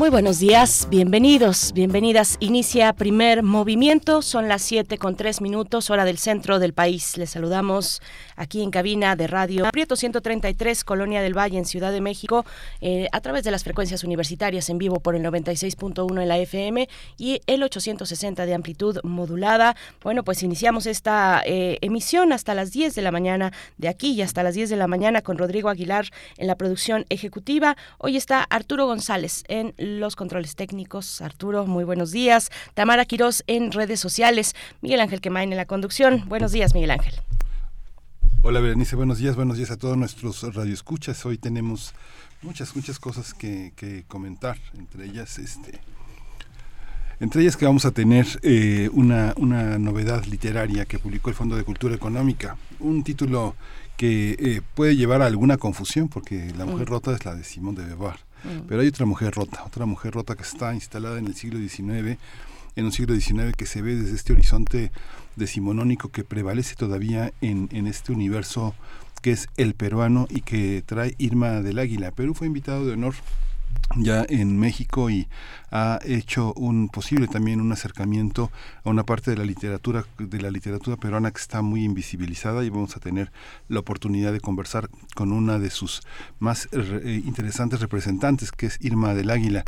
Muy buenos días, bienvenidos, bienvenidas. Inicia primer movimiento, son las 7 con 3 minutos, hora del centro del país. Les saludamos aquí en cabina de radio Prieto 133, Colonia del Valle, en Ciudad de México, eh, a través de las frecuencias universitarias en vivo por el 96.1 en la FM y el 860 de amplitud modulada. Bueno, pues iniciamos esta eh, emisión hasta las 10 de la mañana de aquí y hasta las 10 de la mañana con Rodrigo Aguilar en la producción ejecutiva. Hoy está Arturo González en los controles técnicos. Arturo, muy buenos días. Tamara Quirós en redes sociales. Miguel Ángel Quemain en la conducción. Buenos días, Miguel Ángel. Hola Berenice, buenos días, buenos días a todos nuestros radioescuchas. Hoy tenemos muchas, muchas cosas que, comentar, entre ellas este entre ellas que vamos a tener eh, una, una novedad literaria que publicó el Fondo de Cultura Económica, un título que eh, puede llevar a alguna confusión porque La mujer mm. rota es la de Simón de Beauvoir Mm. Pero hay otra mujer rota, otra mujer rota que está instalada en el siglo XIX, en un siglo XIX que se ve desde este horizonte decimonónico que prevalece todavía en, en este universo que es el peruano y que trae Irma del Águila. Perú fue invitado de honor ya en México y ha hecho un posible también un acercamiento a una parte de la literatura de la literatura peruana que está muy invisibilizada y vamos a tener la oportunidad de conversar con una de sus más eh, interesantes representantes que es Irma del Águila.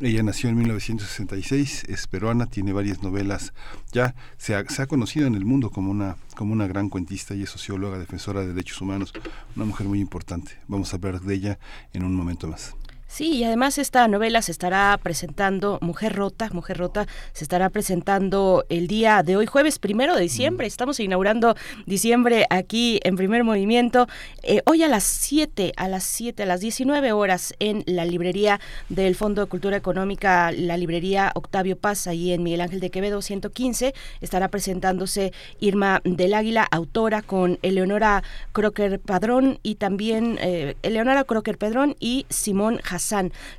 Ella nació en 1966, es peruana, tiene varias novelas, ya se ha, se ha conocido en el mundo como una, como una gran cuentista y es socióloga, defensora de derechos humanos, una mujer muy importante. Vamos a hablar de ella en un momento más. Sí, y además esta novela se estará presentando, Mujer Rota, Mujer Rota, se estará presentando el día de hoy, jueves primero de diciembre. Estamos inaugurando diciembre aquí en primer movimiento. Eh, hoy a las 7, a las 7, a las 19 horas en la librería del Fondo de Cultura Económica, la librería Octavio Paz, ahí en Miguel Ángel de Quevedo 115, estará presentándose Irma del Águila, autora con Eleonora Crocker Padrón y también eh, Eleonora Crocker Padrón y Simón Hassan,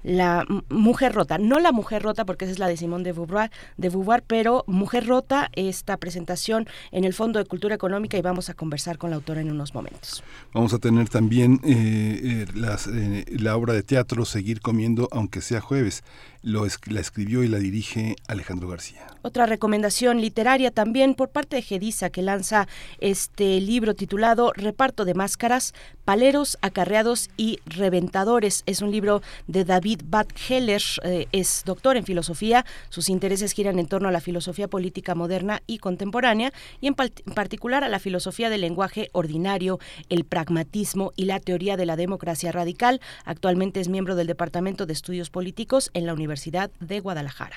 la mujer rota, no la mujer rota porque esa es la de Simón de Beauvoir, de Beauvoir, pero mujer rota, esta presentación en el Fondo de Cultura Económica y vamos a conversar con la autora en unos momentos. Vamos a tener también eh, eh, eh, la obra de teatro Seguir comiendo aunque sea jueves lo la escribió y la dirige Alejandro García. Otra recomendación literaria también por parte de Gedisa que lanza este libro titulado Reparto de máscaras, paleros, acarreados y reventadores. Es un libro de David Bad Heller, eh, es doctor en filosofía, sus intereses giran en torno a la filosofía política moderna y contemporánea y en, particular a la filosofía del lenguaje ordinario, el pragmatismo y la teoría de la democracia radical. Actualmente es miembro del Departamento de Estudios Políticos en la Universidad Universidad de Guadalajara.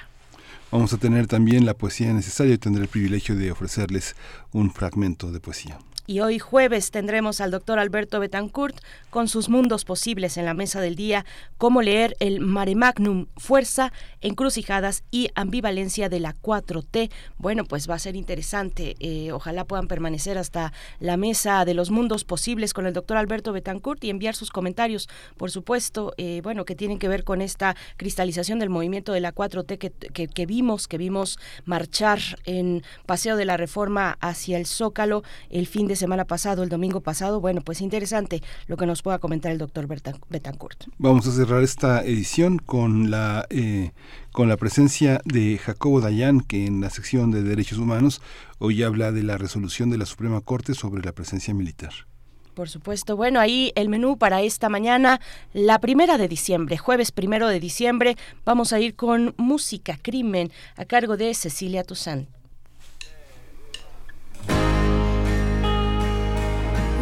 Vamos a tener también la poesía necesaria y tendré el privilegio de ofrecerles un fragmento de poesía. Y hoy jueves tendremos al doctor Alberto Betancourt con sus mundos posibles en la mesa del día, cómo leer el Mare Magnum, fuerza, encrucijadas y ambivalencia de la 4T. Bueno, pues va a ser interesante. Eh, ojalá puedan permanecer hasta la mesa de los mundos posibles con el doctor Alberto Betancourt y enviar sus comentarios, por supuesto, eh, bueno, que tienen que ver con esta cristalización del movimiento de la 4T que, que vimos, que vimos marchar en Paseo de la Reforma hacia el Zócalo el fin de semana pasado, el domingo pasado. Bueno, pues interesante lo que nos pueda comentar el doctor Betancourt. Vamos a cerrar esta edición con la, eh, con la presencia de Jacobo Dayan, que en la sección de Derechos Humanos hoy habla de la resolución de la Suprema Corte sobre la presencia militar. Por supuesto. Bueno, ahí el menú para esta mañana, la primera de diciembre, jueves primero de diciembre, vamos a ir con música, crimen, a cargo de Cecilia Toussaint.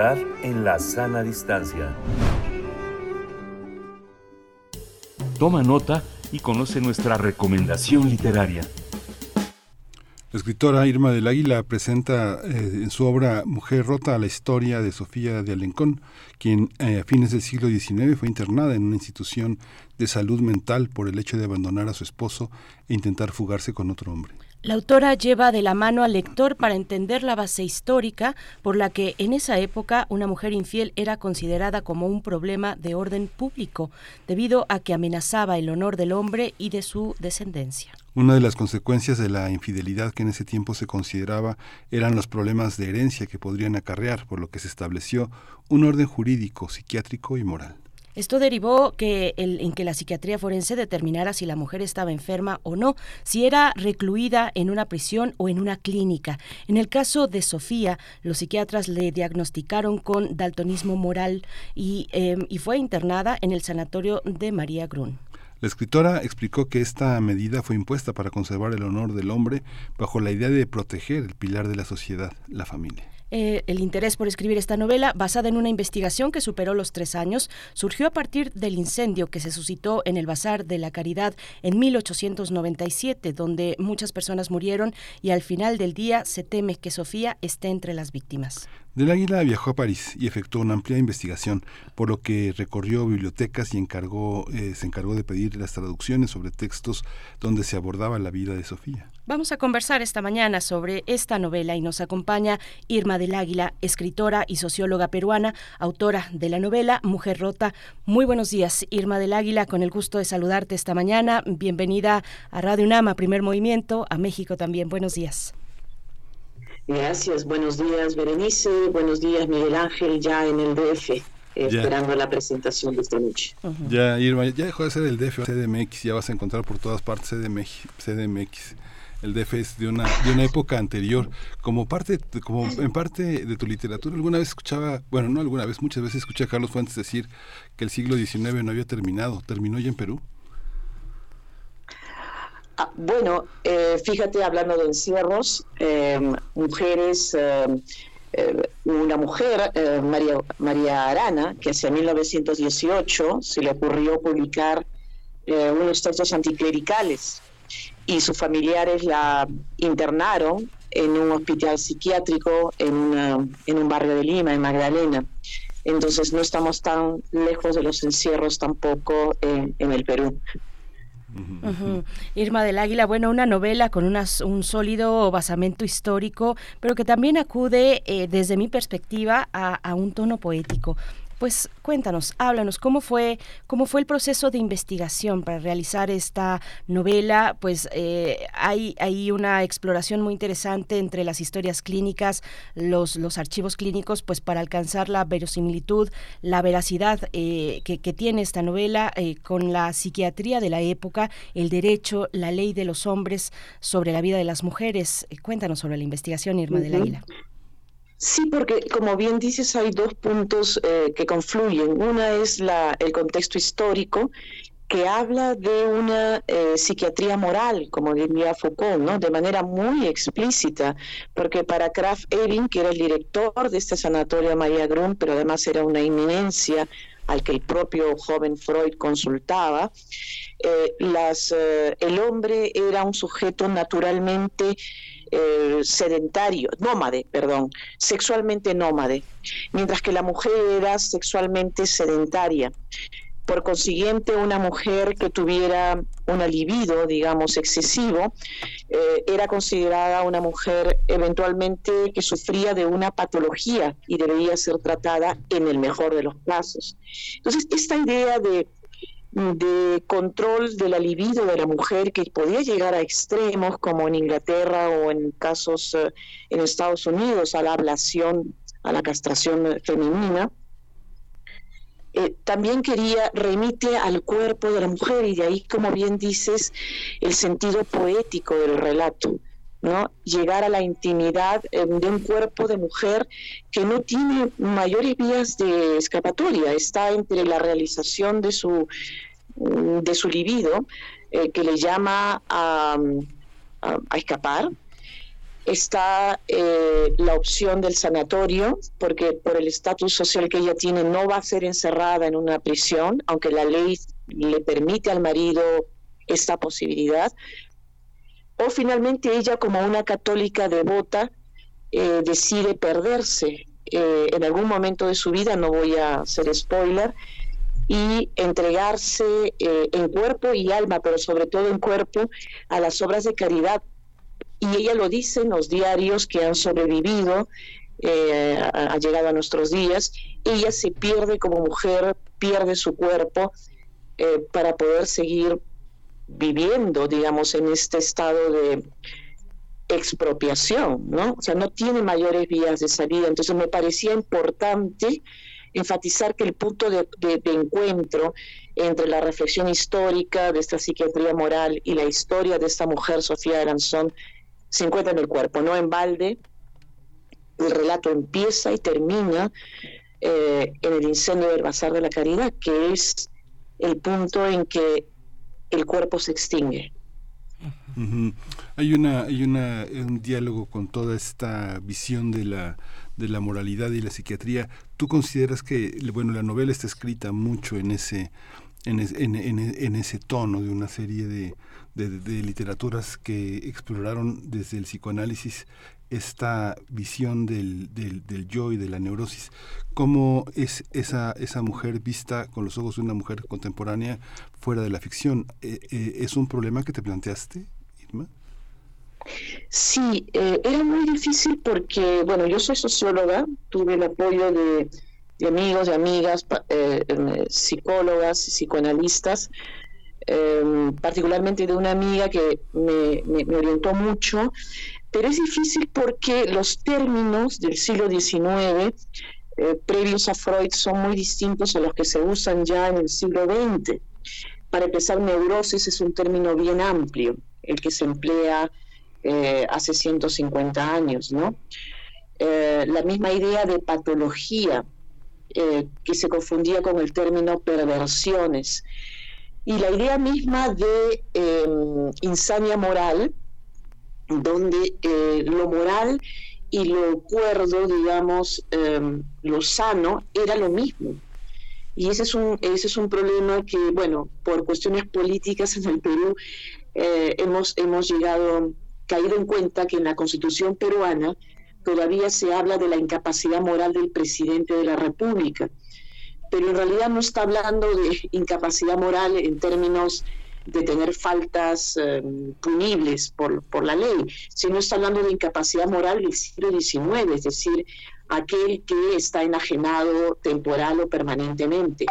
En la sana distancia. Toma nota y conoce nuestra recomendación literaria. La escritora Irma del Águila presenta eh, en su obra Mujer Rota la historia de Sofía de Alencón, quien eh, a fines del siglo XIX fue internada en una institución de salud mental por el hecho de abandonar a su esposo e intentar fugarse con otro hombre. La autora lleva de la mano al lector para entender la base histórica por la que en esa época una mujer infiel era considerada como un problema de orden público, debido a que amenazaba el honor del hombre y de su descendencia. Una de las consecuencias de la infidelidad que en ese tiempo se consideraba eran los problemas de herencia que podrían acarrear, por lo que se estableció un orden jurídico, psiquiátrico y moral. Esto derivó que el, en que la psiquiatría forense determinara si la mujer estaba enferma o no, si era recluida en una prisión o en una clínica. En el caso de Sofía, los psiquiatras le diagnosticaron con daltonismo moral y, eh, y fue internada en el sanatorio de María Grun. La escritora explicó que esta medida fue impuesta para conservar el honor del hombre bajo la idea de proteger el pilar de la sociedad, la familia. Eh, el interés por escribir esta novela, basada en una investigación que superó los tres años, surgió a partir del incendio que se suscitó en el Bazar de la Caridad en 1897, donde muchas personas murieron y al final del día se teme que Sofía esté entre las víctimas. Del Águila viajó a París y efectuó una amplia investigación, por lo que recorrió bibliotecas y eh, se encargó de pedir las traducciones sobre textos donde se abordaba la vida de Sofía. Vamos a conversar esta mañana sobre esta novela y nos acompaña Irma del Águila, escritora y socióloga peruana, autora de la novela Mujer Rota. Muy buenos días, Irma del Águila, con el gusto de saludarte esta mañana. Bienvenida a Radio UNAM, Primer Movimiento, a México también. Buenos días. Gracias, buenos días Berenice, buenos días Miguel Ángel, ya en el DF, eh, esperando la presentación de esta noche. Uh -huh. Ya, Irma, ya dejó de ser el DF, CDMX, ya vas a encontrar por todas partes CDMX. CDMX. El DF de una, de una época anterior, como parte, como en parte de tu literatura. Alguna vez escuchaba, bueno, no alguna vez, muchas veces escuché a Carlos Fuentes decir que el siglo XIX no había terminado. ¿Terminó ya en Perú? Ah, bueno, eh, fíjate, hablando de encierros, eh, mujeres, eh, una mujer, María, María Arana, que hacia 1918 se le ocurrió publicar unos textos anticlericales y sus familiares la internaron en un hospital psiquiátrico en, un barrio de Lima, en Magdalena. Entonces no estamos tan lejos de los encierros tampoco en, el Perú. Irma del Águila, bueno, una novela con unas, un sólido basamento histórico, pero que también acude, eh, desde mi perspectiva, a un tono poético. Pues cuéntanos, háblanos, ¿cómo fue, cómo fue el proceso de investigación para realizar esta novela? Pues eh, hay, hay una exploración muy interesante entre las historias clínicas, los, los archivos clínicos, pues para alcanzar la verosimilitud, la veracidad eh, que, que, tiene esta novela eh, con la psiquiatría de la época, el derecho, la ley de los hombres sobre la vida de las mujeres. cuéntanos sobre la investigación, Irma uh -huh. del Águila. Sí, porque como bien dices, hay dos puntos eh, que confluyen. Una es la, el contexto histórico, que habla de una eh, psiquiatría moral, como diría Foucault, ¿no? de manera muy explícita, porque para Kraft Ebing, que era el director de este sanatorio María Grun, pero además era una inminencia al que el propio joven Freud consultaba, eh, las, el hombre era un sujeto naturalmente eh, sedentario, nómade, perdón, sexualmente nómade, mientras que la mujer era sexualmente sedentaria. Por consiguiente, una mujer que tuviera una libido, digamos, excesivo, eh, era considerada una mujer eventualmente que sufría de una patología y debía ser tratada en el mejor de los casos. Entonces, esta idea de de control de la libido de la mujer que podía llegar a extremos como en Inglaterra o en casos uh, en Estados Unidos a la ablación, a la castración femenina. Eh, también quería remite al cuerpo de la mujer y de ahí, como bien dices, el sentido poético del relato. ¿No? llegar a la intimidad eh, de un cuerpo de mujer que no tiene mayores vías de escapatoria, está entre la realización de su, de su libido, eh, que le llama a, a, escapar, Está eh, la opción del sanatorio, porque por el estatus social que ella tiene no va a ser encerrada en una prisión, aunque la ley le permite al marido esta posibilidad. O finalmente ella como una católica devota eh, decide perderse. Eh, en algún momento de su vida, no voy a hacer spoiler, y entregarse en cuerpo y alma, pero sobre todo en cuerpo, a las obras de caridad. Y ella lo dice en los diarios que han sobrevivido, eh, ha, llegado a nuestros días, ella se pierde como mujer, pierde su cuerpo eh, para poder seguir viviendo, digamos, en este estado de expropiación, ¿no? O sea, no tiene mayores vías de salida. Entonces me parecía importante enfatizar que el punto de, encuentro entre la reflexión histórica de esta psiquiatría moral y la historia de esta mujer, Sofía Aranzón, se encuentra en el cuerpo, no en balde. El relato empieza y termina eh, en el incendio del Bazar de la Caridad, que es el punto en que el cuerpo se extingue. Hay una hay una un diálogo con toda esta visión de la de la moralidad y la psiquiatría. ¿Tú consideras que bueno la novela está escrita mucho en ese en, en ese tono de una serie de, de, literaturas que exploraron desde el psicoanálisis esta visión del, del, yo y de la neurosis. ¿Cómo es esa, esa mujer vista con los ojos de una mujer contemporánea fuera de la ficción? Eh, eh, ¿Es un problema que te planteaste, Irma? Sí, eh, era muy difícil porque, bueno, yo soy socióloga, tuve el apoyo de, amigos, de amigas, psicólogas y psicoanalistas, Em, particularmente de una amiga que me, orientó mucho, pero es difícil porque los términos del siglo XIX eh, previos a Freud son muy distintos a los que se usan ya en el siglo XX. Para empezar, neurosis es un término bien amplio, el que se emplea eh, hace 150 años, ¿no? Eh, la misma idea de patología que se confundía con el término perversiones y la idea misma de em, insania moral, donde eh, lo moral y lo cuerdo, digamos, em, lo sano, era lo mismo. Y ese es, un, ese es un problema que, bueno, por cuestiones políticas en el Perú eh, hemos, hemos llegado, caído en cuenta que en la constitución peruana todavía se habla de la incapacidad moral del presidente de la República pero en realidad no está hablando de incapacidad moral en términos de tener faltas eh, punibles por, por la ley, sino está hablando de incapacidad moral del siglo XIX, es decir, aquel que está enajenado temporal o permanentemente.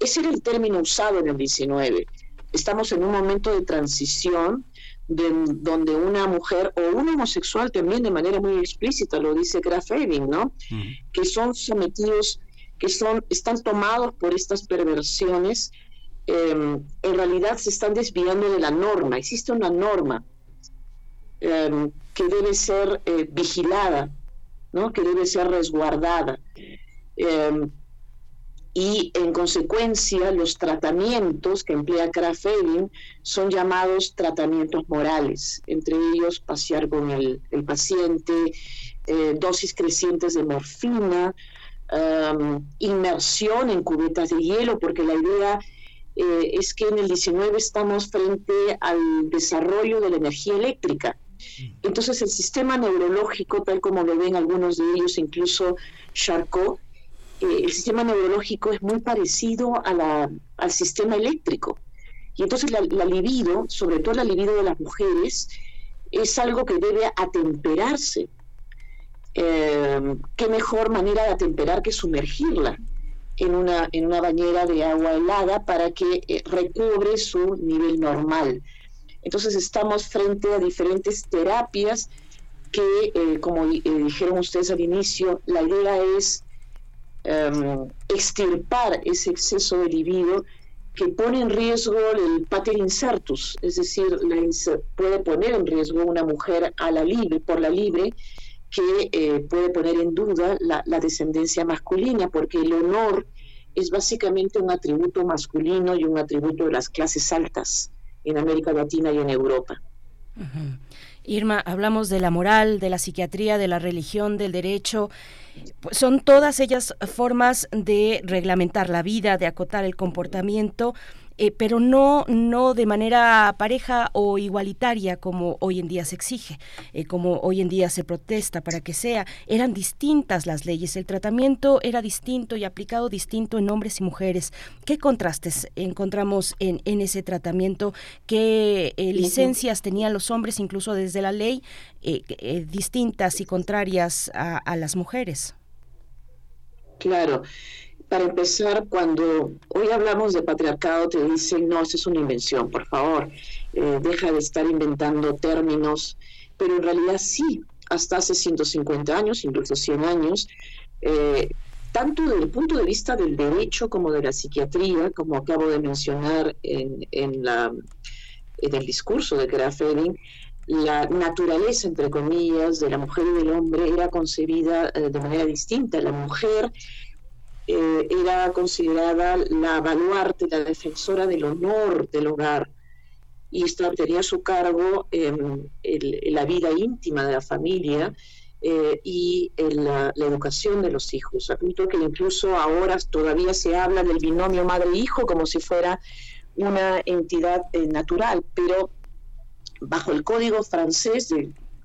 ese era el término usado en el XIX. Estamos en un momento de transición donde una mujer o un homosexual también de manera muy explícita, lo dice Graf Ebing, ¿no? Que son sometidos que son, están tomados por estas perversiones, em, en realidad se están desviando de la norma. Existe una norma em, que debe ser eh, vigilada, ¿no? que debe ser resguardada. Em, y en consecuencia los tratamientos que emplea Kraft son llamados tratamientos morales, entre ellos pasear con el, el paciente, eh, dosis crecientes de morfina, inmersión en cubetas de hielo, porque la idea eh, es que en el 19 estamos frente al desarrollo de la energía eléctrica. Entonces el sistema neurológico, tal como lo ven algunos de ellos, incluso Charcot, eh, el sistema neurológico es muy parecido al sistema eléctrico. Y entonces la, la libido, sobre todo la libido de las mujeres, es algo que debe atemperarse eh, qué mejor manera de atemperar que sumergirla en una, en una bañera de agua helada para que eh, recubre su nivel normal. Entonces estamos frente a diferentes terapias que, eh, como dijeron ustedes al inicio, la idea es em, extirpar ese exceso de libido que pone en riesgo el pater insertus, es decir, puede poner en riesgo una mujer a la libre, por la libre que eh, puede poner en duda la, descendencia masculina, porque el honor es básicamente un atributo masculino y un atributo de las clases altas en América Latina y en Europa. Irma, hablamos de la moral, de la psiquiatría, de la religión, del derecho. Son todas ellas formas de reglamentar la vida, de acotar el comportamiento eh, pero no, no de manera pareja o igualitaria como hoy en día se exige, eh, como hoy en día se protesta para que sea. Eran distintas las leyes, el tratamiento era distinto y aplicado distinto en hombres y mujeres. ¿Qué contrastes encontramos en, en ese tratamiento? ¿Qué eh, licencias tenían los hombres, incluso desde la ley, distintas y contrarias a, a las mujeres? Claro, para empezar, cuando hoy hablamos de patriarcado, te dicen, no, eso es una invención, por favor, eh, deja de estar inventando términos, pero en realidad sí, hasta hace 150 años, incluso 100 años, eh, tanto desde el punto de vista del derecho como de la psiquiatría, como acabo de mencionar en, el discurso de Graf la naturaleza, entre comillas, de la mujer y del hombre era concebida eh, de manera distinta. La mujer eh, era considerada la baluarte, la defensora del honor del hogar, y esta tenía su cargo em, la vida íntima de la familia eh, y la, educación de los hijos. A punto que incluso ahora todavía se habla del binomio madre-hijo como si fuera una entidad eh, natural, pero bajo el código francés,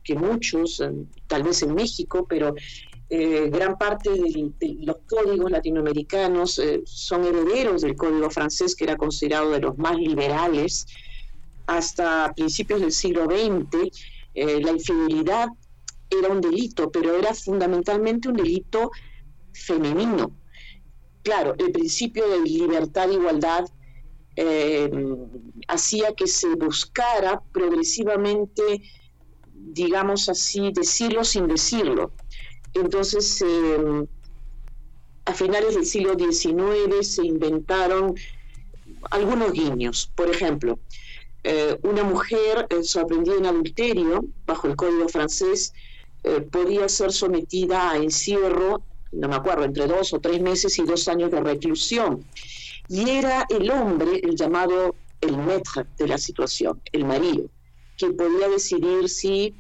que muchos, tal vez en México, pero eh, gran parte de, los códigos latinoamericanos eh, son herederos del código francés, que era considerado de los más liberales. Hasta principios del siglo XX, eh, la infidelidad era un delito, pero era fundamentalmente un delito femenino. Claro, el principio de libertad e igualdad hacía que se buscara progresivamente, digamos así, decirlo sin decirlo. Entonces, em, a finales del siglo XIX se inventaron algunos guiños. Por ejemplo, eh, una mujer eh, sorprendida en adulterio, bajo el código francés, eh, podía ser sometida a encierro, no me acuerdo, entre dos o tres meses y dos años de reclusión. Y era el hombre, el llamado el maître de la situación, el marido, que podía decidir si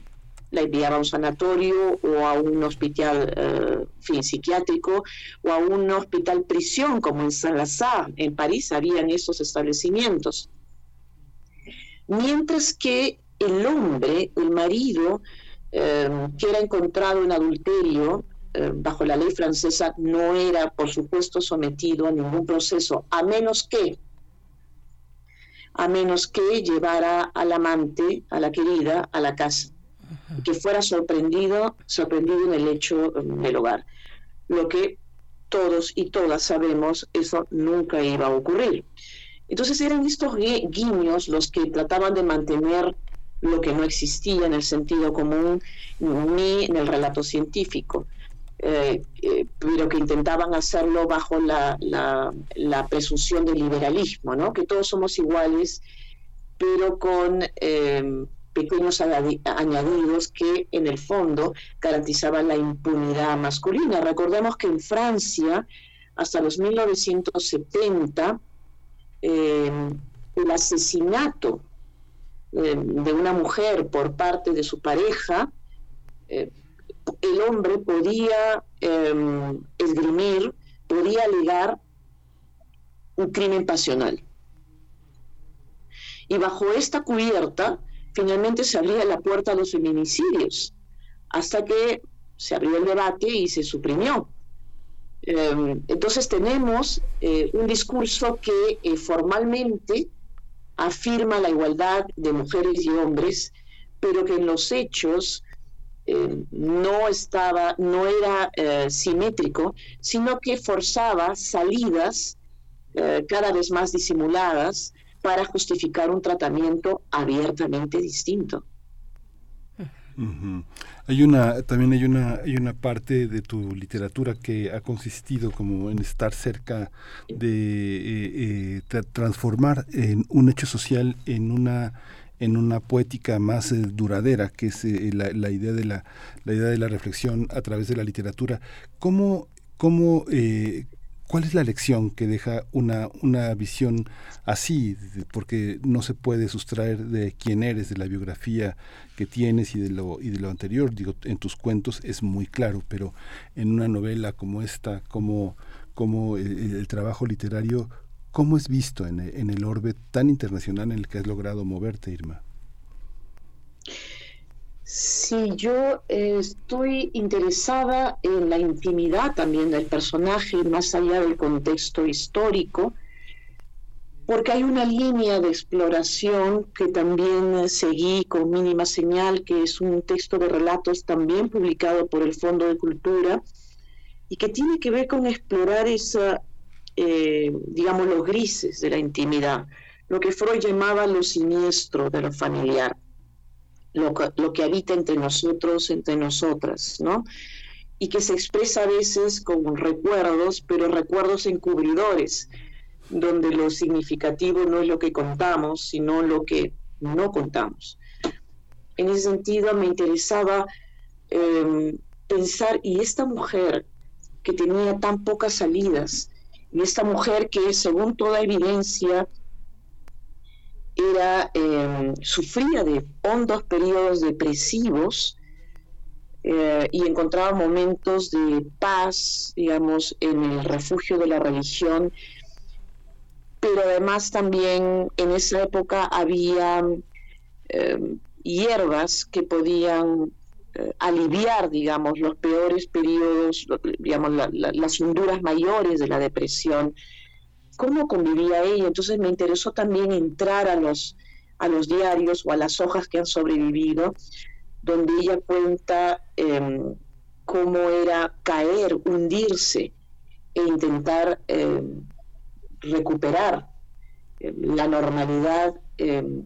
la enviaba a un sanatorio o a un hospital eh, psiquiátrico o a un hospital prisión como en Saint-Lazare. En París habían esos establecimientos. Mientras que el hombre, el marido, eh, que era encontrado en adulterio, eh, bajo la ley francesa, no era, por supuesto, sometido a ningún proceso, a menos que a menos que llevara al amante, a la querida, a la casa que fuera sorprendido, sorprendido en el hecho del hogar. Lo que todos y todas sabemos, eso nunca iba a ocurrir. Entonces eran estos guiños los que trataban de mantener lo que no existía en el sentido común ni en el relato científico, eh, eh, pero que intentaban hacerlo bajo la, presunción del liberalismo, ¿no? que todos somos iguales, pero con eh, pequeños añadidos que en el fondo garantizaban la impunidad masculina. Recordemos que en Francia, hasta los 1970, em, el asesinato em, de una mujer por parte de su pareja, eh, el hombre podía em, esgrimir, podía alegar un crimen pasional. Y bajo esta cubierta, finalmente se abría la puerta a los feminicidios, hasta que se abrió el debate y se suprimió. Em, entonces tenemos eh, un discurso que eh, formalmente afirma la igualdad de mujeres y hombres, pero que en los hechos em, no estaba, no era eh, simétrico, sino que forzaba salidas cada vez más disimuladas para justificar un tratamiento abiertamente distinto. Hay una, también hay una, hay una parte de tu literatura que ha consistido como en estar cerca de eh, eh, transformar en un hecho social en una en una poética más eh, duradera, que es la, la, idea de la, la idea de la reflexión a través de la literatura. ¿Cómo, cómo ¿Cuál es la lección que deja una, una visión así? Porque no se puede sustraer de quién eres, de la biografía que tienes y de lo, y de lo anterior. Digo, en tus cuentos es muy claro, pero en una novela como esta, como, como el, trabajo literario, ¿cómo es visto en, en el orbe tan internacional en el que has logrado moverte, Irma? Sí, yo eh, estoy interesada en la intimidad también del personaje, más allá del contexto histórico, porque hay una línea de exploración que también seguí con mínima señal, que es un texto de relatos también publicado por el Fondo de Cultura, y que tiene que ver con explorar esa, eh, digamos, los grises de la intimidad, lo que Freud llamaba lo siniestro de lo familiar lo, que habita entre nosotros, entre nosotras, ¿no? Y que se expresa a veces con recuerdos, pero recuerdos encubridores, donde lo significativo no es lo que contamos, sino lo que no contamos. En ese sentido me interesaba em, pensar, y esta mujer que tenía tan pocas salidas, y esta mujer que según toda evidencia era, em, sufría de hondos periodos depresivos eh, y encontraba momentos de paz, digamos, en el refugio de la religión, pero además también en esa época había em, hierbas que podían eh, aliviar, digamos, los peores periodos, digamos, las honduras mayores de la depresión cómo convivía ella. Entonces me interesó también entrar a los, a los diarios o a las hojas que han sobrevivido, donde ella cuenta em, cómo era caer, hundirse e intentar em, recuperar em, la normalidad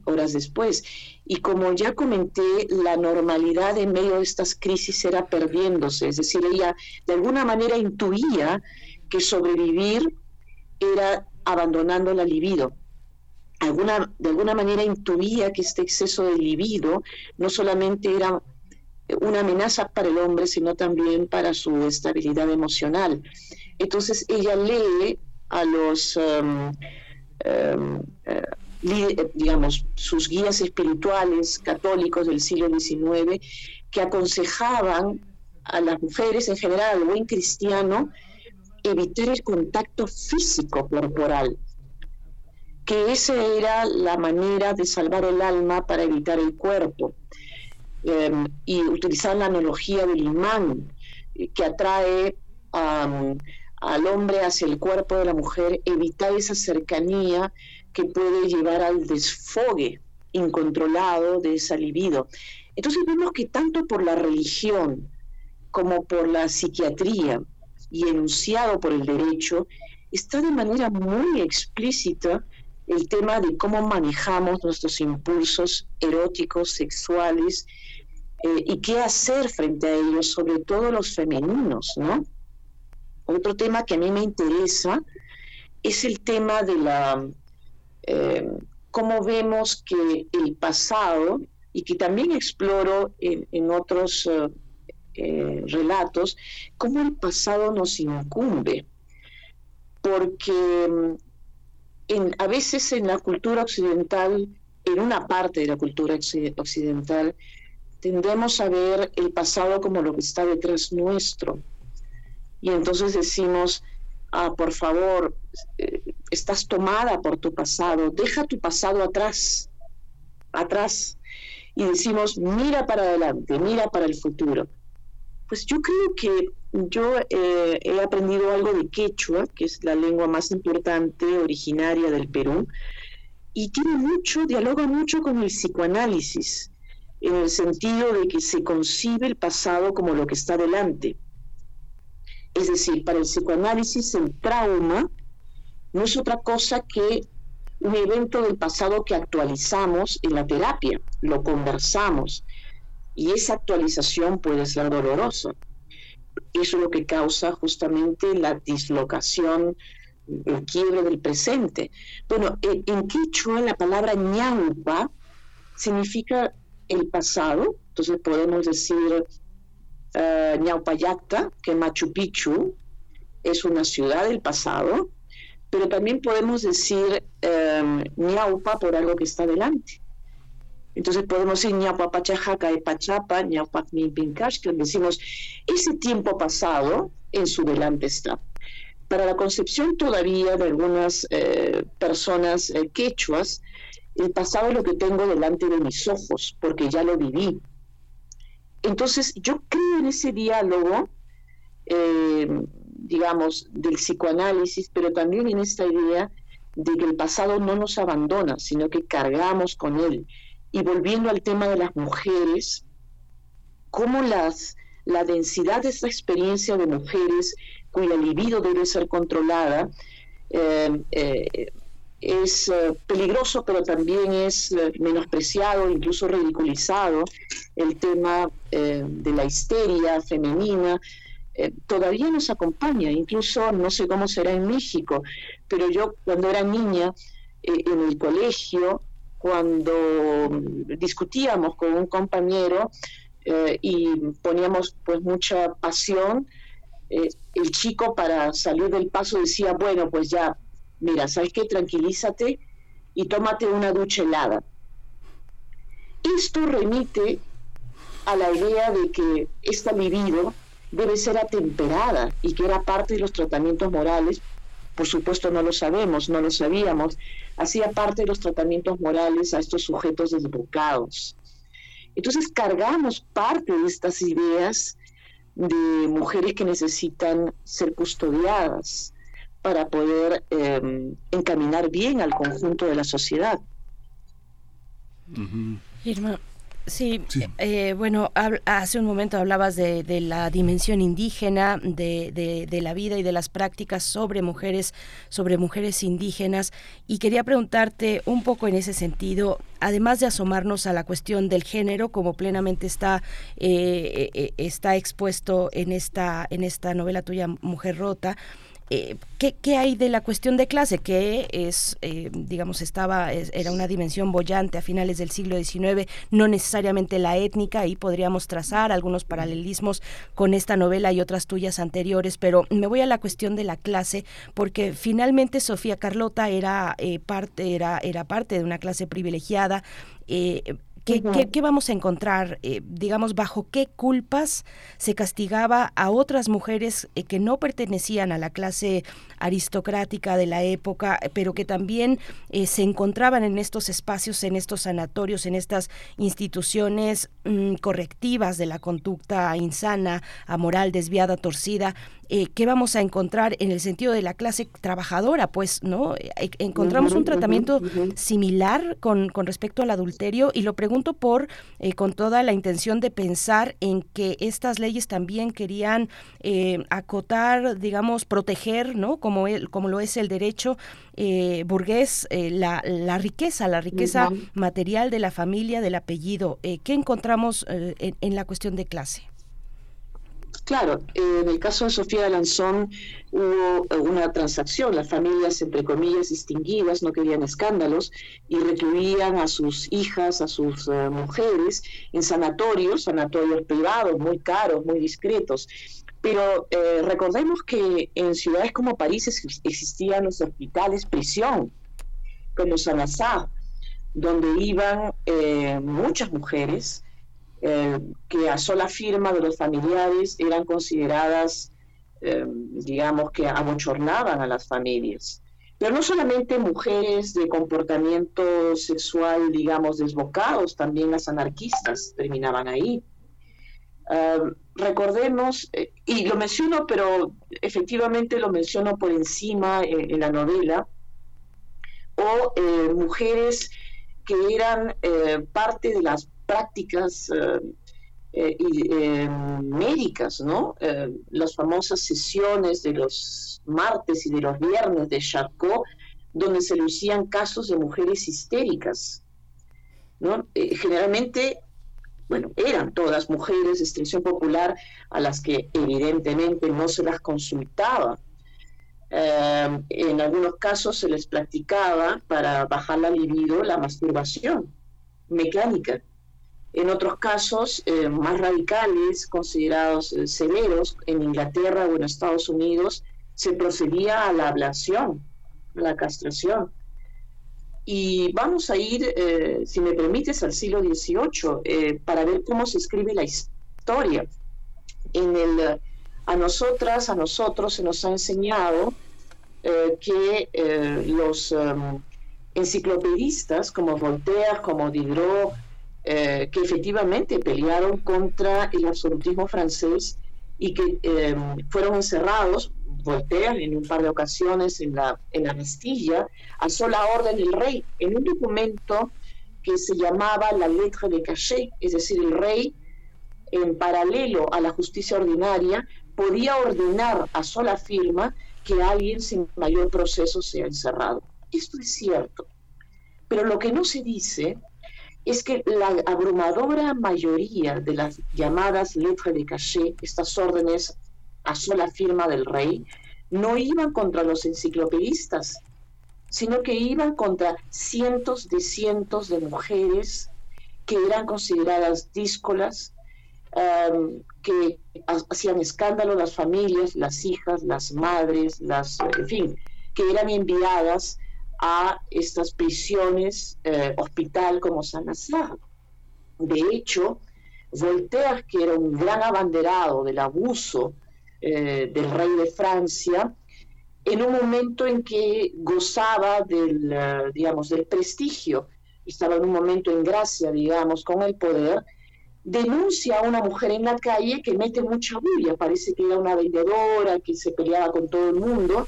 horas después. Y como ya comenté, la normalidad en medio de estas crisis era perdiéndose, es decir, ella de alguna manera intuía que sobrevivir era abandonando la libido. De alguna manera intuía que este exceso de libido no solamente era una amenaza para el hombre, sino también para su estabilidad emocional. Entonces ella lee a los, um, um, uh, digamos, sus guías espirituales católicos del siglo XIX que aconsejaban a las mujeres, en general al buen cristiano, evitar el contacto físico corporal, que esa era la manera de salvar el alma para evitar el cuerpo. Em, y utilizar la analogía del imán que atrae al hombre hacia el cuerpo de la mujer, evitar esa cercanía que puede llevar al desfogue incontrolado de esa libido. Entonces vemos que tanto por la religión como por la psiquiatría, y enunciado por el derecho, está de manera muy explícita el tema de cómo manejamos nuestros impulsos eróticos, sexuales, eh, y qué hacer frente a ellos, sobre todo los femeninos, ¿no? Otro tema que a mí me interesa es el tema de la eh, cómo vemos que el pasado y que también exploro en, otros eh, eh, relatos, cómo el pasado nos incumbe, porque mm, a veces en la cultura occidental, en una parte de la cultura occidental, tendemos a ver el pasado como lo que está detrás nuestro. Y entonces decimos, ah, por favor, eh, estás tomada por tu pasado, deja tu pasado atrás, atrás. Y decimos, mira para adelante, mira para el futuro. Pues yo creo que yo eh, he aprendido algo de quechua, que es la lengua más importante originaria del Perú, y tiene mucho, dialoga mucho con el psicoanálisis, en el sentido de que se concibe el pasado como lo que está delante. Es decir, para el psicoanálisis el trauma no es otra cosa que un evento del pasado que actualizamos en la terapia, lo conversamos, y esa actualización puede ser dolorosa. Eso es lo que causa justamente la dislocación, el quiebre del presente. Bueno, en Quichua la palabra ñaupa significa el pasado, entonces podemos decir uh, ñaupayacta, que Machu Picchu, es una ciudad del pasado, pero también podemos decir um, ñaupa por algo que está delante. Entonces podemos decir ñaupa pachajaca de pachapa, que decimos ese tiempo pasado en su delante está. Para la concepción todavía de algunas eh, personas eh, quechuas, el pasado es lo que tengo delante de mis ojos, porque ya lo viví. Entonces yo creo en ese diálogo eh, digamos, del psicoanálisis, pero también en esta idea de que el pasado no nos abandona, sino que cargamos con él. Y volviendo al tema de las mujeres, cómo las, la densidad de esta experiencia de mujeres cuya libido debe ser controlada, eh, eh, es peligroso, pero también es menospreciado, incluso ridiculizado, el tema de la histeria femenina, eh, todavía nos acompaña, incluso no sé cómo será en México, pero yo cuando era niña eh, en el colegio, cuando discutíamos con un compañero eh, y poníamos pues mucha pasión, el chico para salir del paso decía, bueno, pues ya, mira, ¿sabes qué? Tranquilízate y tómate una ducha helada. Esto remite a la idea de que esta libido debe ser atemperada y que era parte de los tratamientos morales, por supuesto no lo sabemos, no lo sabíamos, hacía parte de los tratamientos morales a estos sujetos desbocados. Entonces cargamos parte de estas ideas de mujeres que necesitan ser custodiadas para poder em, encaminar bien al conjunto de la sociedad. Irma, Sí, eh, bueno, hace un momento hablabas de, la dimensión indígena, de, de, la vida y de las prácticas sobre mujeres, sobre mujeres indígenas, y quería preguntarte un poco en ese sentido, además de asomarnos a la cuestión del género, como plenamente está, eh, eh, está expuesto en esta, en esta novela tuya, Mujer Rota, eh, ¿qué, hay de la cuestión de clase? Que es, eh, digamos, estaba, era una dimensión bollante a finales del siglo XIX, no necesariamente la étnica, y podríamos trazar algunos paralelismos con esta novela y otras tuyas anteriores, pero me voy a la cuestión de la clase, porque finalmente Sofía Carlota era, eh, parte, era, era parte de una clase privilegiada, ¿Qué, vamos a encontrar? Eh, digamos, ¿bajo qué culpas se castigaba a otras mujeres eh, que no pertenecían a la clase aristocrática de la época, pero que también eh, se encontraban en estos espacios, en estos sanatorios, en estas instituciones mm, correctivas de la conducta insana, amoral, desviada, torcida? Eh, qué vamos a encontrar en el sentido de la clase trabajadora, pues, ¿no? Eh, encontramos un tratamiento similar con, con, respecto al adulterio y lo pregunto por, eh, con toda la intención de pensar en que estas leyes también querían acotar, digamos, proteger, ¿no? Como, el, como lo es el derecho burgués, la, la, riqueza, la riqueza material de la familia, del apellido. ¿Qué encontramos en la cuestión de clase? Claro, en el caso de Sofía Lanzón hubo una transacción, las familias, entre comillas, distinguidas, no querían escándalos y recluían a sus hijas, a sus eh, mujeres en sanatorios, sanatorios privados, muy caros, muy discretos. Pero eh, recordemos que en ciudades como París existían los hospitales prisión, como Sanazá, donde iban eh, muchas mujeres eh, que a sola firma de los familiares eran consideradas, eh, digamos, que abochornaban a las familias. Pero no solamente mujeres de comportamiento sexual, digamos, desbocados, también las anarquistas terminaban ahí. Eh, recordemos, y lo menciono, pero efectivamente lo menciono por encima en la novela, o mujeres que eran parte de las prácticas eh, eh, eh, médicas, ¿no? las famosas sesiones de los martes y de los viernes de Charcot, donde se lucían casos de mujeres histéricas. ¿no? generalmente, bueno, eran todas mujeres de extensión popular a las que evidentemente no se las consultaba. en algunos casos se les practicaba para bajar la libido la masturbación mecánica en otros casos eh, más radicales, considerados eh, severos, en Inglaterra o en Estados Unidos, se procedía a la ablación, a la castración. Y vamos a ir, eh, si me permites, al siglo XVIII eh, para ver cómo se escribe la historia. En el, a nosotras, a nosotros se nos ha enseñado eh, que los em, enciclopedistas como Voltaire, como Diderot, que efectivamente pelearon contra el absolutismo francés y que em, fueron encerrados Voltaire en un par de ocasiones en la, en la Bastilla, a la orden del rey en un documento que se llamaba la lettre de cachet, es decir, el rey, en paralelo a la justicia ordinaria, podía ordenar a sola firma que alguien sin mayor proceso sea encerrado. Esto es cierto, pero lo que no se dice es que la abrumadora mayoría de las llamadas lettres de cachet, estas órdenes a sola firma del rey, no iban contra los enciclopedistas, sino que iban contra cientos de cientos de mujeres que eran consideradas díscolas, um, que hacían escándalo las familias, las hijas, las madres, las, en fin, que eran enviadas a estas prisiones eh, hospital como San Lazaro. De hecho, Voltaire, que era un gran abanderado del abuso eh, del rey de Francia, en un momento en que gozaba del, eh, digamos, del prestigio, estaba en un momento en gracia, digamos, con el poder, denuncia a una mujer en la calle que mete mucha bulla, parece que era una vendedora, que se peleaba con todo el mundo,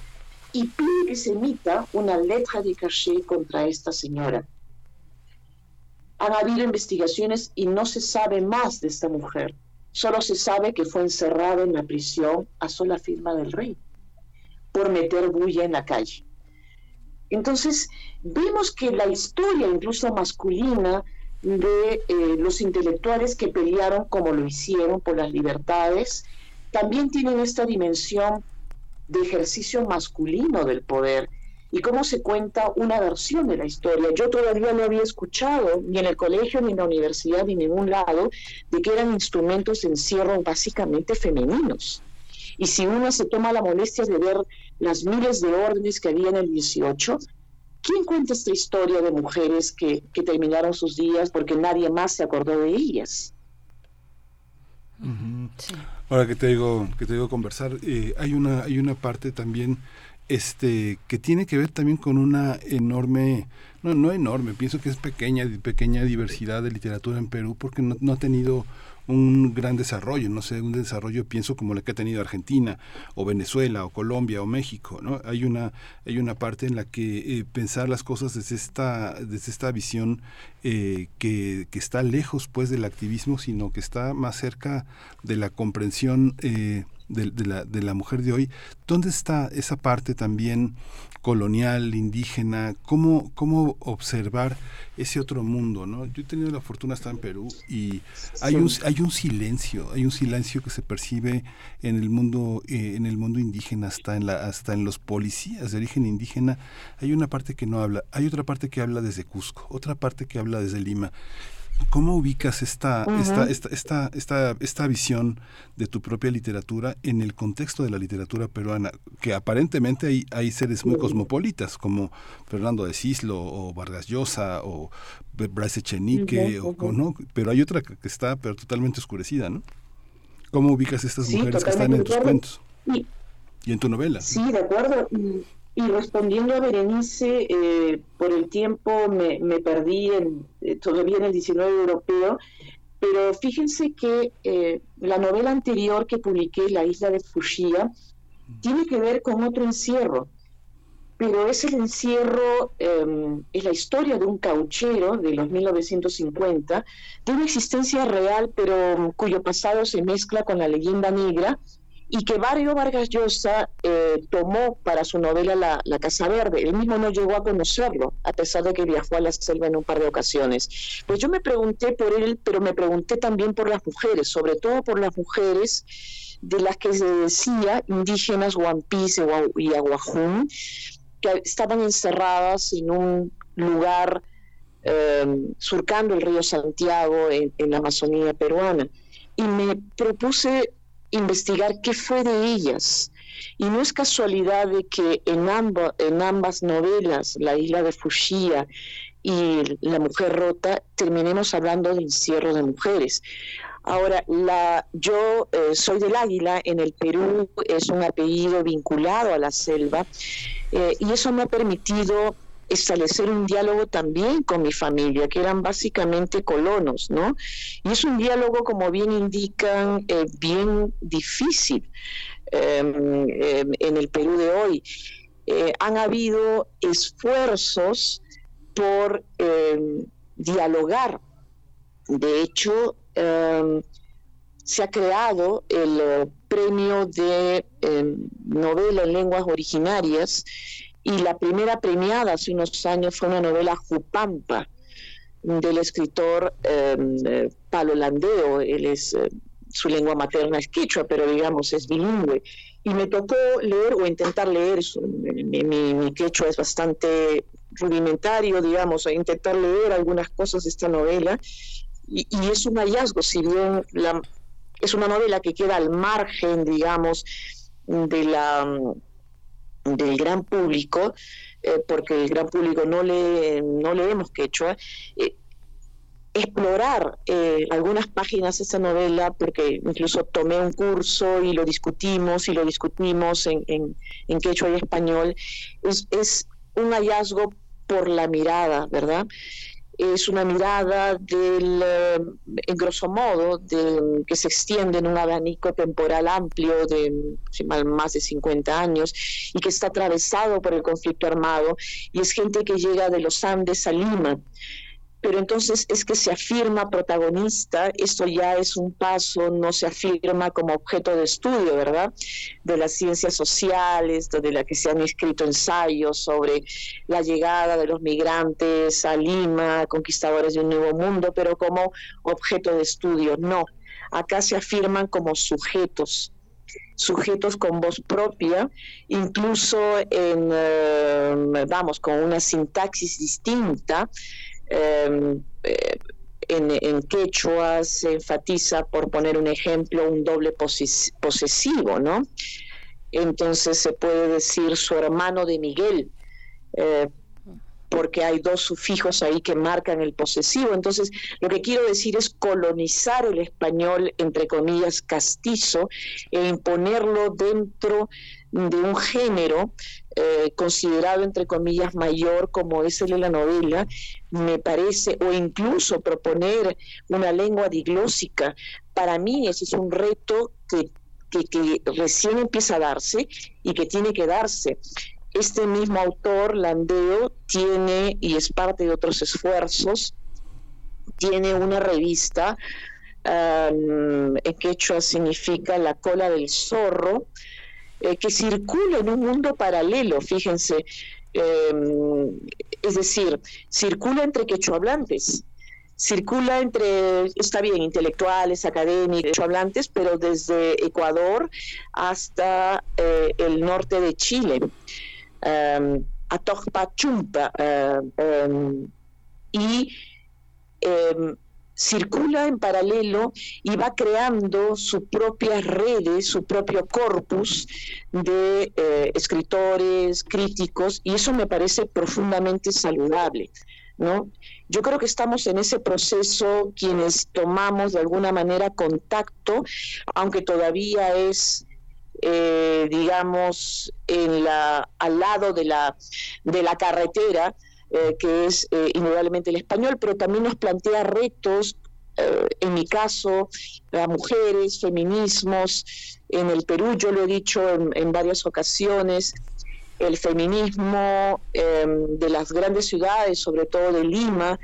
y pide que se emita una letra de cachet contra esta señora. Han habido investigaciones y no se sabe más de esta mujer. Solo se sabe que fue encerrado en la prisión a sola firma del rey por meter bulla en la calle. Entonces, vemos que la historia, incluso masculina, de eh, los intelectuales que pelearon como lo hicieron por las libertades, también tienen esta dimensión de ejercicio masculino del poder y cómo se cuenta una versión de la historia. Yo todavía no había escuchado, ni en el colegio, ni en la universidad, ni en ningún lado, de que eran instrumentos de encierro básicamente femeninos. Y si uno se toma la molestia de ver las miles de órdenes que había en el 18, ¿quién cuenta esta historia de mujeres que, terminaron sus días porque nadie más se acordó de ellas? Ahora que te digo, que te digo conversar, eh, hay una, hay una parte también este que tiene que ver también con una enorme no no enorme pienso que es pequeña pequeña diversidad de literatura en Perú porque no, no ha tenido un gran desarrollo, no sé, un desarrollo pienso como el que ha tenido Argentina o Venezuela o Colombia o México, ¿no? Hay una hay una parte en la que eh, pensar las cosas desde esta desde esta visión eh, que, que, está lejos pues del activismo, sino que está más cerca de la comprensión eh, de, la, de la mujer de hoy, ¿dónde está esa parte también colonial, indígena? ¿Cómo, cómo observar ese otro mundo? ¿no? Yo he tenido la fortuna de estar en Perú y hay, un, hay un silencio, hay un silencio que se percibe en el mundo, eh, en el mundo indígena, hasta en, la, hasta en los policías de origen indígena. Hay una parte que no habla, hay otra parte que habla desde Cusco, otra parte que habla desde Lima. ¿Cómo ubicas esta, esta, esta, esta, esta, visión de tu propia literatura en el contexto de la literatura peruana? Que aparentemente hay, hay seres muy cosmopolitas como Fernando de Cislo o Vargas Llosa o Bryce Echenique, o, ¿no? pero hay otra que está pero totalmente oscurecida, ¿no? ¿Cómo ubicas estas mujeres que están en tus cuentos? Y, en tu novela. Sí, de acuerdo. Y respondiendo a Berenice, eh, por el tiempo me, perdí en, eh, todavía en el 19 europeo, pero fíjense que eh, la novela anterior que publiqué, La isla de Fushia, tiene que ver con otro encierro, pero es el encierro, em, es la historia de un cauchero de los 1950, de una existencia real, pero cuyo pasado se mezcla con la leyenda negra, y que Barrio Vargas Llosa eh, tomó para su novela la, Casa Verde. Él mismo no llegó a conocerlo, a pesar de que viajó a la selva en un par de ocasiones. Pues yo me pregunté por él, pero me pregunté también por las mujeres, sobre todo por las mujeres de las que se decía indígenas Guampís y Aguajún, que estaban encerradas en un lugar em, surcando el río Santiago en la Amazonía peruana. Y me propuse investigar qué fue de ellas, Y no es casualidad de que en, en ambas novelas, La isla de Fushia y La mujer rota, terminemos hablando de encierro de mujeres. Ahora, la, yo eh, soy del Águila, en el Perú es un apellido vinculado a la selva, eh, y eso me ha permitido establecer un diálogo también con mi familia, que eran básicamente colonos, ¿no? Y es un diálogo, como bien indican, eh, bien difícil em, em, en el Perú de hoy. Eh, han habido esfuerzos por em, dialogar. De hecho, se ha creado el eh, premio de novela en lenguas originarias y la primera premiada hace unos años fue una novela Jupampa del escritor em, eh, Palo Landeo, él es, eh, su lengua materna es quechua, pero digamos es bilingüe. Y me tocó leer o intentar leer, mi, quechua es bastante rudimentario, digamos, a intentar leer algunas cosas de esta novela, y, es un hallazgo, si bien es una novela que queda al margen, digamos, de la del gran público, eh, porque el gran público no, le, no leemos quechua, eh, explorar eh, algunas páginas de esa novela, porque incluso tomé un curso y lo discutimos y lo discutimos en, en, en quechua y español, es, es un hallazgo por la mirada, ¿verdad? Es una mirada del, eh, en grosso modo, de, que se extiende en un abanico temporal amplio de más de 50 años y que está atravesado por el conflicto armado. Y es gente que llega de los Andes a Lima pero entonces es que se afirma protagonista, esto ya es un paso, no se afirma como objeto de estudio, ¿verdad? De las ciencias sociales, de la que se han escrito ensayos sobre la llegada de los migrantes a Lima, conquistadores de un nuevo mundo, pero como objeto de estudio, no. Acá se afirman como sujetos, sujetos con voz propia, incluso en, eh, vamos, con una sintaxis distinta, eh, en, quechua se enfatiza, por poner un ejemplo, un doble posesivo, ¿no? Entonces se puede decir su hermano de Miguel, eh, porque hay dos sufijos ahí que marcan el posesivo. Entonces, lo que quiero decir es colonizar el español, entre comillas, castizo, e imponerlo dentro de un género eh, considerado entre comillas mayor como es el de la novela, me parece, o incluso proponer una lengua diglósica, para mí ese es un reto que, que, recién empieza a darse y que tiene que darse. Este mismo autor, Landeo, tiene, y es parte de otros esfuerzos, tiene una revista en quechua significa la cola del zorro, eh, que circula en un mundo paralelo, fíjense, em, es decir, circula entre quechohablantes, circula entre, está bien, intelectuales, académicos, quechohablantes, pero desde Ecuador hasta eh, el norte de Chile, um, Chumpa, y circula en paralelo y va creando sus propias redes, su propio corpus de eh, escritores, críticos, y eso me parece profundamente saludable. ¿no? Yo creo que estamos en ese proceso quienes tomamos de alguna manera contacto, aunque todavía es eh, digamos, en la, al lado de la, de la carretera, eh, que es eh, indudablemente el español, pero también nos plantea retos, eh, en mi caso, a mujeres, feminismos. En el Perú, yo lo he dicho en, varias ocasiones, el feminismo em, de las grandes ciudades, sobre todo de Lima,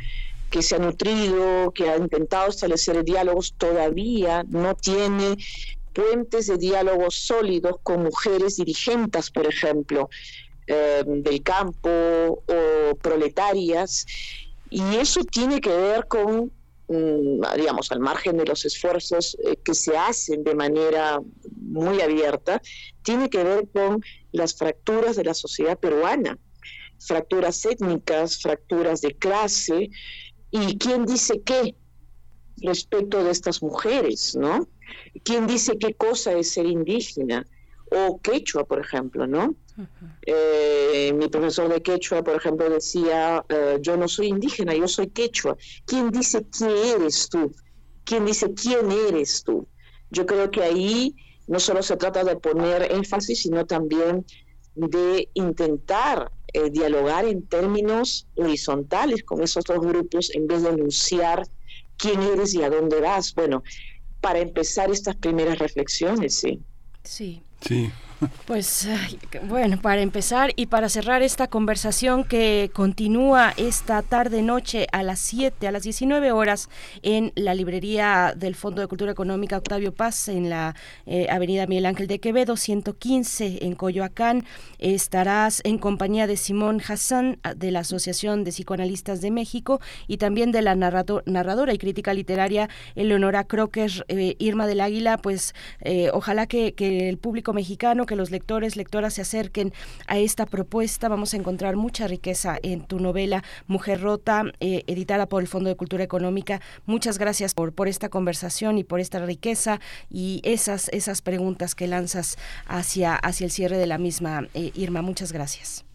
que se ha nutrido, que ha intentado establecer diálogos, todavía no tiene puentes de diálogos sólidos con mujeres dirigentes, por ejemplo. Eh, del campo o proletarias, y eso tiene que ver con, mm, digamos, al margen de los esfuerzos eh, que se hacen de manera muy abierta, tiene que ver con las fracturas de la sociedad peruana, fracturas étnicas, fracturas de clase, y quién dice qué respecto de estas mujeres, ¿no? ¿Quién dice qué cosa es ser indígena? o quechua, por ejemplo, ¿no? Eh, mi profesor de quechua, por ejemplo, decía, eh, yo no soy indígena, yo soy quechua. ¿Quién dice quién eres tú? ¿Quién dice quién eres tú? Yo creo que ahí no solo se trata de poner énfasis, sino también de intentar eh, dialogar en términos horizontales con esos dos grupos en vez de anunciar quién eres y a dónde vas. Bueno, para empezar estas primeras reflexiones, sí. Sí. Sí, Pues bueno, para empezar y para cerrar esta conversación que continúa esta tarde noche a las 7, a las 19 horas en la librería del Fondo de Cultura Económica Octavio Paz en la eh, Avenida Miguel Ángel de Quevedo 115 en Coyoacán, estarás en compañía de Simón Hassan de la Asociación de Psicoanalistas de México y también de la narradora y crítica literaria Eleonora Crocker, eh, Irma del Águila, pues eh, ojalá que, que el público mexicano que los lectores, lectoras se acerquen a esta propuesta. Vamos a encontrar mucha riqueza en tu novela Mujer Rota, eh, editada por el Fondo de Cultura Económica. Muchas gracias por, por esta conversación y por esta riqueza y esas, esas preguntas que lanzas hacia, hacia el cierre de la misma. Eh, Irma, muchas gracias.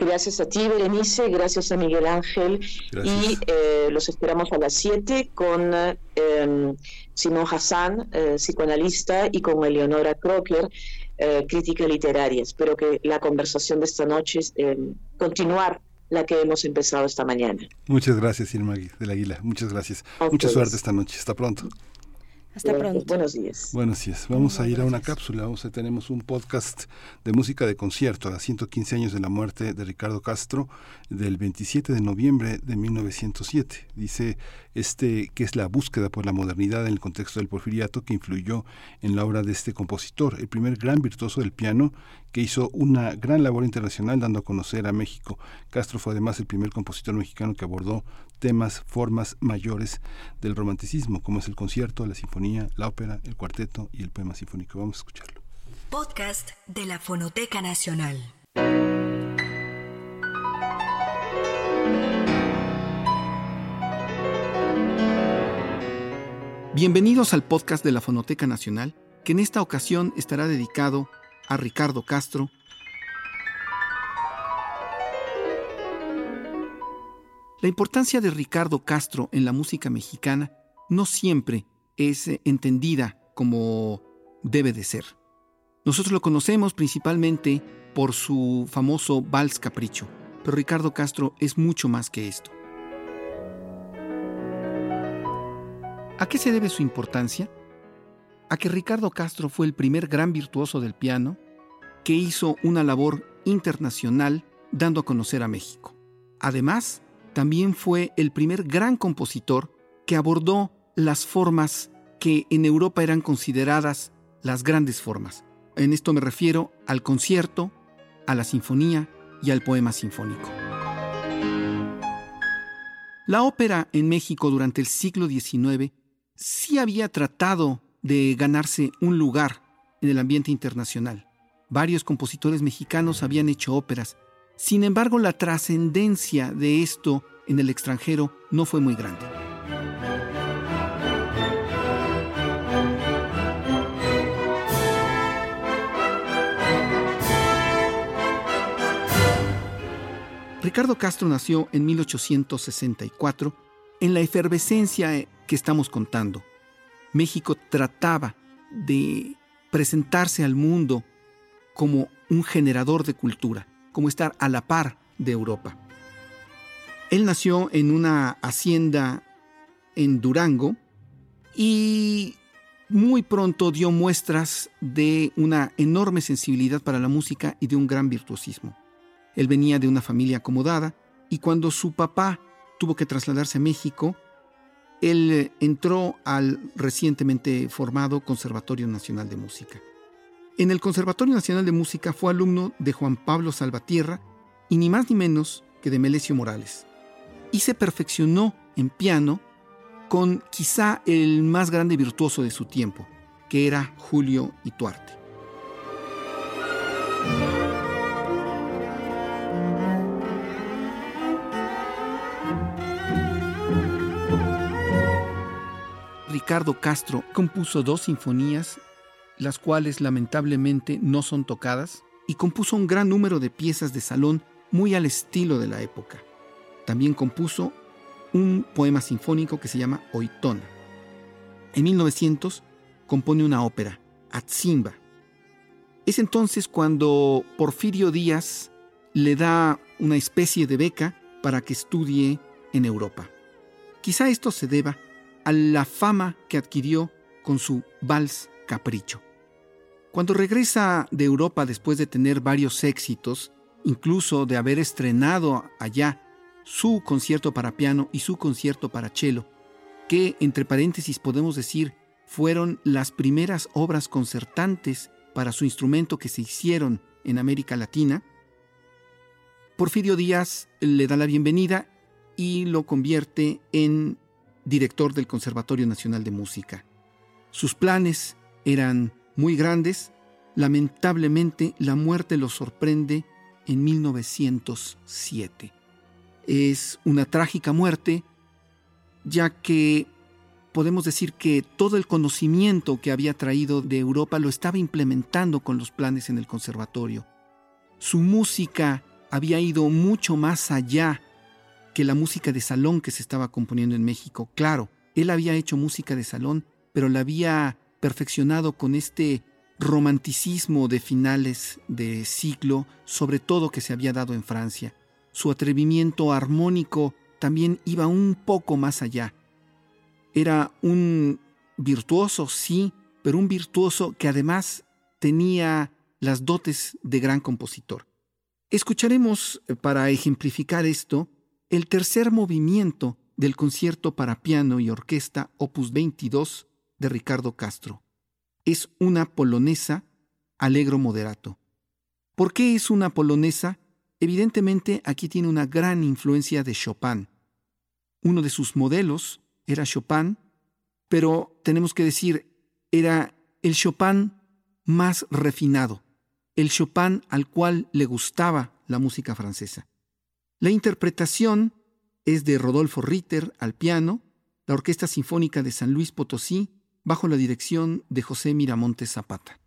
Gracias a ti, Berenice, gracias a Miguel Ángel. Y eh, los esperamos a las 7 con em, Simón Hassan, eh, psicoanalista, y con Eleonora Crocker, eh, crítica literaria. Espero que la conversación de esta noche em, continuar la que hemos empezado esta mañana. Muchas gracias, Irma del Águila. Muchas gracias. Mucha suerte esta noche. Hasta pronto. Hasta pronto. Buenos días. Buenos días. Vamos a ir a una cápsula. Vamos a, tenemos un podcast de música de concierto a 115 años de la muerte de Ricardo Castro del 27 de noviembre de 1907. Dice este que es la búsqueda por la modernidad en el contexto del porfiriato que influyó en la obra de este compositor, el primer gran virtuoso del piano que hizo una gran labor internacional dando a conocer a México. Castro fue además el primer compositor mexicano que abordó temas, formas mayores del romanticismo, como es el concierto, la sinfonía, la ópera, el cuarteto y el poema sinfónico. Vamos a escucharlo. Podcast de la Fonoteca Nacional. Bienvenidos al podcast de la Fonoteca Nacional, que en esta ocasión estará dedicado a Ricardo Castro, La importancia de Ricardo Castro en la música mexicana no siempre es eh, entendida como debe de ser. Nosotros lo conocemos principalmente por su famoso Vals Capricho, pero Ricardo Castro es mucho más que esto. ¿A qué se debe su importancia? A que Ricardo Castro fue el primer gran virtuoso del piano que hizo una labor internacional dando a conocer a México. Además, también fue el primer gran compositor que abordó las formas que en Europa eran consideradas las grandes formas. En esto me refiero al concierto, a la sinfonía y al poema sinfónico. La ópera en México durante el siglo XIX sí había tratado de ganarse un lugar en el ambiente internacional. Varios compositores mexicanos habían hecho óperas sin embargo, la trascendencia de esto en el extranjero no fue muy grande. Ricardo Castro nació en 1864 en la efervescencia que estamos contando. México trataba de presentarse al mundo como un generador de cultura como estar a la par de Europa. Él nació en una hacienda en Durango y muy pronto dio muestras de una enorme sensibilidad para la música y de un gran virtuosismo. Él venía de una familia acomodada y cuando su papá tuvo que trasladarse a México, él entró al recientemente formado Conservatorio Nacional de Música. En el Conservatorio Nacional de Música fue alumno de Juan Pablo Salvatierra y ni más ni menos que de Melesio Morales. Y se perfeccionó en piano con quizá el más grande virtuoso de su tiempo, que era Julio Ituarte. Ricardo Castro compuso dos sinfonías las cuales lamentablemente no son tocadas, y compuso un gran número de piezas de salón muy al estilo de la época. También compuso un poema sinfónico que se llama Oitona. En 1900 compone una ópera, Atzimba. Es entonces cuando Porfirio Díaz le da una especie de beca para que estudie en Europa. Quizá esto se deba a la fama que adquirió con su vals Capricho. Cuando regresa de Europa después de tener varios éxitos, incluso de haber estrenado allá su concierto para piano y su concierto para cello, que entre paréntesis podemos decir fueron las primeras obras concertantes para su instrumento que se hicieron en América Latina, Porfirio Díaz le da la bienvenida y lo convierte en director del Conservatorio Nacional de Música. Sus planes eran muy grandes. Lamentablemente, la muerte lo sorprende en 1907. Es una trágica muerte, ya que podemos decir que todo el conocimiento que había traído de Europa lo estaba implementando con los planes en el conservatorio. Su música había ido mucho más allá que la música de salón que se estaba componiendo en México. Claro, él había hecho música de salón, pero la había perfeccionado con este romanticismo de finales de siglo, sobre todo que se había dado en Francia. Su atrevimiento armónico también iba un poco más allá. Era un virtuoso, sí, pero un virtuoso que además tenía las dotes de gran compositor. Escucharemos, eh, para ejemplificar esto, el tercer movimiento del concierto para piano y orquesta opus 22 de Ricardo Castro. Es una polonesa alegro moderato. ¿Por qué es una polonesa? Evidentemente aquí tiene una gran influencia de Chopin. Uno de sus modelos era Chopin, pero tenemos que decir, era el Chopin más refinado, el Chopin al cual le gustaba la música francesa. La interpretación es de Rodolfo Ritter al piano, la Orquesta Sinfónica de San Luis Potosí, bajo la dirección de José Miramontes Zapata.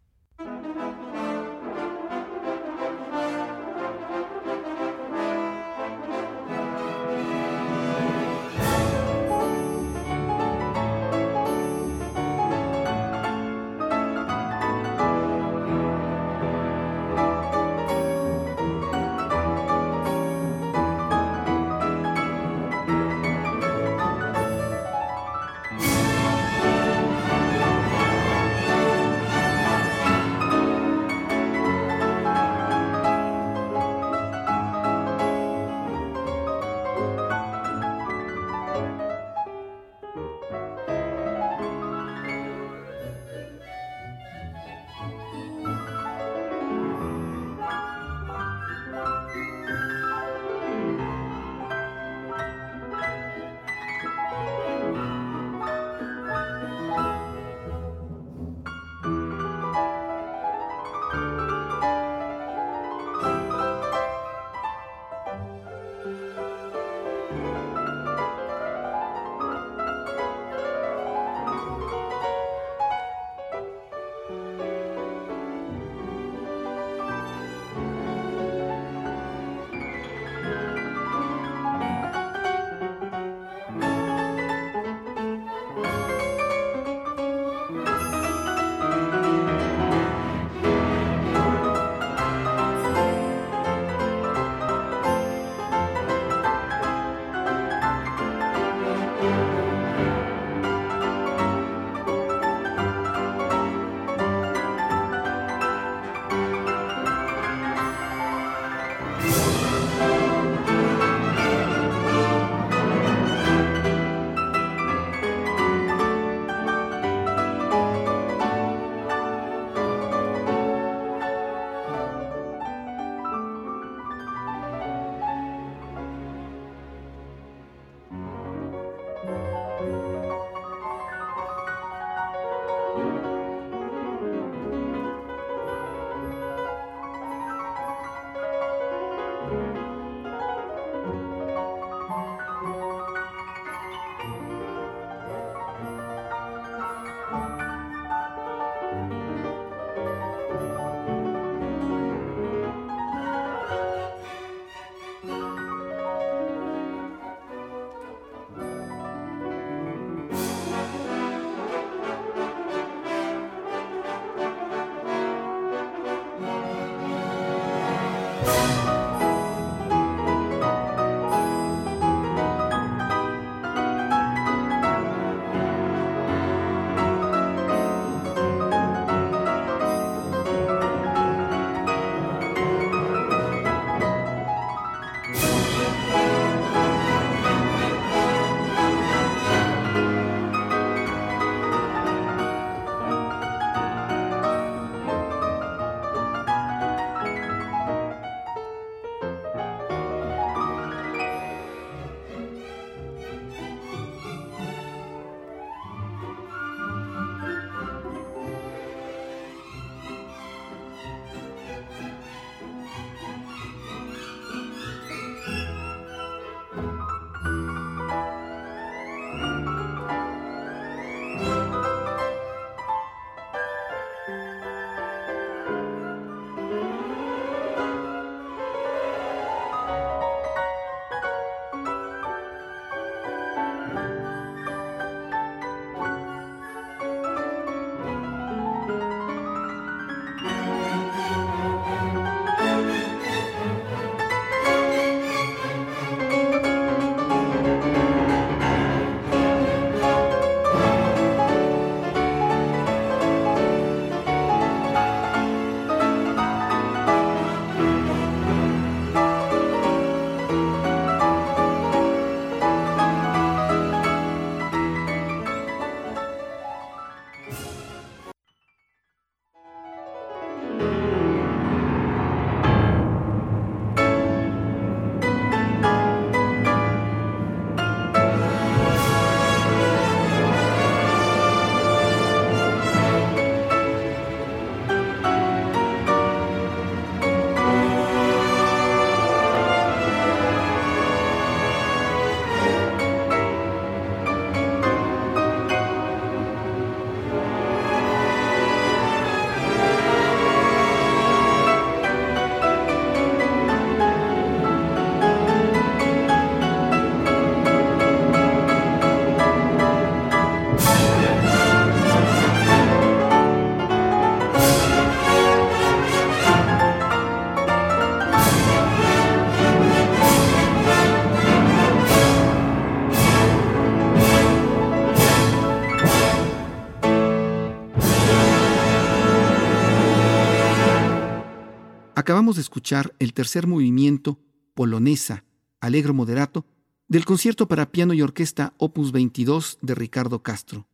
Acabamos de escuchar el tercer movimiento, Polonesa, Alegro Moderato, del concierto para piano y orquesta Opus 22 de Ricardo Castro,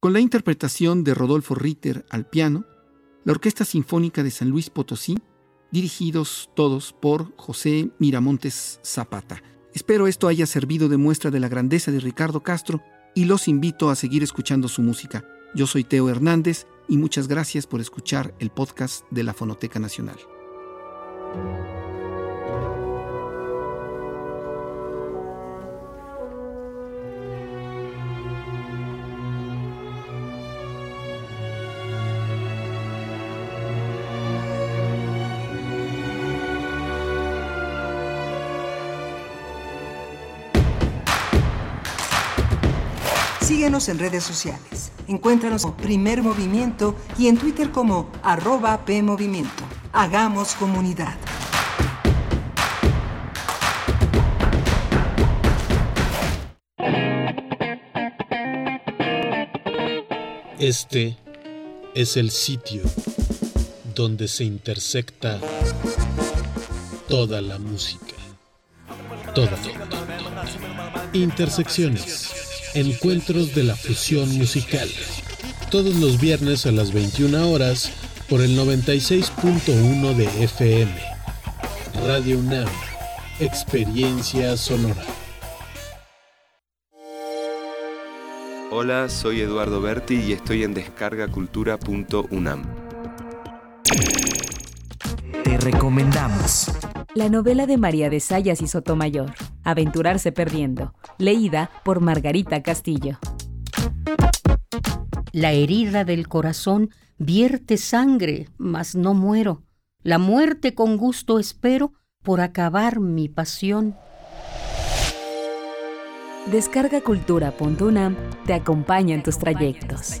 con la interpretación de Rodolfo Ritter al piano, la Orquesta Sinfónica de San Luis Potosí, dirigidos todos por José Miramontes Zapata. Espero esto haya servido de muestra de la grandeza de Ricardo Castro y los invito a seguir escuchando su música. Yo soy Teo Hernández y muchas gracias por escuchar el podcast de la Fonoteca Nacional. thank you Síguenos en redes sociales. Encuéntranos como Primer Movimiento y en Twitter como arroba PMovimiento. Hagamos comunidad. Este es el sitio donde se intersecta toda la música. Toda. Intersecciones. Encuentros de la fusión musical. Todos los viernes a las 21 horas por el 96.1 de FM. Radio UNAM. Experiencia sonora. Hola, soy Eduardo Berti y estoy en descargacultura.unam. Te recomendamos. La novela de María de Sayas y Sotomayor, Aventurarse Perdiendo, leída por Margarita Castillo. La herida del corazón vierte sangre, mas no muero. La muerte con gusto espero por acabar mi pasión. Descargacultura.unam te acompaña en tus trayectos.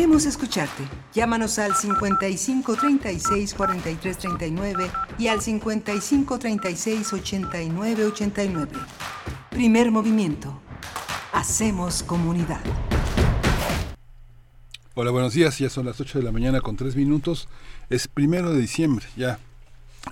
Queremos escucharte. Llámanos al 55 36 43 39 y al 55 36 89 89. Primer movimiento. Hacemos comunidad. Hola, buenos días. Ya son las 8 de la mañana con 3 minutos. Es primero de diciembre, ya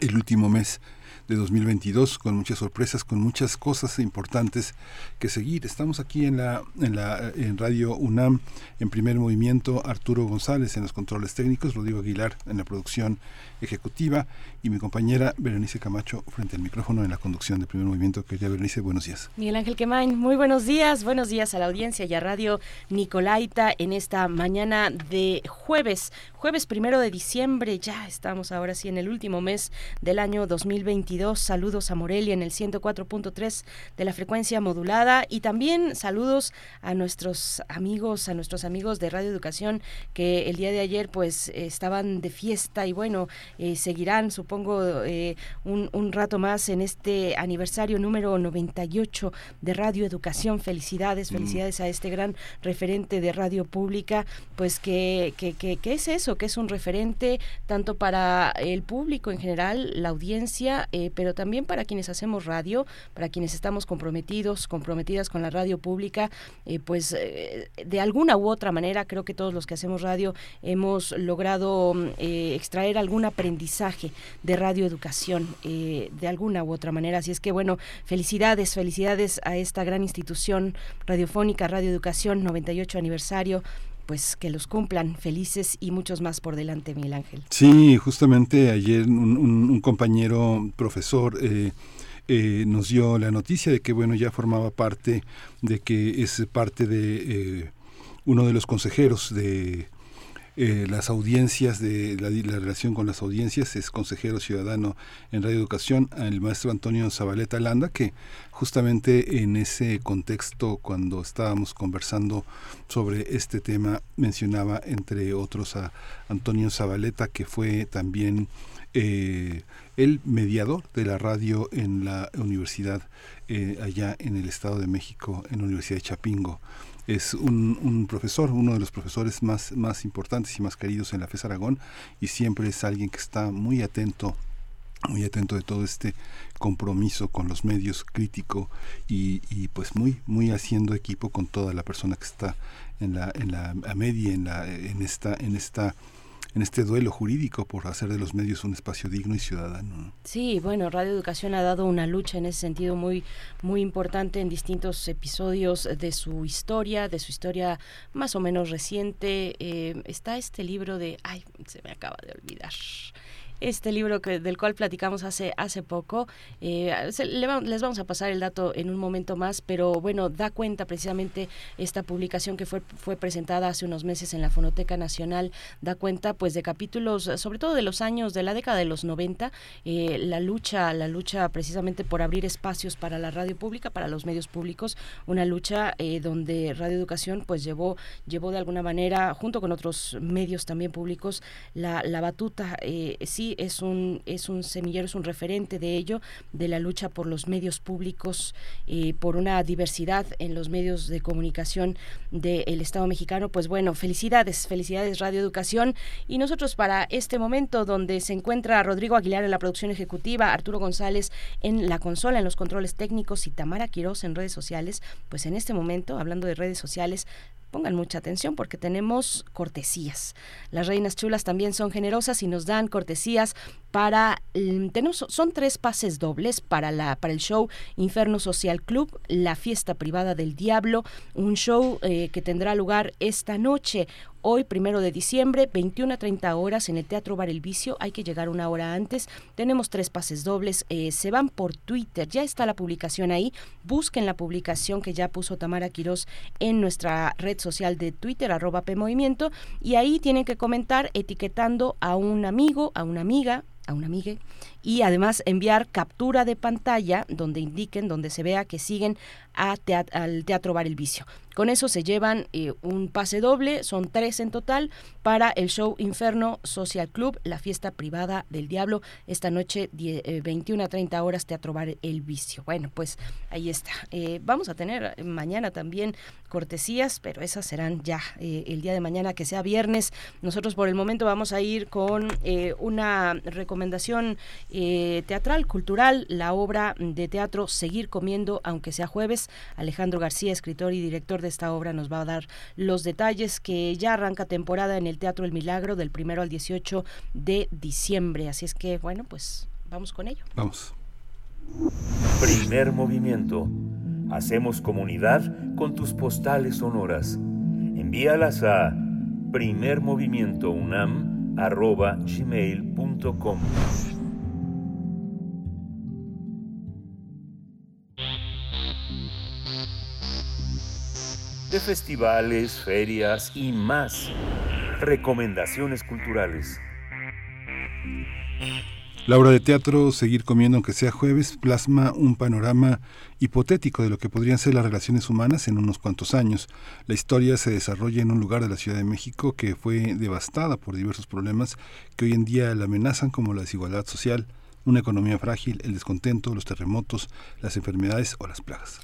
el último mes de 2022 con muchas sorpresas, con muchas cosas importantes que seguir. Estamos aquí en la en la en Radio UNAM en primer movimiento Arturo González en los controles técnicos, Rodrigo Aguilar en la producción ejecutiva y mi compañera Berenice Camacho frente al micrófono en la conducción de primer movimiento. Querida Berenice, buenos días. Miguel Ángel Quemain, muy buenos días, buenos días a la audiencia y a Radio Nicolaita en esta mañana de jueves, jueves primero de diciembre, ya estamos ahora sí en el último mes del año 2022 22. Saludos a Morelia en el 104.3 de la frecuencia modulada y también saludos a nuestros amigos, a nuestros amigos de Radio Educación que el día de ayer pues estaban de fiesta y bueno, eh, seguirán supongo eh, un, un, rato más en este aniversario número 98 de Radio Educación. Felicidades, mm. felicidades a este gran referente de radio pública, pues que, que, que, es eso, que es un referente tanto para el público en general, la audiencia, eh, pero también para quienes hacemos radio, para quienes estamos comprometidos, comprometidas con la radio pública, pues de alguna u otra manera creo que todos los que hacemos radio hemos logrado mm, extraer algún aprendizaje de radioeducación eh, de alguna u otra manera. Así es que bueno, felicidades, felicidades a esta gran institución radiofónica, Radio Educación, 98 aniversario pues que los cumplan felices y muchos más por delante, Miguel Ángel. Sí, justamente ayer un, compañero profesor eh, eh, nos dio la noticia de que bueno ya formaba parte de que es parte de uno de los consejeros de eh, las audiencias, de la, relación con las audiencias, es consejero ciudadano en Radio Educación, el maestro Antonio Zabaleta Landa, que justamente en ese contexto, cuando estábamos conversando sobre este tema, mencionaba entre otros a Antonio Zabaleta, que fue también eh, el mediador de la radio en la universidad eh, allá en el Estado de México, en la Universidad de Chapingo es un, profesor, uno de los profesores más, más importantes y más queridos en la FES Aragón y siempre es alguien que está muy atento muy atento de todo este compromiso con los medios crítico y, y, pues muy muy haciendo equipo con toda la persona que está en la en la media en la en esta en esta en este duelo jurídico por hacer de los medios un espacio digno y ciudadano. Sí, bueno, Radio Educación ha dado una lucha en ese sentido muy, muy importante en distintos episodios de su historia, de su historia más o menos reciente. Eh, está este libro de, ay, se me acaba de olvidar este libro que, del cual platicamos hace, hace poco. Eh, les vamos a pasar el dato en un momento más, pero bueno, da cuenta precisamente esta publicación que fue, fue presentada hace unos meses en la Fonoteca Nacional, da cuenta pues de capítulos, sobre todo de los años de la década de los 90, eh, la lucha, la lucha precisamente por abrir espacios para la radio pública, para los medios públicos, una lucha eh, donde Radio Educación pues llevó, llevó de alguna manera, junto con otros medios también públicos, la, la batuta, sí es un, es un semillero, es un referente de ello, de la lucha por los medios públicos, eh, por una diversidad en los medios de comunicación del Estado mexicano. Pues bueno, felicidades, felicidades Radio Educación. Y nosotros para este momento donde se encuentra Rodrigo Aguilar en la producción ejecutiva, Arturo González en la consola, en los controles técnicos y Tamara Quiroz en redes sociales, pues en este momento, hablando de redes sociales, pongan mucha atención porque tenemos cortesías. Las reinas chulas también son generosas y nos dan cortesías para mm, tenemos son tres pases dobles para la para el show Inferno Social Club, la fiesta privada del diablo, un show eh, que tendrá lugar esta noche hoy, primero de diciembre, 21 a 30 horas en el Teatro Bar El Vicio. Hay que llegar una hora antes. Tenemos tres pases dobles. Eh, se van por Twitter. Ya está la publicación ahí. Busquen la publicación que ya puso Tamara Quirós en nuestra red social de Twitter, arroba PMovimiento. Y ahí tienen que comentar etiquetando a un amigo, a una amiga, a una amiga y además enviar captura de pantalla donde indiquen, donde se vea que siguen al Teatro Bar El Vicio. Con eso se llevan eh, un pase doble, son tres en total, para el show Inferno Social Club, la fiesta privada del diablo, esta noche 21 eh, a 30 horas, Teatro Bar El Vicio. Bueno, pues ahí está. Eh, vamos a tener mañana también cortesías, pero esas serán ya el día de mañana, que sea viernes. Nosotros por el momento vamos a ir con una recomendación teatral, cultural, la obra de teatro Seguir comiendo, aunque sea jueves. Alejandro García, escritor y director de esta obra nos va a dar los detalles que ya arranca temporada en el Teatro El Milagro del primero al 18 de diciembre. Así es que, bueno, pues vamos con ello. Vamos. Primer movimiento. Hacemos comunidad con tus postales sonoras. Envíalas a primermovimientounam.gmail.com de festivales, ferias y más. Recomendaciones culturales. La obra de teatro Seguir comiendo aunque sea jueves plasma un panorama hipotético de lo que podrían ser las relaciones humanas en unos cuantos años. La historia se desarrolla en un lugar de la Ciudad de México que fue devastada por diversos problemas que hoy en día la amenazan como la desigualdad social, una economía frágil, el descontento, los terremotos, las enfermedades o las plagas.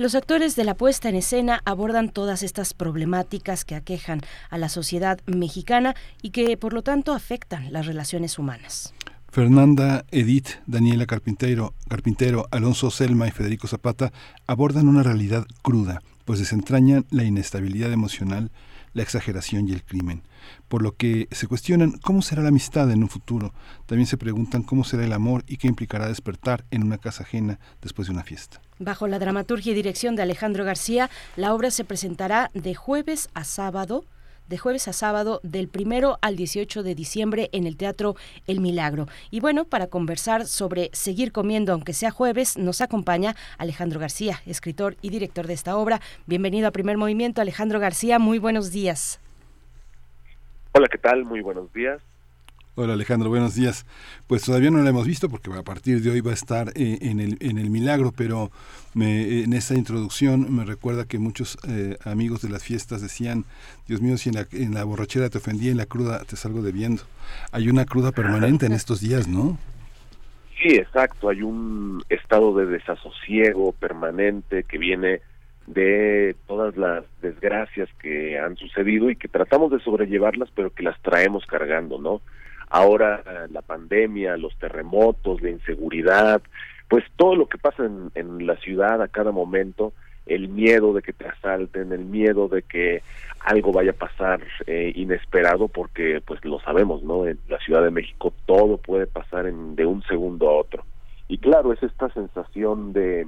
Los actores de la puesta en escena abordan todas estas problemáticas que aquejan a la sociedad mexicana y que por lo tanto afectan las relaciones humanas. Fernanda, Edith, Daniela Carpintero, Carpintero, Alonso Selma y Federico Zapata abordan una realidad cruda, pues desentrañan la inestabilidad emocional, la exageración y el crimen. Por lo que se cuestionan cómo será la amistad en un futuro. También se preguntan cómo será el amor y qué implicará despertar en una casa ajena después de una fiesta. Bajo la dramaturgia y dirección de Alejandro García, la obra se presentará de jueves a sábado de jueves a sábado del primero al 18 de diciembre en el Teatro El Milagro. Y bueno, para conversar sobre seguir comiendo aunque sea jueves, nos acompaña Alejandro García, escritor y director de esta obra. Bienvenido a Primer Movimiento, Alejandro García, muy buenos días. Hola, ¿qué tal? Muy buenos días. Hola Alejandro, buenos días. Pues todavía no la hemos visto porque a partir de hoy va a estar eh, en, el, en el Milagro, pero me, en esta introducción me recuerda que muchos eh, amigos de las fiestas decían, Dios mío, si en la, en la borrachera te ofendí, en la cruda te salgo debiendo. Hay una cruda permanente en estos días, ¿no? Sí, exacto. Hay un estado de desasosiego permanente que viene de todas las desgracias que han sucedido y que tratamos de sobrellevarlas, pero que las traemos cargando, ¿no? Ahora la pandemia, los terremotos, la inseguridad, pues todo lo que pasa en, la ciudad a cada momento, el miedo de que te asalten, el miedo de que algo vaya a pasar eh, inesperado, porque pues lo sabemos, ¿no? En la Ciudad de México todo puede pasar en, de un segundo a otro. Y claro, es esta sensación de,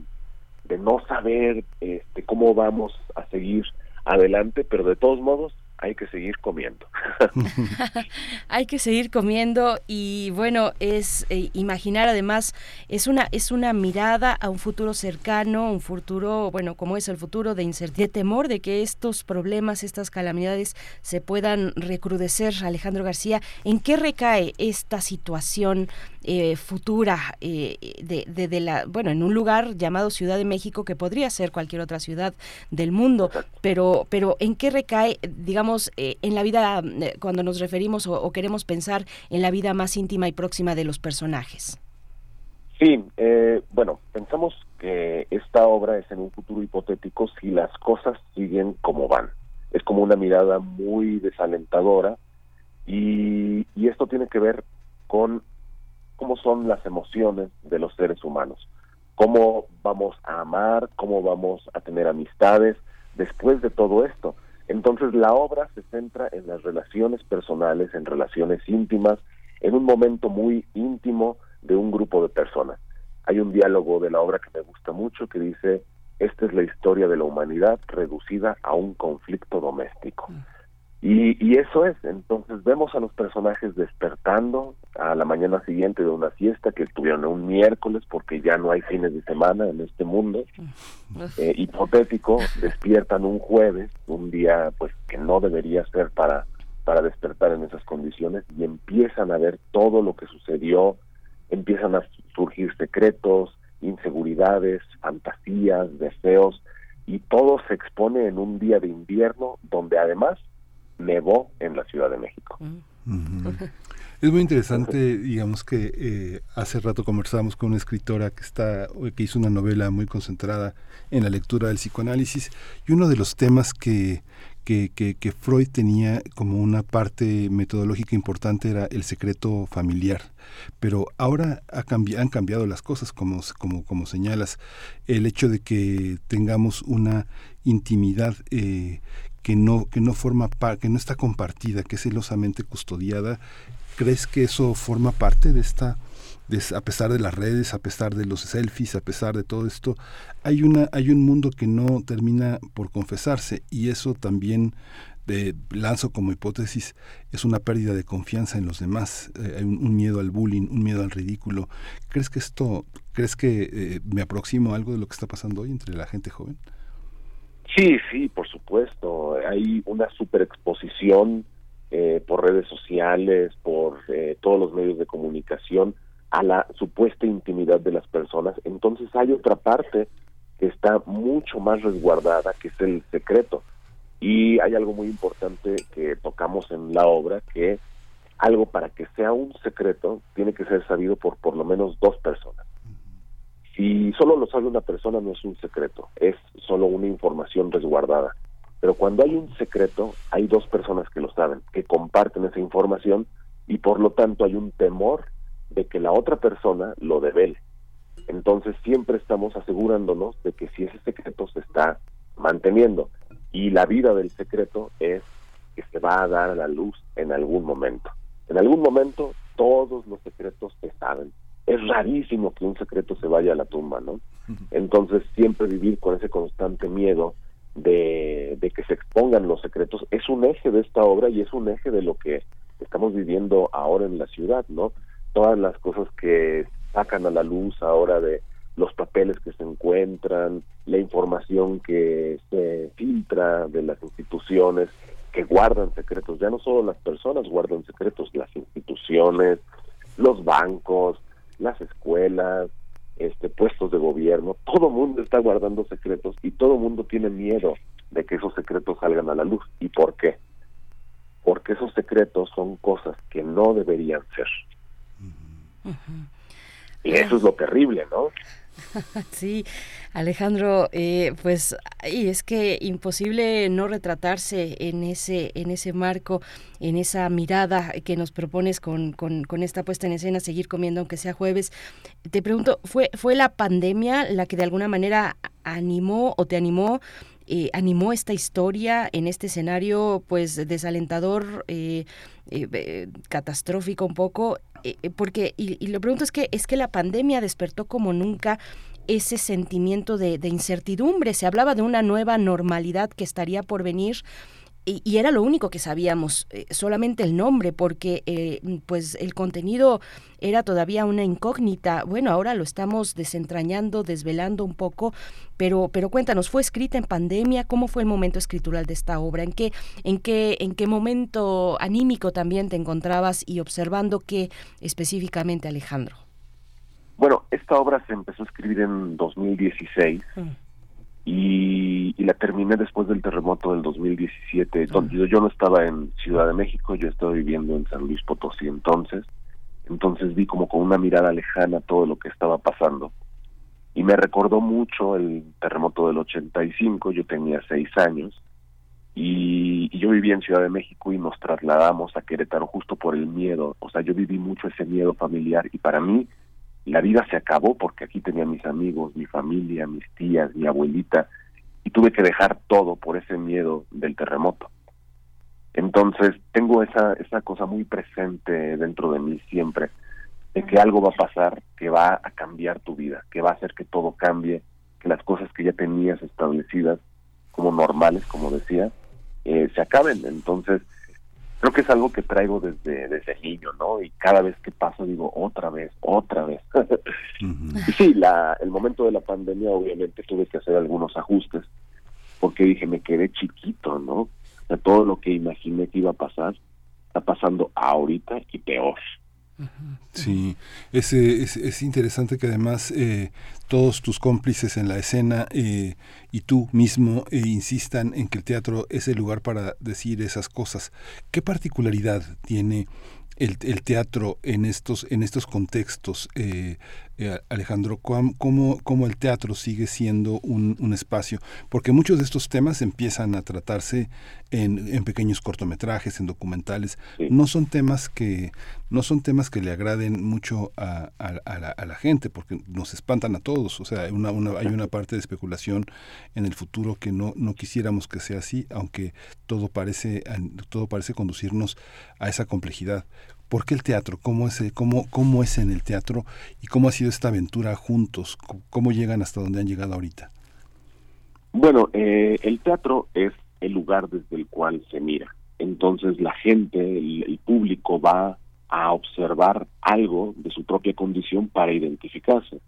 de no saber este, cómo vamos a seguir adelante, pero de todos modos hay que seguir comiendo. hay que seguir comiendo y bueno, es eh, imaginar además, es una, es una mirada a un futuro cercano, un futuro, bueno, como es el futuro de incertidumbre, temor de que estos problemas, estas calamidades se puedan recrudecer. Alejandro García, ¿en qué recae esta situación eh, futura eh, de, de, la, bueno, en un lugar llamado Ciudad de México que podría ser cualquier otra ciudad del mundo, pero, pero ¿en qué recae, digamos, eh, en la vida, cuando nos referimos o, queremos pensar en la vida más íntima y próxima de los personajes? Sí, bueno, pensamos que esta obra es en un futuro hipotético si las cosas siguen como van. Es como una mirada muy desalentadora y esto tiene que ver con cómo son las emociones de los seres humanos, cómo vamos a amar, cómo vamos a tener amistades después de todo esto. Entonces la obra se centra en las relaciones personales, en relaciones íntimas, en un momento muy íntimo de un grupo de personas. Hay un diálogo de la obra que me gusta mucho que dice, esta es la historia de la humanidad reducida a un conflicto doméstico. Mm. Y, eso es, entonces vemos a los personajes despertando a la mañana siguiente de una fiesta que estuvieron un miércoles porque ya no hay fines de semana en este mundo. Eh, hipotético, despiertan un jueves, un día pues que no debería ser para, para despertar en esas condiciones y empiezan a ver todo lo que sucedió, empiezan a surgir secretos, inseguridades, fantasías, deseos y todo se expone en un día de invierno donde además nevó en la Ciudad de México. Es muy interesante, digamos que eh, hace rato conversamos con una escritora que está que hizo una novela muy concentrada en la lectura del psicoanálisis y uno de los temas que que, que, Freud tenía como una parte metodológica importante era el secreto familiar. Pero ahora ha han cambiado las cosas, como, como, como señalas. El hecho de que tengamos una intimidad eh, que no, que no forma que no está compartida, que es celosamente custodiada, ¿crees que eso forma parte de esta a pesar de las redes, a pesar de los selfies, a pesar de todo esto, hay una hay un mundo que no termina por confesarse y eso también de, lanzo como hipótesis es una pérdida de confianza en los demás, eh, un, miedo al bullying, un miedo al ridículo. ¿Crees que esto, crees que eh, me aproximo a algo de lo que está pasando hoy entre la gente joven? Sí, sí, por supuesto. Hay una superexposición eh, por redes sociales, por eh, todos los medios de comunicación a la supuesta intimidad de las personas, entonces hay otra parte que está mucho más resguardada, que es el secreto. Y hay algo muy importante que tocamos en la obra, que algo para que sea un secreto tiene que ser sabido por por lo menos dos personas. Si solo lo sabe una persona no es un secreto, es solo una información resguardada. Pero cuando hay un secreto, hay dos personas que lo saben, que comparten esa información y por lo tanto hay un temor de que la otra persona lo devele. Entonces siempre estamos asegurándonos de que si ese secreto se está manteniendo y la vida del secreto es que se va a dar a la luz en algún momento. En algún momento todos los secretos se saben. Es rarísimo que un secreto se vaya a la tumba, ¿no? Entonces siempre vivir con ese constante miedo de, de que se expongan los secretos es un eje de esta obra y es un eje de lo que estamos viviendo ahora en la ciudad, ¿no? todas las cosas que sacan a la luz ahora de los papeles que se encuentran, la información que se filtra de las instituciones que guardan secretos, ya no solo las personas guardan secretos, las instituciones, los bancos, las escuelas, este puestos de gobierno, todo mundo está guardando secretos y todo mundo tiene miedo de que esos secretos salgan a la luz. ¿Y por qué? Porque esos secretos son cosas que no deberían ser. Y eso es lo terrible, ¿no? Sí, Alejandro, eh, pues y es que imposible no retratarse en ese en ese marco, en esa mirada que nos propones con, con, esta puesta en escena, seguir comiendo aunque sea jueves. Te pregunto, ¿fue fue la pandemia la que de alguna manera animó o te animó eh, animó esta historia en este escenario pues desalentador, eh, eh, catastrófico un poco, porque, y, lo pregunto es que, es que la pandemia despertó como nunca ese sentimiento de, de incertidumbre, se hablaba de una nueva normalidad que estaría por venir, y, era lo único que sabíamos, eh, solamente el nombre, porque eh, pues el contenido era todavía una incógnita. Bueno, ahora lo estamos desentrañando, desvelando un poco, pero, pero cuéntanos, ¿fue escrita en pandemia? ¿Cómo fue el momento escritural de esta obra? ¿En qué, en qué, en qué momento anímico también te encontrabas y observando qué específicamente, Alejandro? Bueno, esta obra se empezó a escribir en 2016 y, la terminé después del terremoto del 2017. Donde yo, no estaba en Ciudad de México, yo estaba viviendo en San Luis Potosí entonces. Entonces vi como con una mirada lejana todo lo que estaba pasando. Y me recordó mucho el terremoto del 85, yo tenía seis años, y, y, yo vivía en Ciudad de México y nos trasladamos a Querétaro justo por el miedo. O sea, yo viví mucho ese miedo familiar y para mí la vida se acabó porque aquí tenía mis amigos, mi familia, mis tías, mi abuelita, y tuve que dejar todo por ese miedo del terremoto. Entonces tengo esa, esa cosa muy presente dentro de mí siempre, de que algo va a pasar que va a cambiar tu vida, que va a hacer que todo cambie, que las cosas que ya tenías establecidas como normales, como decía, eh, se acaben. Entonces, creo que es algo que traigo desde, desde niño, ¿no? Y cada vez que paso digo, otra vez, otra vez. sí, la, el momento de la pandemia obviamente tuve que hacer algunos ajustes, porque dije, me quedé chiquito, ¿no? O sea, todo lo que imaginé que iba a pasar, está pasando ahorita y peor. Sí, es, es, es, interesante que además eh, todos tus cómplices en la escena eh, y tú mismo eh, insistan en que el teatro es el lugar para decir esas cosas. ¿Qué particularidad tiene el, el teatro en estos, en estos contextos? Eh, Alejandro, ¿cómo, ¿cómo, el teatro sigue siendo un, un, espacio? Porque muchos de estos temas empiezan a tratarse en, en pequeños cortometrajes, en documentales. No son temas que no son temas que le agraden mucho a, a, la, a la, gente, porque nos espantan a todos. O sea, una, una, hay una parte de especulación en el futuro que no, no quisiéramos que sea así, aunque todo parece, todo parece conducirnos a esa complejidad. ¿Por qué el teatro? ¿Cómo es, cómo, ¿Cómo es en el teatro? ¿Y cómo ha sido esta aventura juntos? ¿Cómo llegan hasta donde han llegado ahorita? Bueno, eh, el teatro es el lugar desde el cual se mira. Entonces la gente, el, el público va a observar algo de su propia condición para identificarse.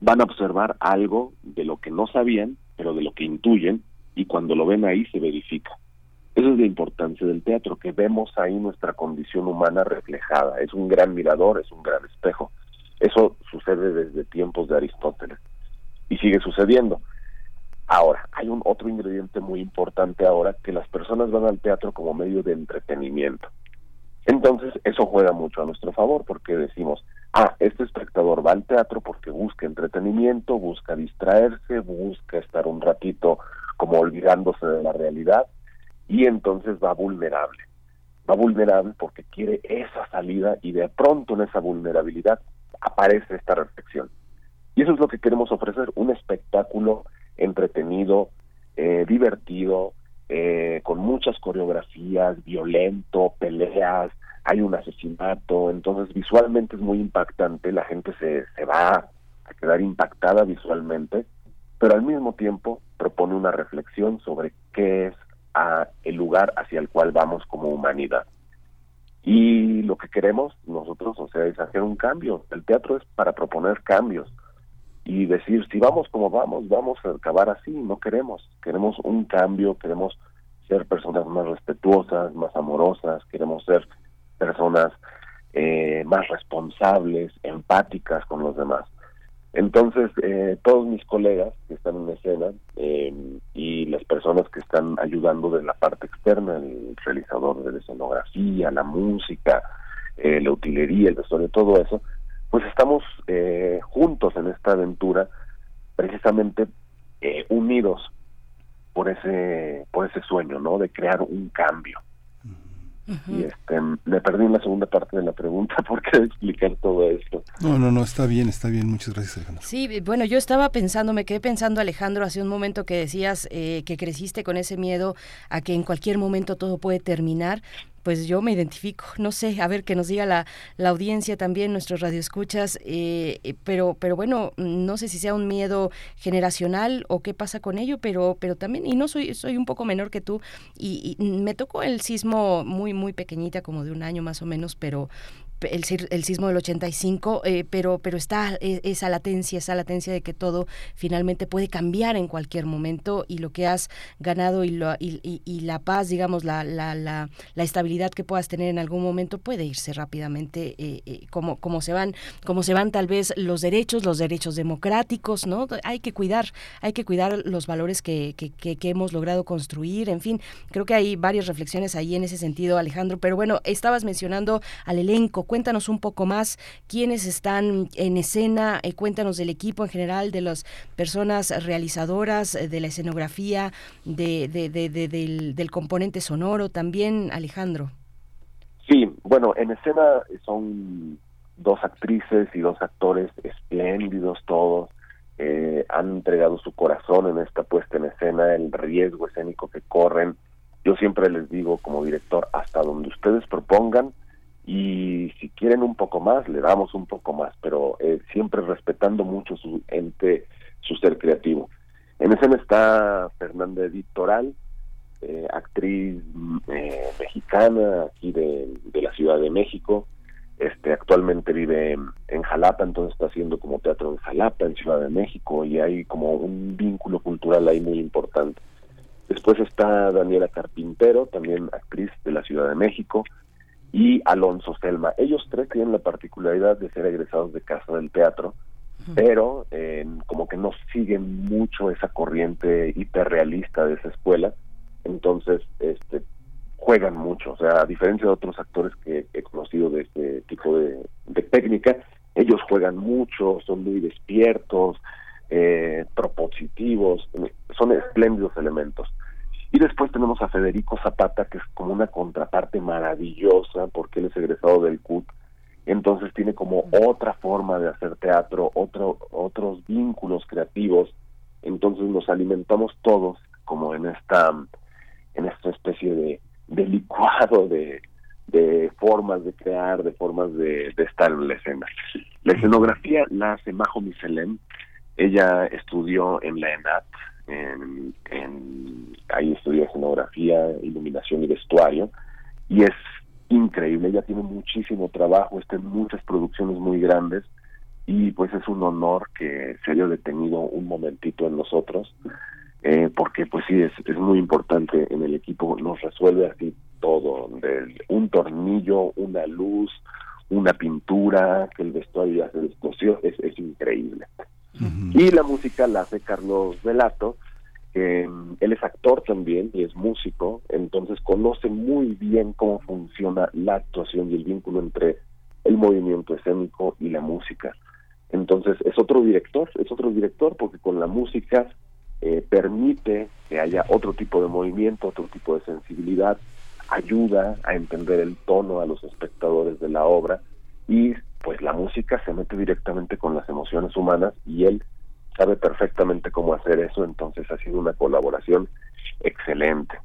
Van a observar algo de lo que no sabían, pero de lo que intuyen, y cuando lo ven ahí se verifica. Esa es la importancia del teatro, que vemos ahí nuestra condición humana reflejada. Es un gran mirador, es un gran espejo. Eso sucede desde tiempos de Aristóteles y sigue sucediendo. Ahora, hay un otro ingrediente muy importante ahora, que las personas van al teatro como medio de entretenimiento. Entonces, eso juega mucho a nuestro favor, porque decimos, ah, este espectador va al teatro porque busca entretenimiento, busca distraerse, busca estar un ratito como olvidándose de la realidad, y entonces va vulnerable. Va vulnerable porque quiere esa salida y de pronto en esa vulnerabilidad aparece esta reflexión. Y eso es lo que queremos ofrecer, un espectáculo entretenido, eh, divertido, eh, con muchas coreografías, violento, peleas, hay un asesinato, entonces visualmente es muy impactante, la gente se, se va a quedar impactada visualmente, pero al mismo tiempo propone una reflexión sobre qué es a el lugar hacia el cual vamos como humanidad. Y lo que queremos nosotros, o sea, es hacer un cambio. El teatro es para proponer cambios y decir, si vamos como vamos, vamos a acabar así, no queremos, queremos un cambio, queremos ser personas más respetuosas, más amorosas, queremos ser personas eh, más responsables, empáticas con los demás. Entonces, eh, todos mis colegas que están en escena eh, y las personas que están ayudando de la parte externa, el realizador de la escenografía, la música, la utilería, el vestuario, todo eso, pues estamos eh, juntos en esta aventura, precisamente eh, unidos por ese por ese sueño, ¿no? De crear un cambio. Y este, me perdí en la segunda parte de la pregunta porque explicar todo esto. No, no, no, está bien, está bien. Muchas gracias, Alejandro. Sí, bueno, yo estaba pensando, me quedé pensando, Alejandro, hace un momento que decías eh, que creciste con ese miedo a que en cualquier momento todo puede terminar pues yo me identifico, no sé, a ver que nos diga la, la audiencia también, nuestros radioescuchas, eh, eh, pero, pero bueno, no sé si sea un miedo generacional o qué pasa con ello, pero, pero también, y no soy, soy un poco menor que tú, y, y me tocó el sismo muy, muy pequeñita, como de un año más o menos, pero, el, el sismo del 85, eh, pero, pero está e, esa latencia, esa latencia de que todo finalmente puede cambiar en cualquier momento y lo que has ganado y, lo, y, y, la paz, digamos, la, estabilidad que puedas tener en algún momento puede irse rápidamente, eh, eh, como, se van, como se van tal vez los derechos, los derechos democráticos, ¿no? Hay que cuidar, hay que cuidar los valores que hemos logrado construir, en fin, creo que hay varias reflexiones ahí en ese sentido, Alejandro, pero bueno, estabas mencionando al elenco, Cuéntanos un poco más quiénes están en escena, eh, cuéntanos del equipo en general, de las personas realizadoras, eh, de la escenografía, de, del, del componente sonoro también, Alejandro. Sí, bueno, en escena son dos actrices y dos actores espléndidos todos. Eh, han entregado su corazón en esta puesta en escena, el riesgo escénico que corren. Yo siempre les digo como director, hasta donde ustedes propongan, y si quieren un poco más, le damos un poco más, pero eh, siempre respetando mucho su ente, su ser creativo. En escena está Fernanda Editoral, eh, actriz eh, mexicana aquí de, de, la Ciudad de México. Este, actualmente vive en, Jalapa, entonces está haciendo como teatro en Jalapa, en Ciudad de México, y hay como un vínculo cultural ahí muy importante. Después está Daniela Carpintero, también actriz de la Ciudad de México y Alonso Selma. Ellos tres tienen la particularidad de ser egresados de Casa del Teatro, pero eh, como que no siguen mucho esa corriente hiperrealista de esa escuela, entonces este juegan mucho, o sea, a diferencia de otros actores que he conocido de este tipo de, técnica, ellos juegan mucho, son muy despiertos, eh, propositivos, son espléndidos elementos. Y después tenemos a Federico Zapata, que es como una contraparte maravillosa, porque él es egresado del CUT, entonces tiene como otra forma de hacer teatro, otro, otros vínculos creativos, entonces nos alimentamos todos como en esta, en esta especie de, de licuado de, de formas de crear, de formas de, de, estar en la escena. La escenografía la hace Majo Miselem, ella estudió en la ENAT, en, en, ahí estudió escenografía, iluminación y vestuario, y es increíble, ella tiene muchísimo trabajo, está en muchas producciones muy grandes, y pues es un honor que se haya detenido un momentito en nosotros, eh, porque pues sí, es, es muy importante en el equipo, nos resuelve así todo, de un tornillo, una luz, una pintura, que el vestuario ya se descosió, es, es increíble. Y la música la hace Carlos Velato, mm, él es actor también y es músico, entonces conoce muy bien cómo funciona la actuación y el vínculo entre el movimiento escénico y la música. Entonces es otro director, es otro director porque con la música eh, permite que haya otro tipo de movimiento, otro tipo de sensibilidad, ayuda a entender el tono a los espectadores de la obra y pues la música se mete directamente con las emociones humanas y él sabe perfectamente cómo hacer eso, entonces ha sido una colaboración excelente.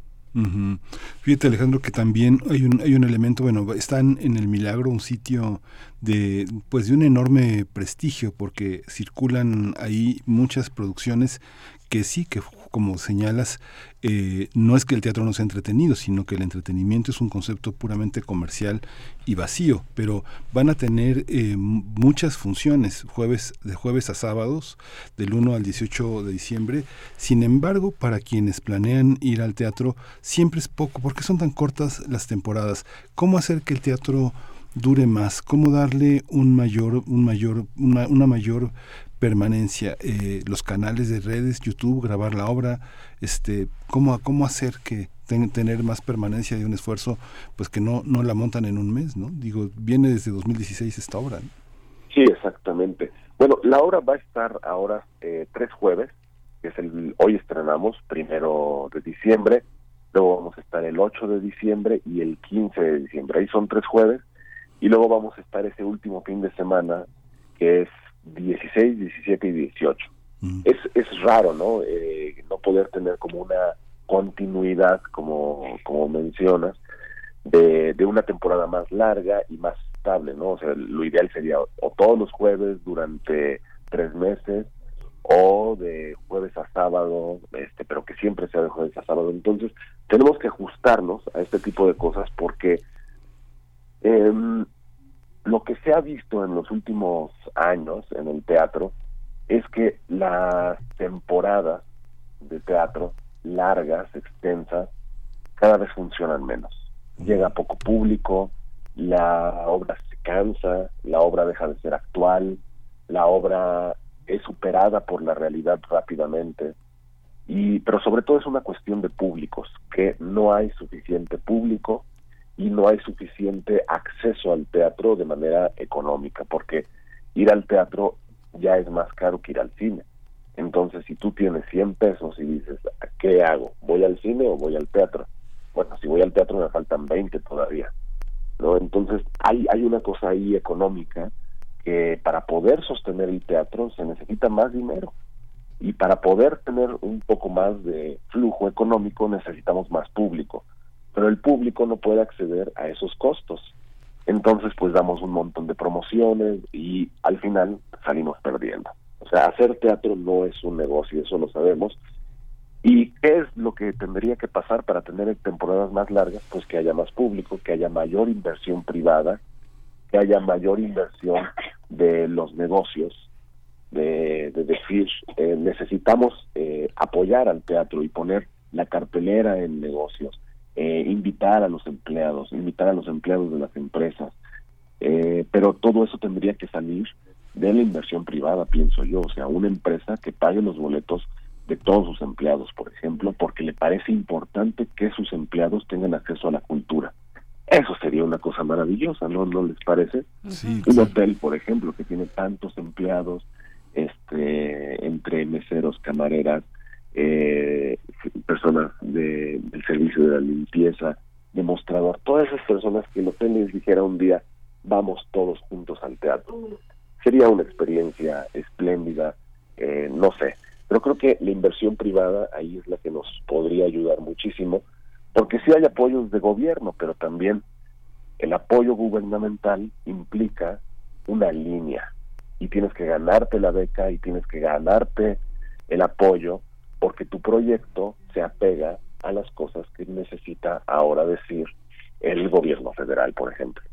Fíjate Alejandro que también hay un, hay un elemento, bueno, están en el Milagro, un sitio de pues de un enorme prestigio porque circulan ahí muchas producciones que sí, que como señalas, eh, no es que el teatro no sea entretenido, sino que el entretenimiento es un concepto puramente comercial y vacío, pero van a tener eh, muchas funciones, jueves, de jueves a sábados, del 1 al 18 de diciembre. Sin embargo, para quienes planean ir al teatro, siempre es poco. ¿Por qué son tan cortas las temporadas? ¿Cómo hacer que el teatro dure más? ¿Cómo darle un mayor, un mayor, una, una mayor permanencia, eh, los canales de redes, YouTube, grabar la obra, este, cómo, cómo hacer que tener más permanencia de un esfuerzo, pues que no, no la montan en un mes, ¿no? Digo, viene desde 2016 esta obra. Sí, exactamente. Bueno, la obra va a estar ahora eh, tres jueves, que es el, hoy estrenamos, primero de diciembre, luego vamos a estar el 8 de diciembre y el 15 de diciembre, ahí son tres jueves, y luego vamos a estar ese último fin de semana, que es 16, 17 y 18. Mm. Es, es raro, ¿no? Eh, no poder tener como una continuidad, como, como mencionas, de, de una temporada más larga y más estable, ¿no? O sea, lo ideal sería o todos los jueves durante tres meses o de jueves a sábado, este, pero que siempre sea de jueves a sábado. Entonces, tenemos que ajustarnos a este tipo de cosas porque eh, lo que se ha visto en los últimos años en el teatro es que las temporadas de teatro largas, extensas, cada vez funcionan menos. Llega poco público, la obra se cansa, la obra deja de ser actual, la obra es superada por la realidad rápidamente. Y pero sobre todo es una cuestión de públicos, que no hay suficiente público y no hay suficiente acceso al teatro de manera económica, porque ir al teatro ya es más caro que ir al cine. Entonces, si tú tienes 100 pesos y dices, ¿qué hago? ¿Voy al cine o voy al teatro? Bueno, si voy al teatro me faltan 20 todavía. ¿no? Entonces, hay, hay una cosa ahí económica que para poder sostener el teatro se necesita más dinero. Y para poder tener un poco más de flujo económico necesitamos más público pero el público no puede acceder a esos costos. Entonces, pues damos un montón de promociones y al final salimos perdiendo. O sea, hacer teatro no es un negocio, eso lo sabemos. ¿Y qué es lo que tendría que pasar para tener temporadas más largas? Pues que haya más público, que haya mayor inversión privada, que haya mayor inversión de los negocios, de, decir, eh, necesitamos eh, apoyar al teatro y poner la cartelera en negocios, eh, invitar a los empleados, invitar a los empleados de las empresas, eh, pero todo eso tendría que salir de la inversión privada, pienso yo, o sea, una empresa que pague los boletos de todos sus empleados, por ejemplo, porque le parece importante que sus empleados tengan acceso a la cultura. Eso sería una cosa maravillosa, ¿no? ¿No les parece? Un hotel, por ejemplo, que tiene tantos empleados, este, entre meseros, camareras, eh, personas de, del servicio de la limpieza, demostrador, todas esas personas que hotel les dijera un día, vamos todos juntos al teatro. Sería una experiencia espléndida, eh, no sé, pero creo que la inversión privada ahí es la que nos podría ayudar muchísimo, porque sí hay apoyos de gobierno, pero también el apoyo gubernamental implica una línea y tienes que ganarte la beca y tienes que ganarte el apoyo porque tu proyecto se apega a las cosas que necesita ahora decir el gobierno federal, por ejemplo.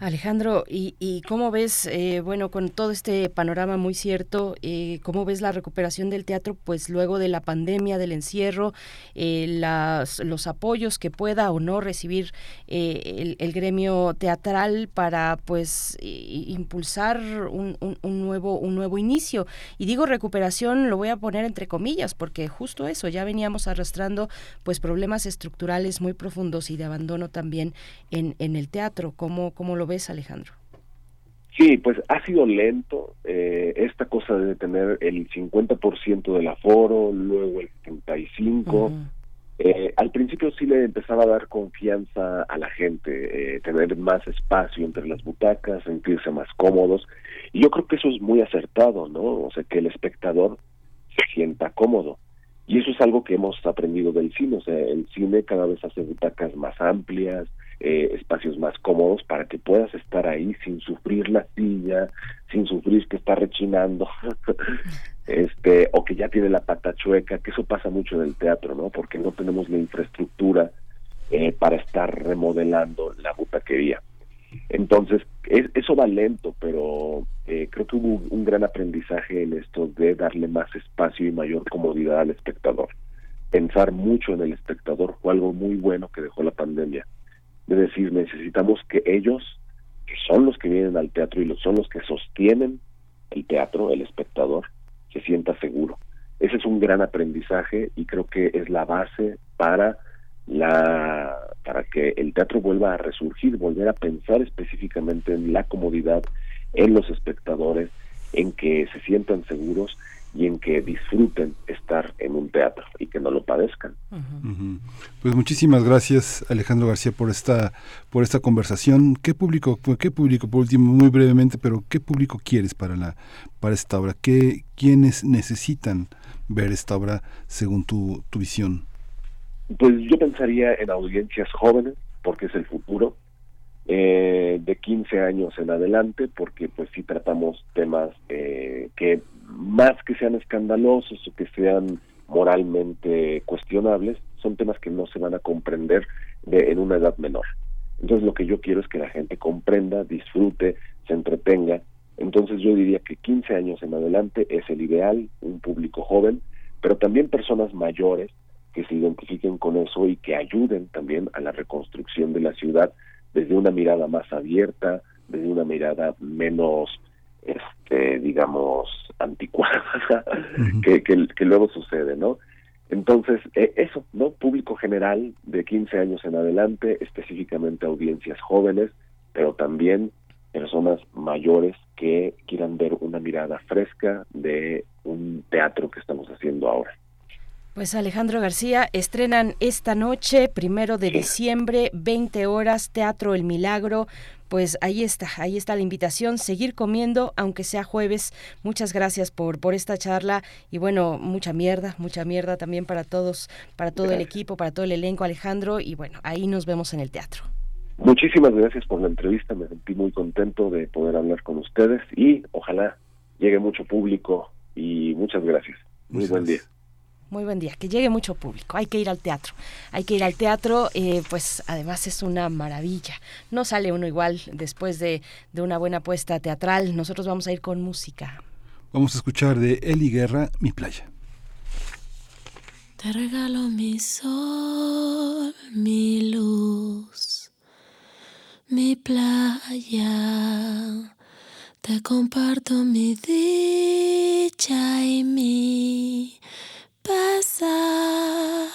Alejandro, ¿y, cómo ves, eh, bueno, con todo este panorama muy cierto, eh, cómo ves la recuperación del teatro, pues luego de la pandemia, del encierro, eh, las, los apoyos que pueda o no recibir el, gremio teatral para, pues, impulsar un, nuevo, un nuevo inicio? Y digo recuperación, lo voy a poner entre comillas, porque justo eso, ya veníamos arrastrando, pues, problemas estructurales muy profundos y de abandono también en, en el teatro. ¿Cómo, cómo lo Alejandro? Sí, pues ha sido lento. Eh, esta cosa de tener el 50% del aforo, luego el 75%. Eh, al principio sí le empezaba a dar confianza a la gente, eh, tener más espacio entre las butacas, sentirse más cómodos. Y yo creo que eso es muy acertado, ¿no? O sea, que el espectador se sienta cómodo. Y eso es algo que hemos aprendido del cine. O sea, el cine cada vez hace butacas más amplias, eh, espacios más cómodos para que puedas estar ahí sin sufrir la silla, sin sufrir que está rechinando, este, o que ya tiene la pata chueca, que eso pasa mucho en el teatro, ¿no? Porque no tenemos la infraestructura eh, para estar remodelando la butaquería. Entonces, eso va lento, pero eh, creo que hubo un gran aprendizaje en esto de darle más espacio y mayor comodidad al espectador. Pensar mucho en el espectador fue algo muy bueno que dejó la pandemia de decir necesitamos que ellos, que son los que vienen al teatro y son los que sostienen el teatro, el espectador, se sienta seguro. Ese es un gran aprendizaje y creo que es la base para la para que el teatro vuelva a resurgir, volver a pensar específicamente en la comodidad, en los espectadores, en que se sientan seguros y en que disfruten estar en un teatro y que no lo padezcan. Pues muchísimas gracias Alejandro García por esta por esta conversación. ¿Qué público qué público por último muy brevemente, pero qué público quieres para la para esta obra? ¿Qué quiénes necesitan ver esta obra según tu, tu visión? Pues yo pensaría en audiencias jóvenes porque es el futuro. Eh, de 15 años en adelante porque pues si tratamos temas eh, que más que sean escandalosos o que sean moralmente cuestionables, son temas que no se van a comprender de, en una edad menor. Entonces lo que yo quiero es que la gente comprenda, disfrute, se entretenga. Entonces yo diría que 15 años en adelante es el ideal, un público joven, pero también personas mayores que se identifiquen con eso y que ayuden también a la reconstrucción de la ciudad desde una mirada más abierta, desde una mirada menos este digamos anticuada que, que, luego sucede no entonces eh, eso no público general de 15 años en adelante específicamente audiencias jóvenes pero también personas mayores que quieran ver una mirada fresca de un teatro que estamos haciendo ahora pues Alejandro García, estrenan esta noche, primero de diciembre, 20 horas, Teatro El Milagro, pues ahí está, ahí está la invitación, seguir comiendo, aunque sea jueves. Muchas gracias por, por esta charla y bueno, mucha mierda, mucha mierda también para todos, para todo el equipo, para todo el elenco, Alejandro, y bueno, ahí nos vemos en el teatro. Muchísimas gracias por la entrevista, me sentí muy contento de poder hablar con ustedes y ojalá llegue mucho público y muchas gracias. Muy buen día. Muy buen día, que llegue mucho público. Hay que ir al teatro. Hay que ir al teatro, eh, pues además es una maravilla. No sale uno igual después de, de una buena puesta teatral. Nosotros vamos a ir con música. Vamos a escuchar de Eli Guerra, Mi Playa. Te regalo mi sol, mi luz, mi playa. Te comparto mi dicha y mi pasar.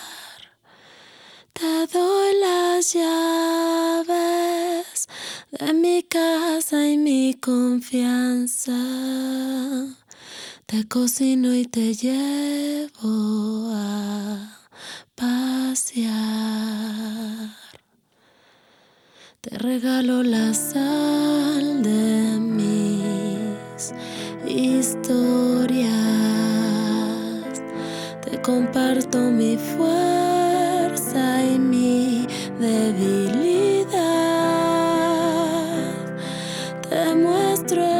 Te doy las llaves de mi casa y mi confianza. Te cocino y te llevo a pasear. Te regalo la sal de mis historias comparto mi fuerza y mi debilidad. Te muestro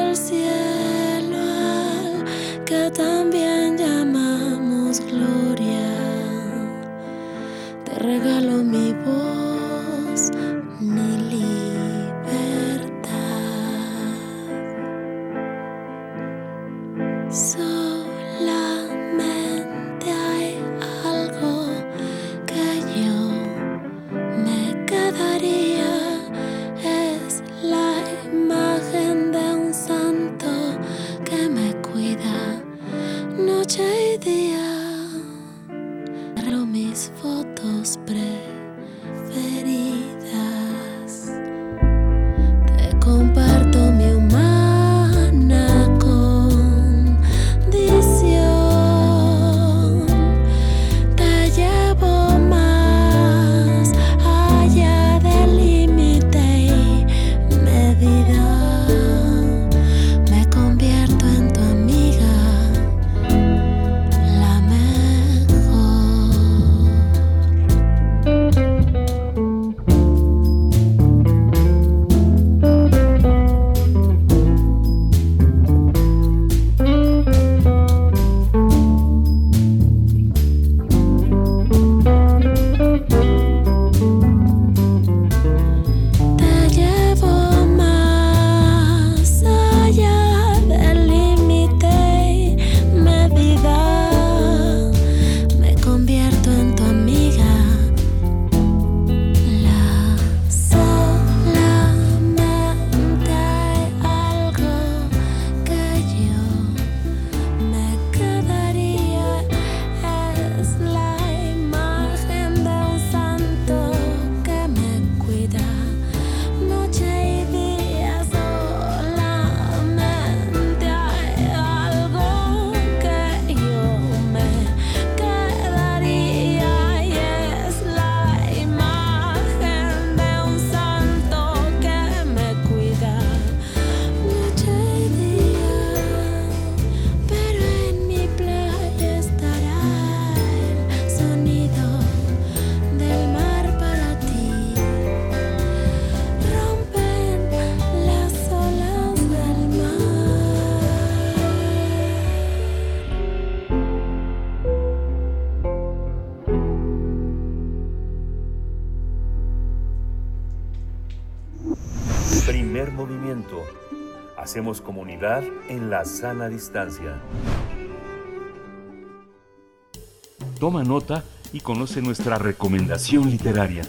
Hacemos comunidad en la sana distancia. Toma nota y conoce nuestra recomendación literaria.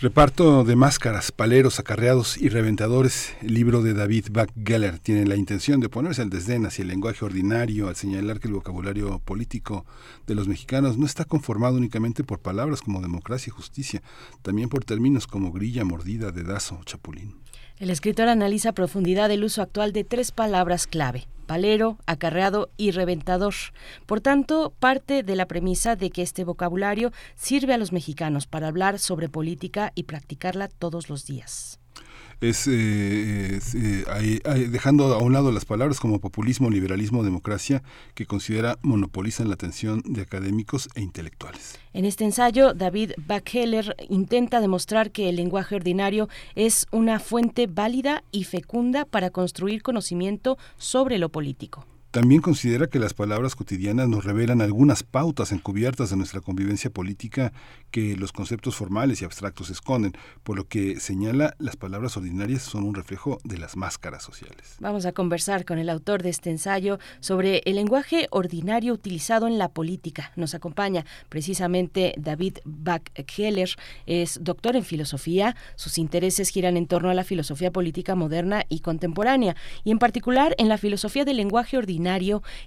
Reparto de máscaras, paleros, acarreados y reventadores. El libro de David Geller tiene la intención de ponerse al desdén hacia el lenguaje ordinario al señalar que el vocabulario político de los mexicanos no está conformado únicamente por palabras como democracia y justicia, también por términos como grilla, mordida, dedazo, chapulín. El escritor analiza a profundidad el uso actual de tres palabras clave, palero, acarreado y reventador. Por tanto, parte de la premisa de que este vocabulario sirve a los mexicanos para hablar sobre política y practicarla todos los días es, eh, eh, dejando a un lado las palabras como populismo, liberalismo, democracia, que considera monopolizan la atención de académicos e intelectuales. En este ensayo, David Bacheller intenta demostrar que el lenguaje ordinario es una fuente válida y fecunda para construir conocimiento sobre lo político. También considera que las palabras cotidianas nos revelan algunas pautas encubiertas de nuestra convivencia política que los conceptos formales y abstractos esconden, por lo que señala las palabras ordinarias son un reflejo de las máscaras sociales. Vamos a conversar con el autor de este ensayo sobre el lenguaje ordinario utilizado en la política. Nos acompaña precisamente David Bach-Heller, es doctor en filosofía, sus intereses giran en torno a la filosofía política moderna y contemporánea, y en particular en la filosofía del lenguaje ordinario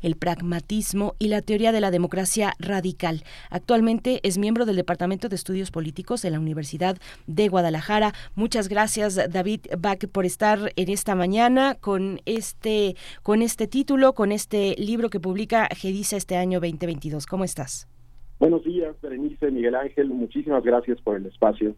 el pragmatismo y la teoría de la democracia radical. Actualmente es miembro del Departamento de Estudios Políticos de la Universidad de Guadalajara. Muchas gracias, David Bach, por estar en esta mañana con este, con este título, con este libro que publica GEDISA este año 2022. ¿Cómo estás? Buenos días, Berenice, Miguel Ángel. Muchísimas gracias por el espacio.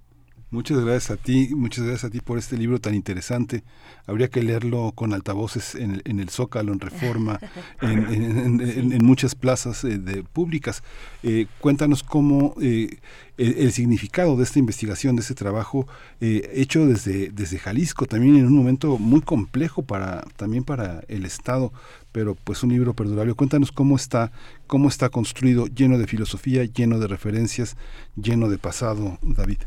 Muchas gracias a ti, muchas gracias a ti por este libro tan interesante. Habría que leerlo con altavoces en, en el Zócalo, en Reforma, en, muchas plazas eh, de, públicas. Eh, cuéntanos cómo eh, el, significado de esta investigación, de este trabajo hecho desde, desde Jalisco, también en un momento muy complejo para también para el Estado, pero pues un libro perdurable. Cuéntanos cómo está, cómo está construido, lleno de filosofía, lleno de referencias, lleno de pasado, David.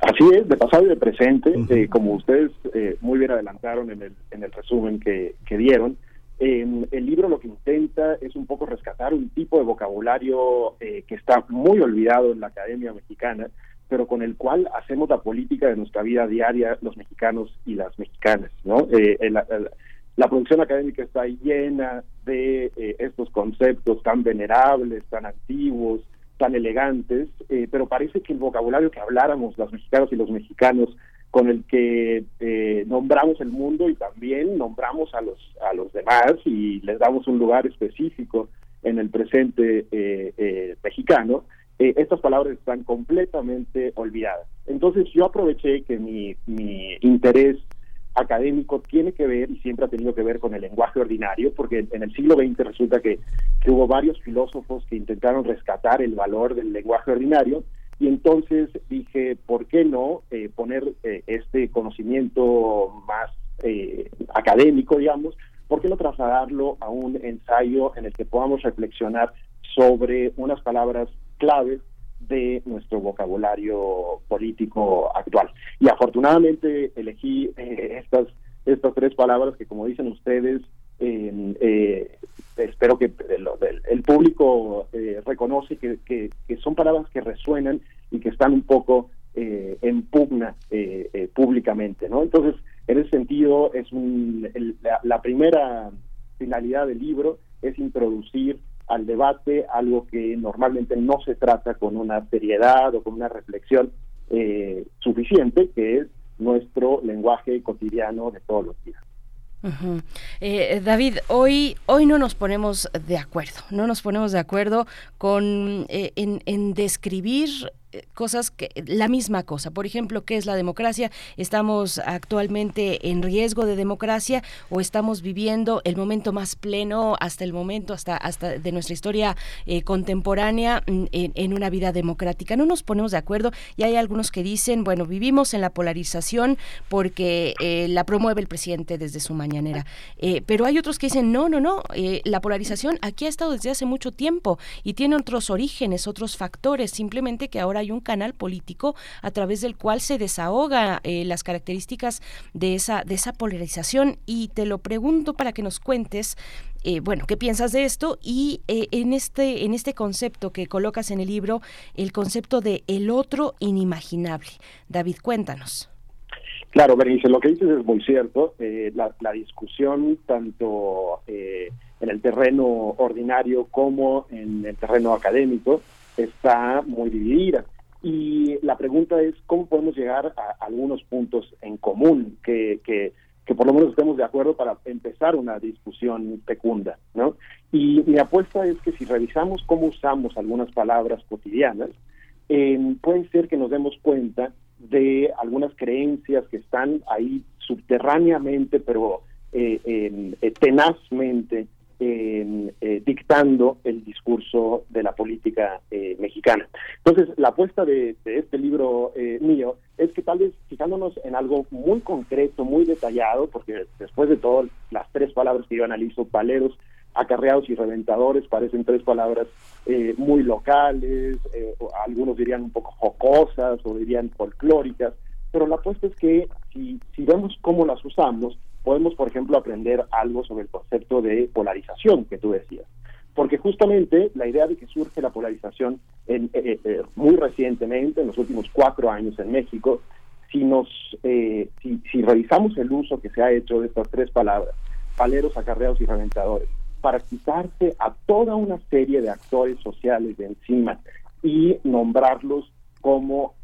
Así es, de pasado y de presente, eh, como ustedes eh, muy bien adelantaron en el, en el resumen que, que dieron, el libro lo que intenta es un poco rescatar un tipo de vocabulario eh, que está muy olvidado en la academia mexicana, pero con el cual hacemos la política de nuestra vida diaria los mexicanos y las mexicanas. ¿no? la, la, producción académica está llena de estos conceptos tan venerables, tan antiguos, tan elegantes, eh, pero parece que el vocabulario que habláramos las mexicanos y los mexicanos con el que eh, nombramos el mundo y también nombramos a los a los demás y les damos un lugar específico en el presente eh, mexicano, estas palabras están completamente olvidadas. Entonces yo aproveché que mi, mi interés académico tiene que ver y siempre ha tenido que ver con el lenguaje ordinario, porque en el siglo XX resulta que, hubo varios filósofos que intentaron rescatar el valor del lenguaje ordinario y entonces dije, ¿por qué no eh, poner eh, este conocimiento más eh, académico, digamos, por qué no trasladarlo a un ensayo en el que podamos reflexionar sobre unas palabras claves de nuestro vocabulario político actual. Y afortunadamente elegí eh, estas, estas tres palabras que, como dicen ustedes, eh, espero que el, público eh, reconoce que, son palabras que resuenan y que están un poco en pugna públicamente. ¿no? Entonces, en ese sentido, es un, la primera finalidad del libro es introducir al debate, algo que normalmente no se trata con una seriedad o con una reflexión eh, suficiente, que es nuestro lenguaje cotidiano de todos los días. Eh, David, hoy, hoy no nos ponemos de acuerdo, no nos ponemos de acuerdo con eh, en, en, describir cosas que la misma cosa. Por ejemplo, ¿qué es la democracia? ¿Estamos actualmente en riesgo de democracia o estamos viviendo el momento más pleno hasta el momento, hasta, hasta de nuestra historia eh, contemporánea mm, en, una vida democrática? No nos ponemos de acuerdo y hay algunos que dicen, bueno, vivimos en la polarización porque eh, la promueve el presidente desde su mañanera. pero hay otros que dicen, no, no, no, la polarización aquí ha estado desde hace mucho tiempo y tiene otros orígenes, otros factores, simplemente que ahora hay un canal político a través del cual se desahoga eh, las características de esa, de esa polarización. Y te lo pregunto para que nos cuentes eh, bueno, ¿qué piensas de esto? Y eh, en, este, en este concepto que colocas en el libro, el concepto de el otro inimaginable. David, cuéntanos. Claro, Berenice, lo que dices es muy cierto. Eh, la, discusión, tanto en el terreno ordinario como en el terreno académico, está muy dividida. Y la pregunta es cómo podemos llegar a algunos puntos en común que, que que por lo menos estemos de acuerdo para empezar una discusión fecunda, ¿no? Y mi apuesta es que si revisamos cómo usamos algunas palabras cotidianas, eh, puede ser que nos demos cuenta de algunas creencias que están ahí subterráneamente, pero eh, eh, tenazmente eh, dictando el discurso de la política eh, mexicana. Entonces, la apuesta de, este libro eh, mío es que tal vez fijándonos en algo muy concreto, muy detallado, porque después de todo, las tres palabras que yo analizo, paleros, acarreados y reventadores, parecen tres palabras muy locales, algunos dirían un poco jocosas o dirían folclóricas, pero la apuesta es que si, si vemos cómo las usamos, podemos, por ejemplo, aprender algo sobre el concepto de polarización que tú decías. Porque justamente la idea de que surge la polarización en, eh, eh, eh, muy recientemente, en los últimos cuatro años en México, si, nos, si, si revisamos el uso que se ha hecho de estas tres palabras, paleros, acarreados y reventadores, para quitarse a toda una serie de actores sociales de encima y nombrarlos como,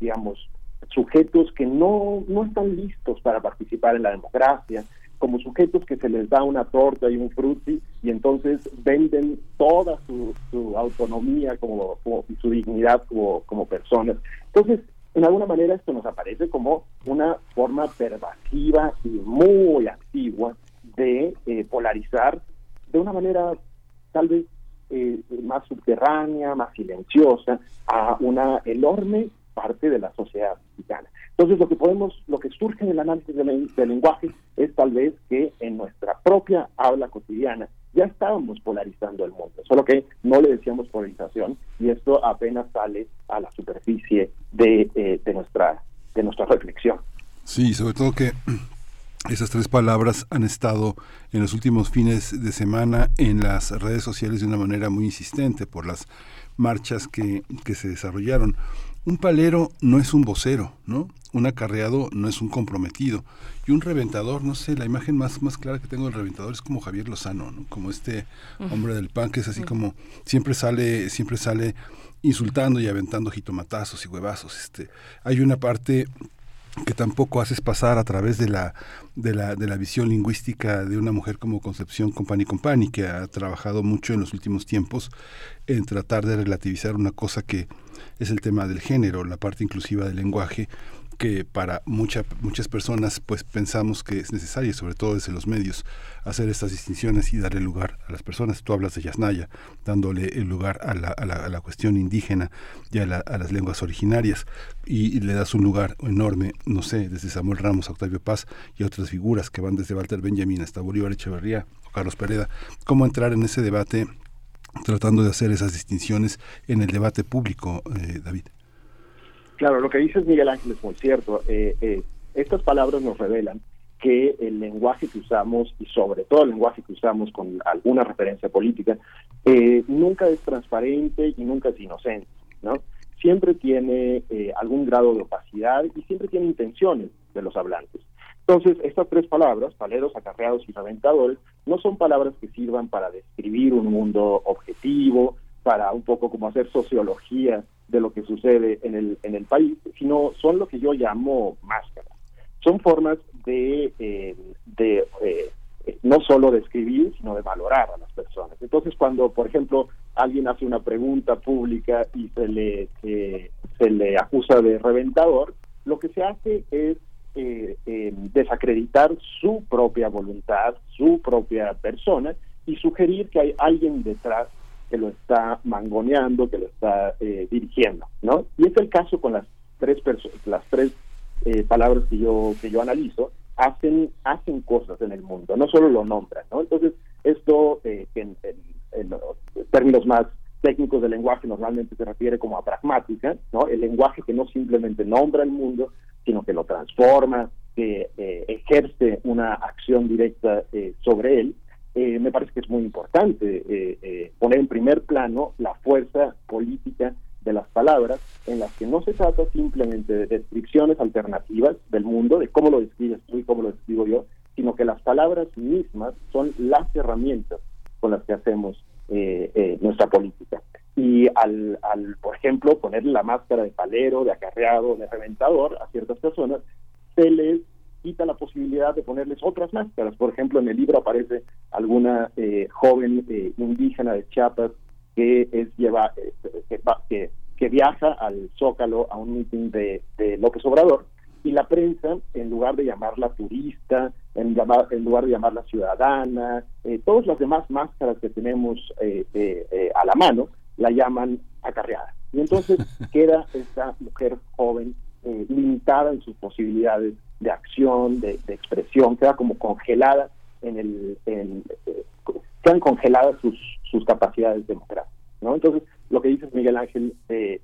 digamos, sujetos que no, no están listos para participar en la democracia, como sujetos que se les da una torta y un frutti y entonces venden toda su, autonomía como, y su dignidad como, como personas. Entonces, en alguna manera esto nos aparece como una forma pervasiva y muy activa de eh, polarizar de una manera tal vez eh, más subterránea, más silenciosa, a una enorme parte de la sociedad mexicana. Entonces, lo que podemos, lo que surge en el análisis del, lenguaje es tal vez que en nuestra propia habla cotidiana ya estábamos polarizando el mundo, solo que no le decíamos polarización y esto apenas sale a la superficie de, eh, de nuestra de nuestra reflexión. Sí, sobre todo que esas tres palabras han estado en los últimos fines de semana en las redes sociales de una manera muy insistente por las marchas que, que se desarrollaron. Un palero no es un vocero, ¿no? Un acarreado no es un comprometido. Y un reventador, no sé, la imagen más, más clara que tengo del reventador es como Javier Lozano, ¿no? Como este hombre del pan que es así como siempre sale, siempre sale insultando y aventando jitomatazos y huevazos. Este, hay una parte que tampoco haces pasar a través de la, de la, de la visión lingüística de una mujer como Concepción Company Company, que ha trabajado mucho en los últimos tiempos en tratar de relativizar una cosa que es el tema del género, la parte inclusiva del lenguaje que para mucha, muchas personas pues pensamos que es necesario, sobre todo desde los medios, hacer estas distinciones y darle lugar a las personas. Tú hablas de Yasnaya, dándole el lugar a la, a la, a la cuestión indígena y a, las lenguas originarias y, le das un lugar enorme, no sé, desde Samuel Ramos, Octavio Paz y otras figuras que van desde Walter Benjamin hasta Bolívar Echeverría o Carlos Pereda. ¿Cómo entrar en ese debate tratando de hacer esas distinciones en el debate público, eh, David. Claro, lo que dices Miguel Ángel es muy cierto. Eh, eh, estas palabras nos revelan que el lenguaje que usamos y sobre todo el lenguaje que usamos con alguna referencia política nunca es transparente y nunca es inocente, ¿no? Siempre tiene algún grado de opacidad y siempre tiene intenciones de los hablantes. Entonces, estas tres palabras, paleros, acarreados y reventadores, no son palabras que sirvan para describir un mundo objetivo, para un poco como hacer sociología de lo que sucede en el, en el país, sino son lo que yo llamo máscaras. Son formas de, eh, de eh, no solo de sino de valorar a las personas. Entonces, cuando, por ejemplo, alguien hace una pregunta pública y se le, se le acusa de reventador, lo que se hace es eh, eh, desacreditar su propia voluntad, su propia persona y sugerir que hay alguien detrás que lo está mangoneando, que lo está eh, dirigiendo, ¿no? Y es el caso con las tres las tres eh, palabras que yo que yo analizo hacen hacen cosas en el mundo, no solo lo nombran, ¿no? Entonces esto en, en, términos más técnicos del lenguaje normalmente se refiere como a pragmática, ¿no? El lenguaje que no simplemente nombra el mundo, sino que lo transforma, que eh, ejerce una acción directa eh, sobre él. Eh, me parece que es muy importante poner en primer plano la fuerza política de las palabras, en las que no se trata simplemente de descripciones alternativas del mundo, de cómo lo describes tú y cómo lo describo yo, sino que las palabras mismas son las herramientas con las que hacemos eh, eh, nuestra política. Y al, por ejemplo, ponerle la máscara de palero, de acarreado, de reventador a ciertas personas, se les quita la posibilidad de ponerles otras máscaras. Por ejemplo, en el libro aparece alguna eh, joven indígena de Chiapas que es lleva que, que, viaja al Zócalo a un meeting de, de López Obrador y la prensa, en lugar de llamarla turista, en, en lugar de llamarla ciudadana, eh, todas las demás máscaras que tenemos eh, eh, a la mano, la llaman acarreada. Y entonces queda esta mujer joven limitada en sus posibilidades de acción, de, expresión, queda como congelada en el... quedan congeladas sus, sus capacidades democráticas. ¿no? Entonces, lo que dices, Miguel Ángel, de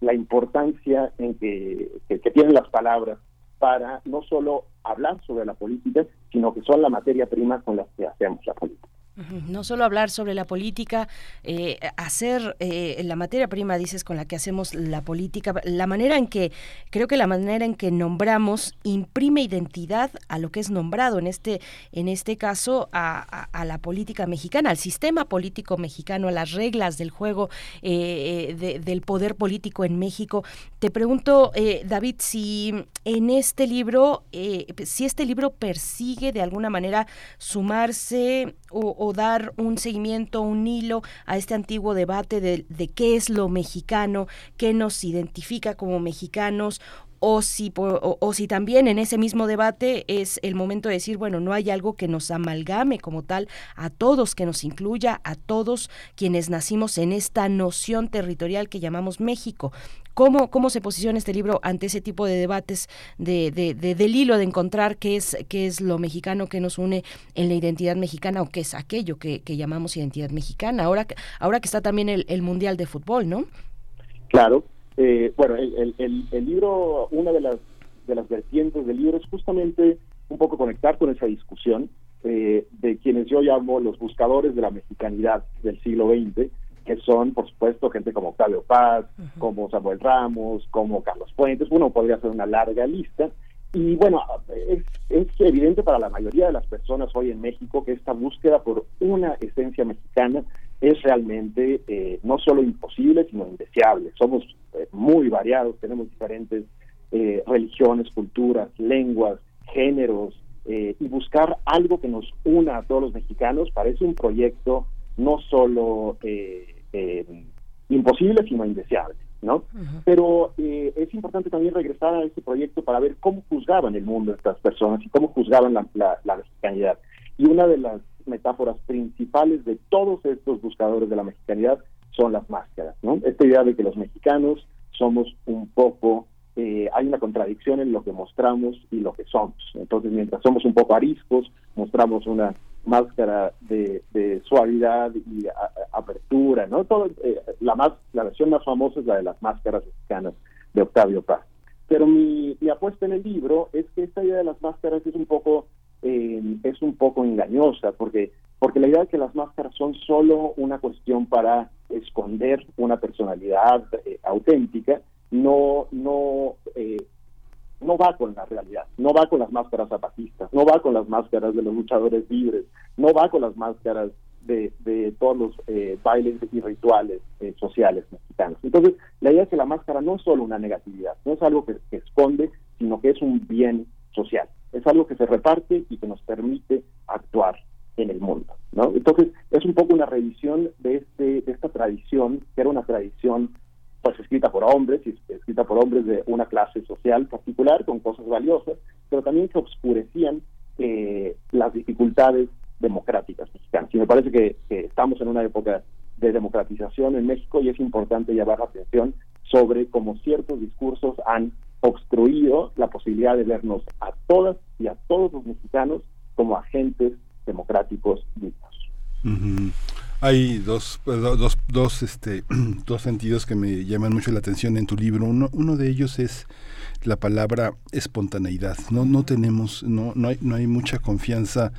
la importancia en que, que, tienen las palabras para no solo hablar sobre la política, sino que son la materia prima con la que hacemos la política. No solo hablar sobre la política, eh, hacer eh, la materia prima, dices, con la que hacemos la política, la manera en que, creo que la manera en que nombramos imprime identidad a lo que es nombrado, en este, en este caso a, la política mexicana, al sistema político mexicano, a las reglas del juego eh, del poder político en México. Te pregunto, David, si en este libro, si este libro persigue de alguna manera sumarse o, dar un seguimiento, un hilo a este antiguo debate de, qué es lo mexicano, qué nos identifica como mexicanos, o si, si también en ese mismo debate es el momento de decir, bueno, no hay algo que nos amalgame como tal a todos, que nos incluya a todos quienes nacimos en esta noción territorial que llamamos México. ¿Cómo, ¿Cómo se posiciona este libro ante ese tipo de debates de, de, del hilo de encontrar qué es, qué es lo mexicano que nos une en la identidad mexicana o qué es aquello que, llamamos identidad mexicana? Ahora, ahora que está también el, Mundial de Fútbol, ¿no? Claro. Eh, bueno, el, el, libro, una de las, de las vertientes del libro es justamente un poco conectar con esa discusión eh, de quienes yo llamo los buscadores de la mexicanidad del siglo XX, que son, por supuesto, gente como Octavio Paz, como Samuel Ramos, como Carlos Fuentes, uno podría hacer una larga lista. Y bueno, es, evidente para la mayoría de las personas hoy en México que esta búsqueda por una esencia mexicana es realmente eh, no solo imposible, sino indeseable. Somos eh, muy variados, tenemos diferentes eh, religiones, culturas, lenguas, géneros, y buscar algo que nos una a todos los mexicanos parece un proyecto no solo eh, imposible, sino indeseable. ¿no? Pero eh, es importante también regresar a este proyecto para ver cómo juzgaban el mundo estas personas y cómo juzgaban la, la, mexicanidad. Y una de las metáforas principales de todos estos buscadores de la mexicanidad son las máscaras, ¿no? Esta idea de que los mexicanos somos un poco, eh, hay una contradicción en lo que mostramos y lo que somos. Entonces, mientras somos un poco ariscos, mostramos una máscara de, suavidad y apertura, ¿no? Todo, eh, la más la versión más famosa es la de las máscaras mexicanas de Octavio Paz. Pero mi, apuesta en el libro es que esta idea de las máscaras es un poco eh, es un poco engañosa porque porque la idea de que las máscaras son solo una cuestión para esconder una personalidad eh, auténtica no no no va con la realidad, no va con las máscaras zapatistas, no va con las máscaras de los luchadores libres, no va con las máscaras de, de todos los eh, bailes y rituales eh, sociales mexicanos. Entonces, la idea es que la máscara no es solo una negatividad, no es algo que, esconde, sino que es un bien social, es algo que se reparte y que nos permite actuar en el mundo. ¿no? Entonces, es un poco una revisión de, este, de esta tradición, que era una tradición pues escrita por hombres y escrita por hombres de una clase social particular con cosas valiosas, pero también que obscurecían eh, las dificultades democráticas mexicanas. Y me parece que, estamos en una época de democratización en México y es importante llamar la atención sobre cómo ciertos discursos han obstruido la posibilidad de vernos a todas y a todos los mexicanos como agentes democráticos dignos. Hay dos, dos, dos, este, dos sentidos que me llaman mucho la atención en tu libro. Uno, uno de ellos es la palabra espontaneidad. No, no tenemos, no, no hay, no hay mucha confianza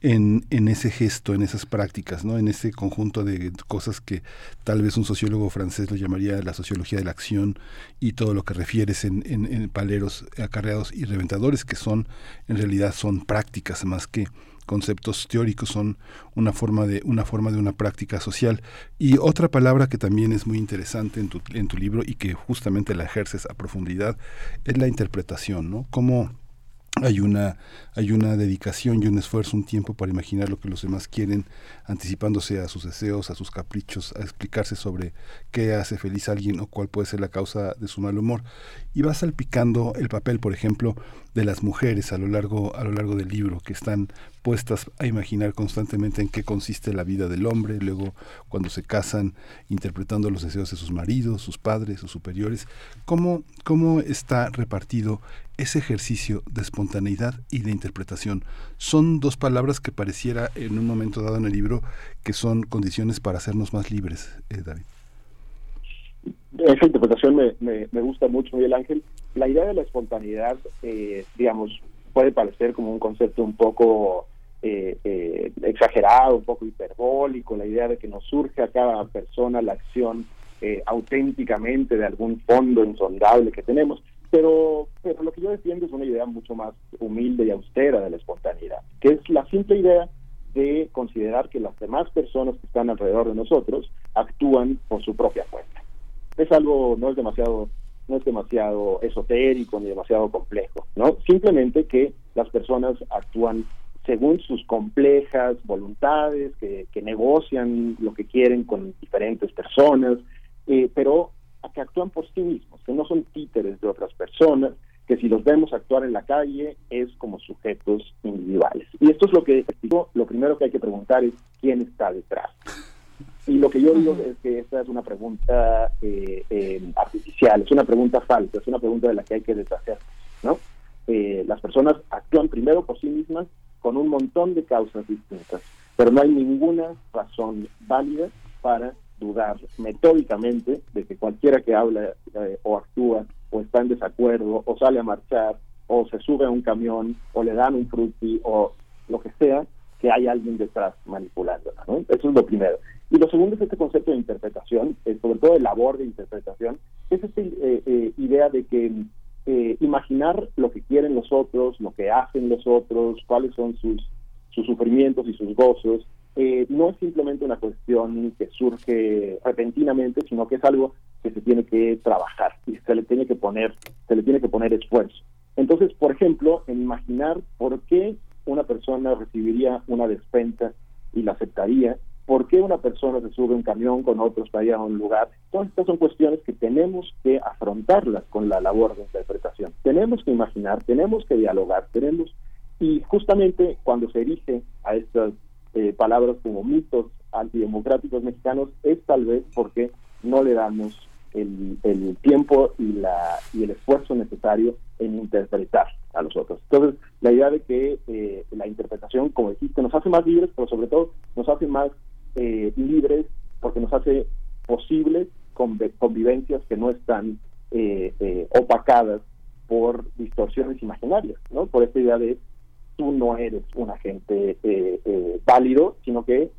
en, en, ese gesto, en esas prácticas, ¿no? en ese conjunto de cosas que tal vez un sociólogo francés lo llamaría la sociología de la acción y todo lo que refieres en, en, en paleros acarreados y reventadores, que son, en realidad, son prácticas más que conceptos teóricos son una forma de una forma de una práctica social y otra palabra que también es muy interesante en tu, en tu libro y que justamente la ejerces a profundidad es la interpretación no cómo hay una hay una dedicación y un esfuerzo, un tiempo para imaginar lo que los demás quieren, anticipándose a sus deseos, a sus caprichos, a explicarse sobre qué hace feliz a alguien o cuál puede ser la causa de su mal humor. Y va salpicando el papel, por ejemplo, de las mujeres a lo largo a lo largo del libro que están puestas a imaginar constantemente en qué consiste la vida del hombre, luego cuando se casan interpretando los deseos de sus maridos, sus padres, sus superiores, cómo cómo está repartido ese ejercicio de espontaneidad y de interpretación. Son dos palabras que pareciera en un momento dado en el libro que son condiciones para hacernos más libres, eh, David. Esa interpretación me, me, me, gusta mucho, Miguel Ángel. La idea de la espontaneidad, eh, digamos, puede parecer como un concepto un poco eh, eh, exagerado, un poco hiperbólico, la idea de que nos surge a cada persona la acción eh, auténticamente de algún fondo insondable que tenemos. Pero, pero lo que yo defiendo es una idea mucho más humilde y austera de la espontaneidad, que es la simple idea de considerar que las demás personas que están alrededor de nosotros actúan por su propia cuenta. Es algo, no es demasiado no es demasiado esotérico ni demasiado complejo, ¿no? Simplemente que las personas actúan según sus complejas voluntades, que, que negocian lo que quieren con diferentes personas, eh, pero que actúan por sí mismos, que no son títeres de otras personas, que si los vemos actuar en la calle es como sujetos individuales. Y esto es lo que digo, lo primero que hay que preguntar es quién está detrás. Y lo que yo digo es que esta es una pregunta eh, eh, artificial, es una pregunta falsa, es una pregunta de la que hay que deshacer, ¿no? Eh, las personas actúan primero por sí mismas con un montón de causas distintas, pero no hay ninguna razón válida para dudar metódicamente de que cualquiera que habla o actúa o está en desacuerdo o sale a marchar o se sube a un camión o le dan un frutti o lo que sea, que hay alguien detrás manipulándola. ¿no? Eso es lo primero. Y lo segundo es este concepto de interpretación, eh, sobre todo de labor de interpretación, es esta eh, eh, idea de que imaginar lo que quieren los otros, lo que hacen los otros, cuáles son sus, sus sufrimientos y sus gozos, no es simplemente una cuestión que surge repentinamente, sino que es algo que se tiene que trabajar y se le tiene que poner, se le tiene que poner esfuerzo. Entonces, por ejemplo, en imaginar por qué una persona recibiría una despensa y la aceptaría, por qué una persona se sube un camión con otros para ir a un lugar. Todas estas son cuestiones que tenemos que afrontarlas con la labor de interpretación. Tenemos que imaginar, tenemos que dialogar, tenemos... Y justamente cuando se erige a estas eh, palabras como mitos antidemocráticos mexicanos es tal vez porque no le damos el, tiempo y, la, y el esfuerzo necesario en interpretar a los otros. Entonces, la idea de que eh, la interpretación, como dijiste, nos hace más libres, pero sobre todo nos hace más eh, libres porque nos hace posibles convivencias que no están eh, eh, opacadas por distorsiones imaginarias, ¿no? Por esta idea de tú no eres un agente válido, sino que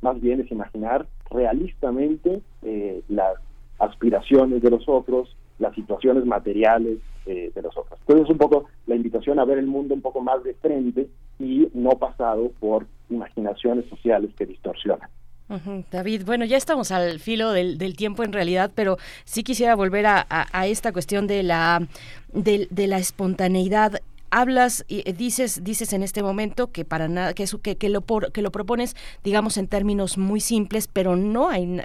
más bien es imaginar realistamente las aspiraciones de los otros, las situaciones materiales de los otros. Entonces es un poco la invitación a ver el mundo un poco más de frente y no pasado por imaginaciones sociales que distorsionan. David, bueno, ya estamos al filo del, tiempo en realidad, pero sí quisiera volver a esta cuestión de la, de, de la espontaneidad hablas y eh, dices dices en este momento que para nada que que, que lo por, que lo propones digamos en términos muy simples pero no hay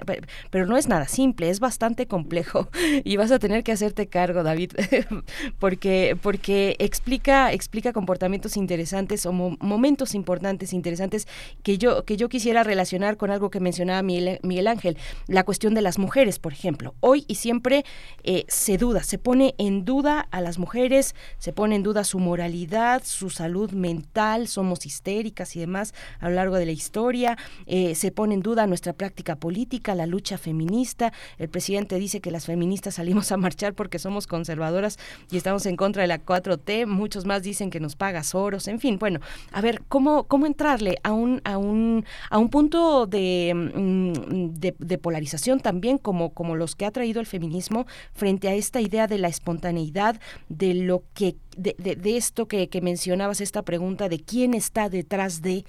pero no es nada simple es bastante complejo y vas a tener que hacerte cargo David porque porque explica explica comportamientos interesantes o momentos importantes interesantes que yo que yo quisiera relacionar con algo que mencionaba Miguel, Miguel Ángel la cuestión de las mujeres por ejemplo. Hoy y siempre eh, se duda se pone en duda a las mujeres se pone en duda su moral moralidad, su salud mental, somos histéricas y demás a lo largo de la historia, eh, se pone en duda nuestra práctica política, la lucha feminista, el presidente dice que las feministas salimos a marchar porque somos conservadoras y estamos en contra de la 4T, muchos más dicen que nos paga Soros, en fin, bueno, a ver, ¿cómo, cómo entrarle a un, a un, a un punto de, mm, de, polarización también como, como los que ha traído el feminismo frente a esta idea de la espontaneidad, de lo que, de, de, esto que, que mencionabas, esta pregunta de quién está detrás de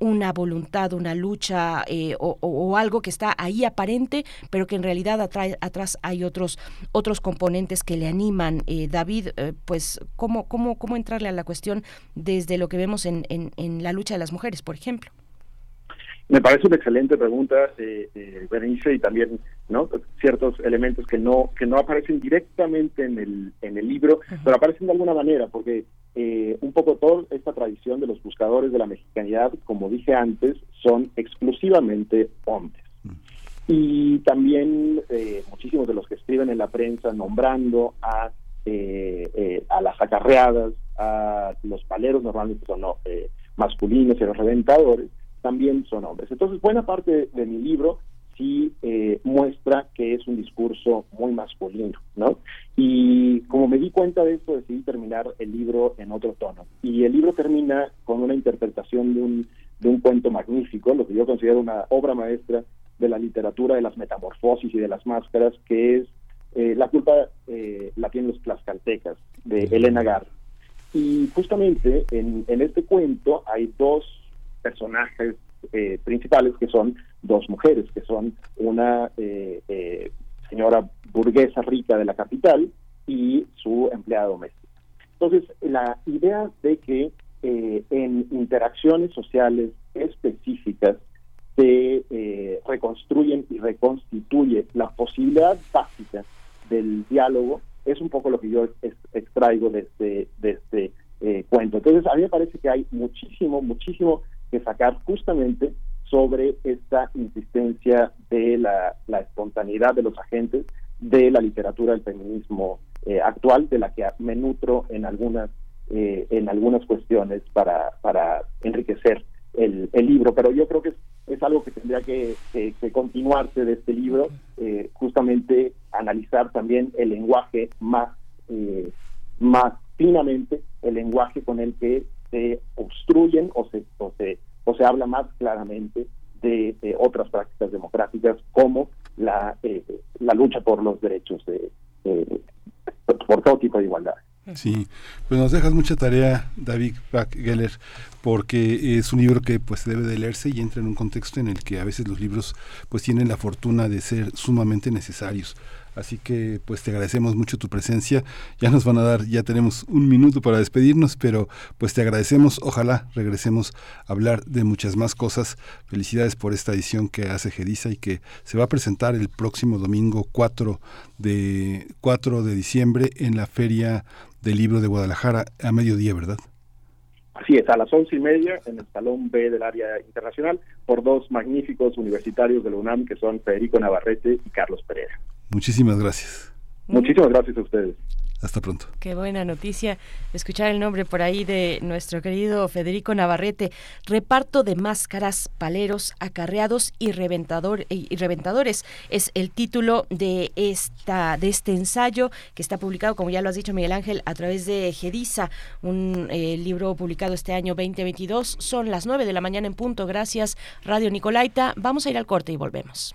una voluntad, una lucha eh, o, algo que está ahí aparente, pero que en realidad atrás hay otros otros componentes que le animan. Eh, David, eh, pues, ¿cómo, cómo, ¿cómo entrarle a la cuestión desde lo que vemos en, en, la lucha de las mujeres, por ejemplo? Me parece una excelente pregunta, eh, Berenice, y también no ciertos elementos que no que no aparecen directamente en el en el libro, pero aparecen de alguna manera, porque eh, un poco toda esta tradición de los buscadores de la mexicanidad, como dije antes, son exclusivamente hombres. Mm. Y también eh, muchísimos de los que escriben en la prensa nombrando a, eh, a las acarreadas, a los paleros normalmente son masculinos y los reventadores, también son hombres. Entonces, buena parte de mi libro sí eh, muestra que es un discurso muy masculino, ¿no? Y como me di cuenta de esto, decidí terminar el libro en otro tono. Y el libro termina con una interpretación de un, de un cuento magnífico, lo que yo considero una obra maestra de la literatura de las metamorfosis y de las máscaras, que es eh, La culpa eh, la tienen los tlaxcaltecas, de Elena Gar. Y justamente en, en este cuento hay dos personajes eh, principales, que son dos mujeres, que son una eh, eh, señora burguesa rica de la capital y su empleada doméstica. Entonces, la idea de que en interacciones sociales específicas se reconstruyen y reconstituye la posibilidad básica del diálogo es un poco lo que yo extraigo de este, de este cuento. Entonces, a mí me parece que hay muchísimo, muchísimo que sacar justamente sobre esta insistencia de la, espontaneidad de los agentes de la literatura del feminismo eh, actual, de la que me nutro en algunas eh, en algunas cuestiones para, para enriquecer el, libro, pero yo creo que es, algo que tendría que, continuarse de este libro, eh, justamente analizar también el lenguaje más, más finamente, el lenguaje con el que se obstruyen o se, o se, o se habla más claramente de, otras prácticas democráticas como la, eh, la lucha por los derechos, de, por todo tipo de igualdad. Sí, pues nos dejas mucha tarea, David Geller, porque es un libro que pues debe de leerse y entra en un contexto en el que a veces los libros pues tienen la fortuna de ser sumamente necesarios. Así que pues te agradecemos mucho tu presencia. Ya nos van a dar, ya tenemos un minuto para despedirnos, pero pues te agradecemos. Ojalá regresemos a hablar de muchas más cosas. Felicidades por esta edición que hace Gedisa y que se va a presentar el próximo domingo 4 de, 4 de diciembre en la Feria del Libro de Guadalajara a mediodía, ¿verdad? Así es, a las once y media en el Salón B del área internacional por dos magníficos universitarios de la UNAM que son Federico Navarrete y Carlos Pereira. Muchísimas gracias. Muchísimas gracias a ustedes. Hasta pronto. Qué buena noticia escuchar el nombre por ahí de nuestro querido Federico Navarrete. Reparto de máscaras, paleros, acarreados y, reventador, y reventadores es el título de esta de este ensayo que está publicado, como ya lo has dicho Miguel Ángel, a través de Gedisa, un eh, libro publicado este año 2022. Son las 9 de la mañana en punto. Gracias Radio Nicolaita. Vamos a ir al corte y volvemos.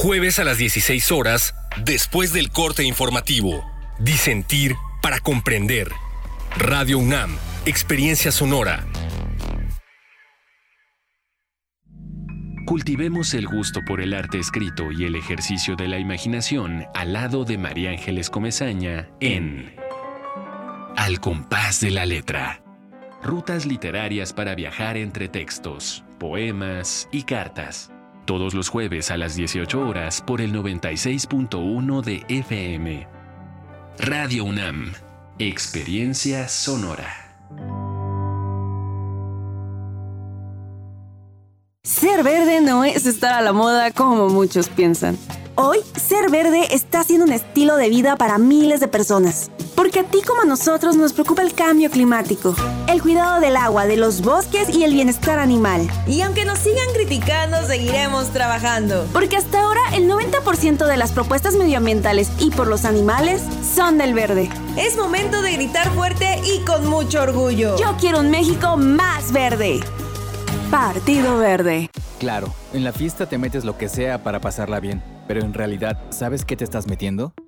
Jueves a las 16 horas, después del corte informativo. Disentir para comprender. Radio UNAM, Experiencia Sonora. Cultivemos el gusto por el arte escrito y el ejercicio de la imaginación al lado de María Ángeles Comezaña en al compás de la letra. Rutas literarias para viajar entre textos, poemas y cartas. Todos los jueves a las 18 horas por el 96.1 de FM. Radio UNAM. Experiencia sonora. Ser verde no es estar a la moda como muchos piensan. Hoy, ser verde está siendo un estilo de vida para miles de personas. Porque a ti como a nosotros nos preocupa el cambio climático, el cuidado del agua, de los bosques y el bienestar animal. Y aunque nos sigan criticando, seguiremos trabajando. Porque hasta ahora el 90% de las propuestas medioambientales y por los animales son del verde. Es momento de gritar fuerte y con mucho orgullo. Yo quiero un México más verde. Partido Verde. Claro, en la fiesta te metes lo que sea para pasarla bien, pero en realidad, ¿sabes qué te estás metiendo?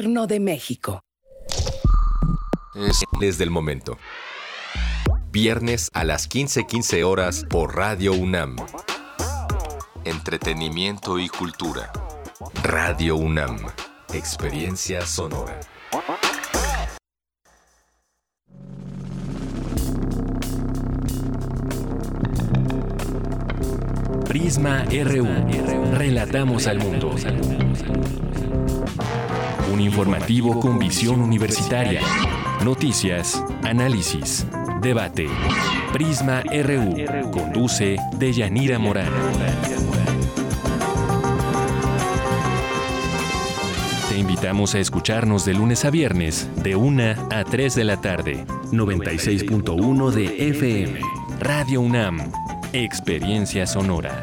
de México. Es desde el momento. Viernes a las 15:15 horas por Radio UNAM. Entretenimiento y cultura. Radio UNAM. Experiencia sonora. Prisma RU. Relatamos al mundo. Un informativo con visión universitaria. Noticias, análisis, debate. Prisma RU. Conduce Deyanira Morán. Te invitamos a escucharnos de lunes a viernes, de 1 a 3 de la tarde. 96.1 de FM. Radio UNAM. Experiencia sonora.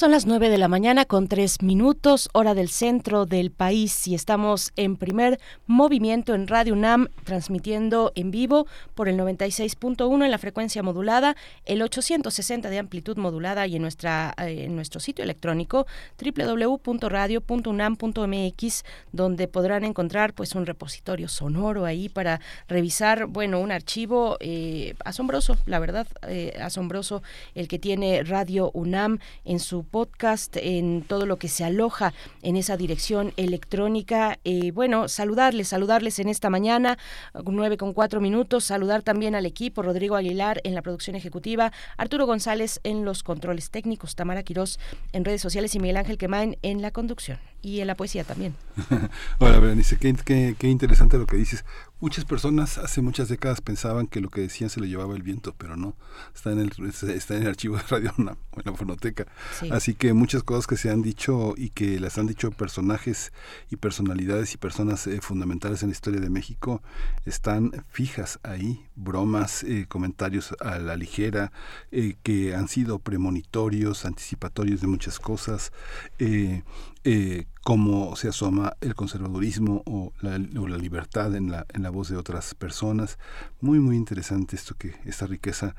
Son las 9 de la mañana con 3 minutos, hora del centro del país y estamos en primer movimiento en Radio UNAM, transmitiendo en vivo por el 96.1 en la frecuencia modulada, el 860 de amplitud modulada y en, nuestra, eh, en nuestro sitio electrónico www.radio.unam.mx, donde podrán encontrar pues un repositorio sonoro ahí para revisar, bueno, un archivo eh, asombroso, la verdad, eh, asombroso el que tiene Radio UNAM en su podcast, en todo lo que se aloja en esa dirección electrónica. Eh, bueno, saludarles, saludarles en esta mañana, nueve con cuatro minutos, saludar también al equipo, Rodrigo Aguilar en la producción ejecutiva, Arturo González en los controles técnicos, Tamara Quirós en redes sociales y Miguel Ángel Quemain en la conducción y en la poesía también. Hola, Berenice, qué, interesante lo que dices. Muchas personas hace muchas décadas pensaban que lo que decían se lo llevaba el viento, pero no. Está en el, está en el archivo de Radio UNAM, en la fonoteca. Sí. Así que muchas cosas que se han dicho y que las han dicho personajes y personalidades y personas eh, fundamentales en la historia de México están fijas ahí. Bromas, eh, comentarios a la ligera, eh, que han sido premonitorios, anticipatorios de muchas cosas. Eh, eh, cómo se asoma el conservadurismo o la, o la, libertad en la, voz de otras personas. Muy, muy interesante esto que, esta riqueza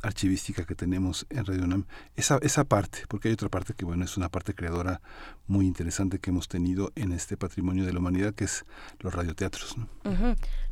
archivística que tenemos en Radio UNAM, esa, esa parte, porque hay otra parte que bueno, es una parte creadora muy interesante que hemos tenido en este patrimonio de la humanidad, que es los radioteatros.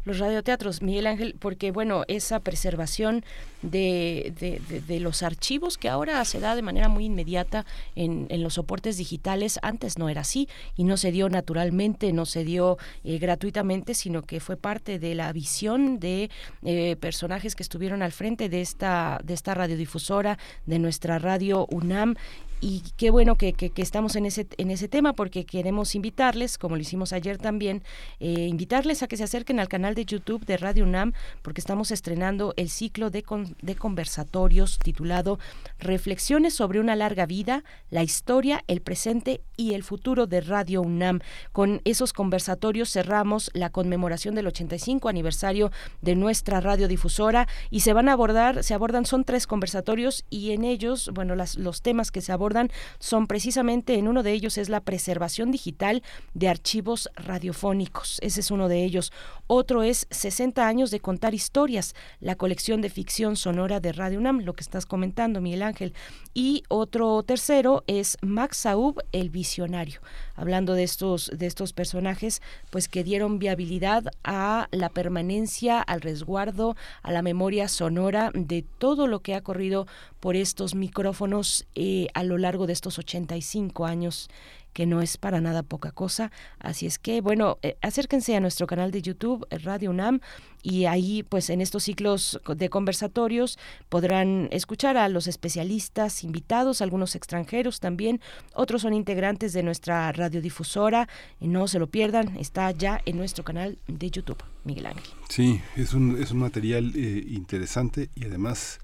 Los radioteatros, Miguel Ángel, porque bueno, esa preservación de, de, de, de, los archivos que ahora se da de manera muy inmediata en, en, los soportes digitales, antes no era así y no se dio naturalmente, no se dio eh, gratuitamente, sino que fue parte de la visión de eh, personajes que estuvieron al frente de esta, de esta radiodifusora, de nuestra radio UNAM y qué bueno que, estamos en ese, en ese tema porque queremos invitarles, como lo hicimos ayer también, eh, invitarles a que se acerquen al canal de YouTube de Radio UNAM porque estamos estrenando el ciclo de, de conversatorios titulado Reflexiones sobre una larga vida, la historia, el presente y el futuro de Radio UNAM. Con esos conversatorios cerramos la conmemoración del 85 aniversario de nuestra radiodifusora y se van a abordar, se abordan, son tres conversatorios y en ellos, bueno, las, los temas que se abordan son precisamente, en uno de ellos es la preservación digital de archivos radiofónicos, ese es uno de ellos. Otro es 60 años de contar historias, la colección de ficción sonora de Radio UNAM, lo que estás comentando, Miguel Ángel. Y otro tercero es Max Saub, el visionario, hablando de estos, de estos personajes, pues que dieron viabilidad a la permanencia, al resguardo, a la memoria sonora de todo lo que ha corrido por estos micrófonos eh, a lo largo de estos 85 años que no es para nada poca cosa. Así es que, bueno, eh, acérquense a nuestro canal de YouTube, eh, Radio UNAM, y ahí, pues en estos ciclos de conversatorios podrán escuchar a los especialistas invitados, algunos extranjeros también, otros son integrantes de nuestra radiodifusora. No se lo pierdan, está ya en nuestro canal de YouTube, Miguel Ángel. Sí, es un, es un material eh, interesante y además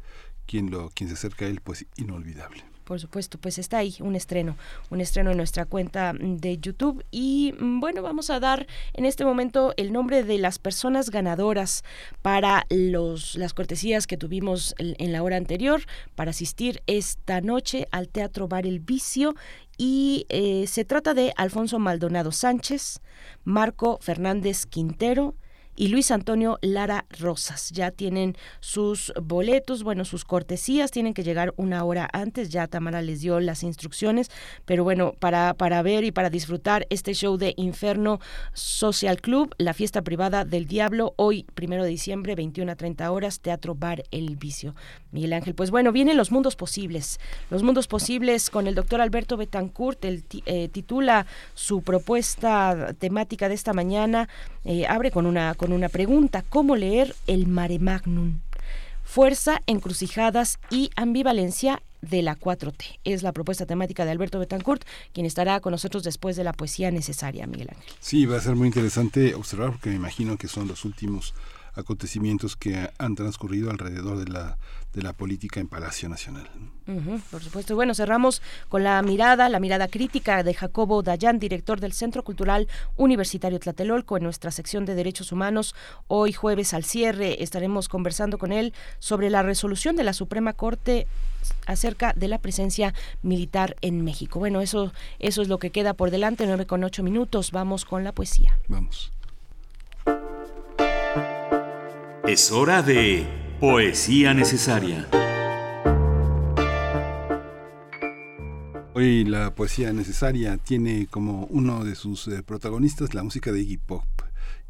quien, lo, quien se acerca a él, pues inolvidable por supuesto, pues está ahí un estreno, un estreno en nuestra cuenta de YouTube. Y mm, bueno, vamos a dar en este momento el nombre de las personas ganadoras para los, las cortesías que tuvimos en la hora anterior para asistir esta noche al Teatro Bar El Vicio y eh, se trata de Alfonso Maldonado Sánchez, Marco Fernández Quintero, y Luis Antonio Lara Rosas. Ya tienen sus boletos, bueno, sus cortesías, tienen que llegar una hora antes, ya Tamara les dio las instrucciones, pero bueno, para, para ver y para disfrutar este show de Inferno Social Club, la fiesta privada del diablo, hoy, primero de diciembre, 21 a 30 horas, Teatro Bar El Vicio. Miguel Ángel, pues bueno, vienen los mundos posibles, los mundos posibles con el doctor Alberto Betancourt, el eh, titula su propuesta temática de esta mañana, eh, abre con una una pregunta, ¿cómo leer el mare magnum? Fuerza, encrucijadas y ambivalencia de la 4T. Es la propuesta temática de Alberto Betancourt, quien estará con nosotros después de la poesía necesaria, Miguel Ángel. Sí, va a ser muy interesante observar porque me imagino que son los últimos acontecimientos que han transcurrido alrededor de la, de la política en Palacio Nacional. por supuesto. Bueno, cerramos con la mirada, la mirada crítica de Jacobo Dayan, director del Centro Cultural Universitario Tlatelolco, en nuestra sección de Derechos Humanos. Hoy jueves al cierre estaremos conversando con él sobre la resolución de la Suprema Corte acerca de la presencia militar en México. Bueno, eso, eso es lo que queda por delante, nueve con ocho minutos. Vamos con la poesía. Vamos. Es hora de Poesía Necesaria. Hoy la poesía necesaria tiene como uno de sus eh, protagonistas la música de Iggy Pop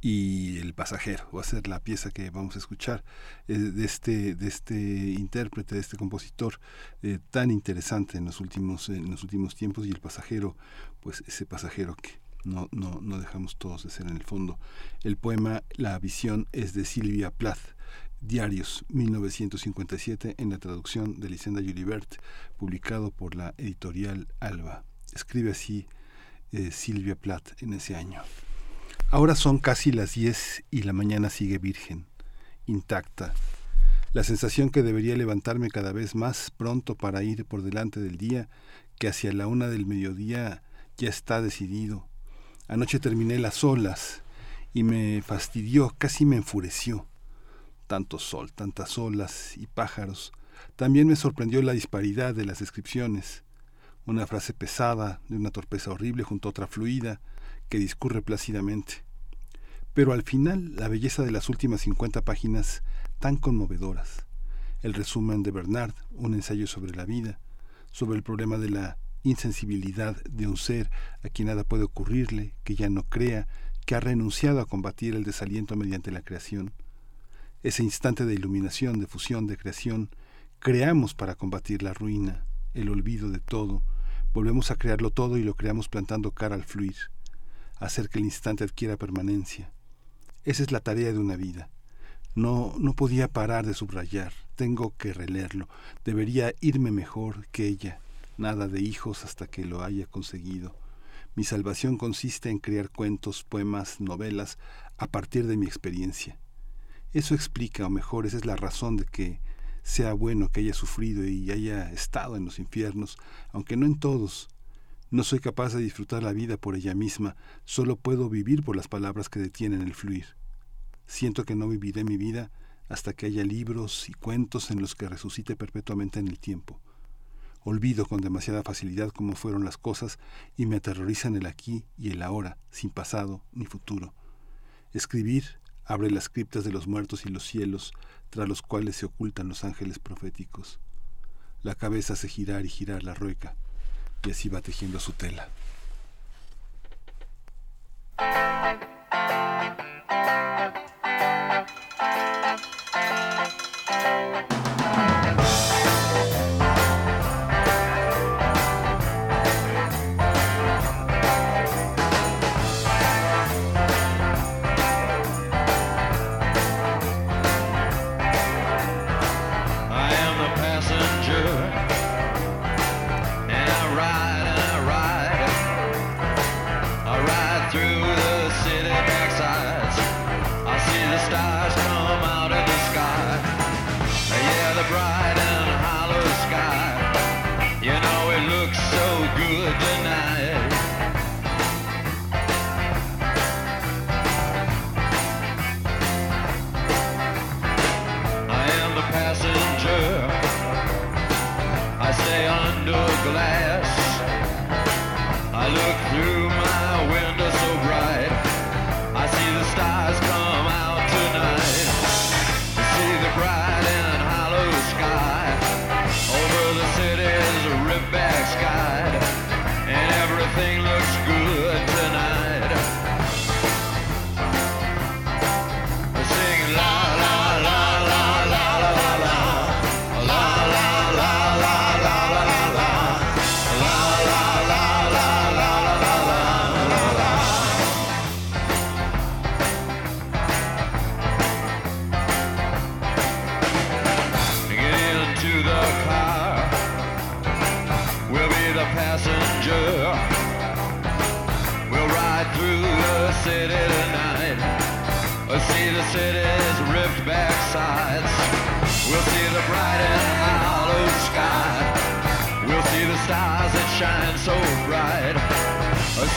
y El pasajero. Va a ser la pieza que vamos a escuchar eh, de, este, de este intérprete, de este compositor eh, tan interesante en los, últimos, en los últimos tiempos y El pasajero, pues ese pasajero que no, no, no dejamos todos de ser en el fondo. El poema La visión es de Silvia Plath. Diarios, 1957, en la traducción de Lisenda Julibert, publicado por la editorial Alba. Escribe así eh, Silvia Plath en ese año. Ahora son casi las 10 y la mañana sigue virgen, intacta. La sensación que debería levantarme cada vez más pronto para ir por delante del día, que hacia la una del mediodía ya está decidido, Anoche terminé las olas y me fastidió, casi me enfureció. Tanto sol, tantas olas y pájaros. También me sorprendió la disparidad de las descripciones. Una frase pesada, de una torpeza horrible, junto a otra fluida, que discurre plácidamente. Pero al final, la belleza de las últimas cincuenta páginas tan conmovedoras. El resumen de Bernard, un ensayo sobre la vida, sobre el problema de la insensibilidad de un ser a quien nada puede ocurrirle, que ya no crea, que ha renunciado a combatir el desaliento mediante la creación. Ese instante de iluminación, de fusión, de creación, creamos para combatir la ruina, el olvido de todo, volvemos a crearlo todo y lo creamos plantando cara al fluir, hacer que el instante adquiera permanencia. Esa es la tarea de una vida. No, no podía parar de subrayar, tengo que releerlo, debería irme mejor que ella, nada de hijos hasta que lo haya conseguido. Mi salvación consiste en crear cuentos, poemas, novelas, a partir de mi experiencia. Eso explica, o mejor, esa es la razón de que sea bueno que haya sufrido y haya estado en los infiernos, aunque no en todos. No soy capaz de disfrutar la vida por ella misma, solo puedo vivir por las palabras que detienen el fluir. Siento que no viviré mi vida hasta que haya libros y cuentos en los que resucite perpetuamente en el tiempo. Olvido con demasiada facilidad cómo fueron las cosas y me aterrorizan el aquí y el ahora, sin pasado ni futuro. Escribir abre las criptas de los muertos y los cielos, tras los cuales se ocultan los ángeles proféticos. La cabeza hace girar y girar la rueca, y así va tejiendo su tela.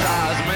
size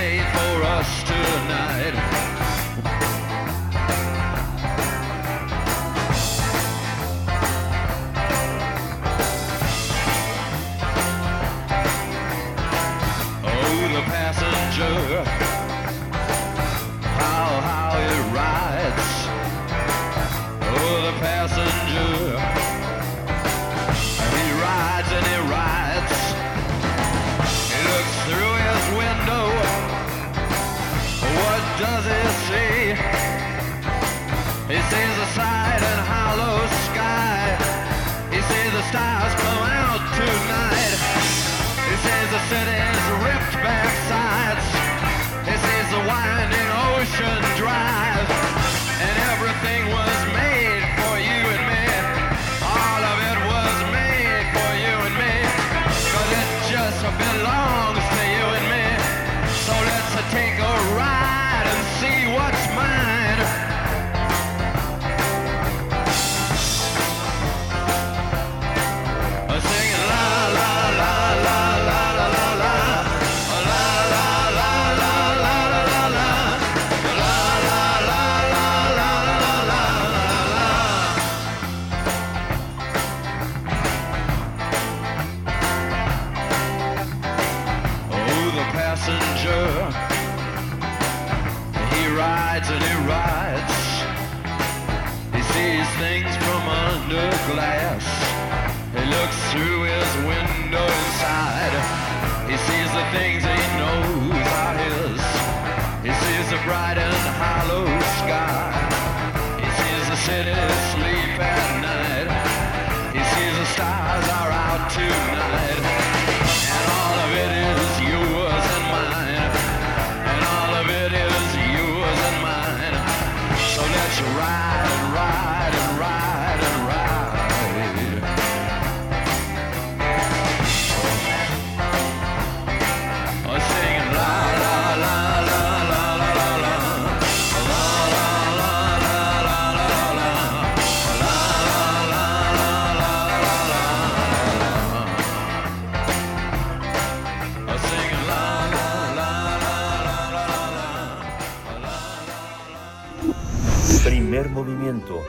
Primer movimiento.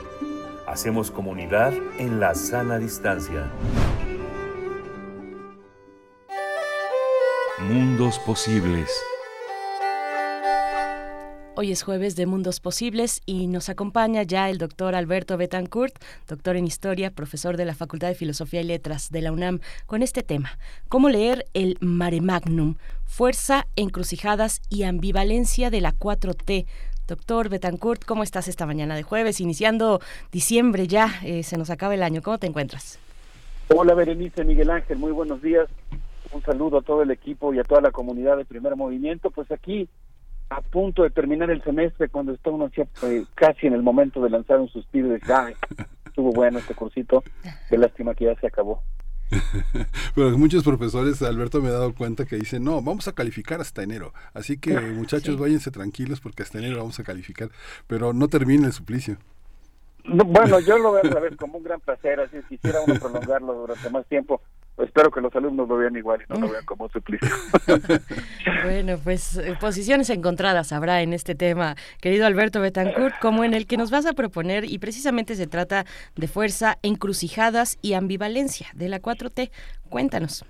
Hacemos comunidad en la sana distancia. Mundos posibles. Hoy es jueves de Mundos Posibles y nos acompaña ya el doctor Alberto Betancourt, doctor en Historia, profesor de la Facultad de Filosofía y Letras de la UNAM, con este tema, cómo leer el Mare Magnum, fuerza, encrucijadas y ambivalencia de la 4T. Doctor Betancourt, ¿cómo estás esta mañana de jueves? Iniciando diciembre ya, eh, se nos acaba el año. ¿Cómo te encuentras? Hola Berenice, Miguel Ángel, muy buenos días. Un saludo a todo el equipo y a toda la comunidad de Primer Movimiento. Pues aquí a punto de terminar el semestre cuando está uno eh, casi en el momento de lanzar un suspiro de ay, estuvo bueno este cursito, qué lástima que ya se acabó. Pero muchos profesores, Alberto me ha dado cuenta que dicen, no, vamos a calificar hasta enero. Así que muchachos, váyanse tranquilos porque hasta enero vamos a calificar, pero no termine el suplicio bueno, yo lo veo a vez como un gran placer, así quisiera uno prolongarlo durante más tiempo. Espero que los alumnos lo vean igual y no lo vean como suplicio. bueno, pues eh, posiciones encontradas habrá en este tema, querido Alberto Betancourt, como en el que nos vas a proponer, y precisamente se trata de fuerza, encrucijadas y ambivalencia de la 4T. Cuéntanos.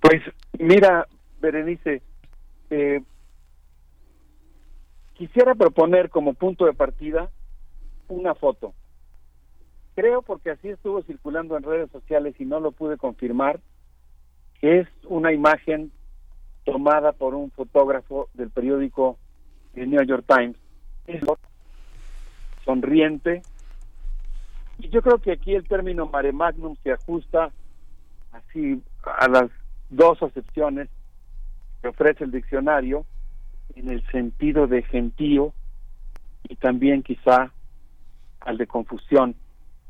Pues mira, Berenice, eh, quisiera proponer como punto de partida una foto. Creo, porque así estuvo circulando en redes sociales y no lo pude confirmar, que es una imagen tomada por un fotógrafo del periódico el New York Times, sonriente. Y yo creo que aquí el término mare magnum se ajusta así a las dos acepciones que ofrece el diccionario en el sentido de gentío y también quizá al de confusión.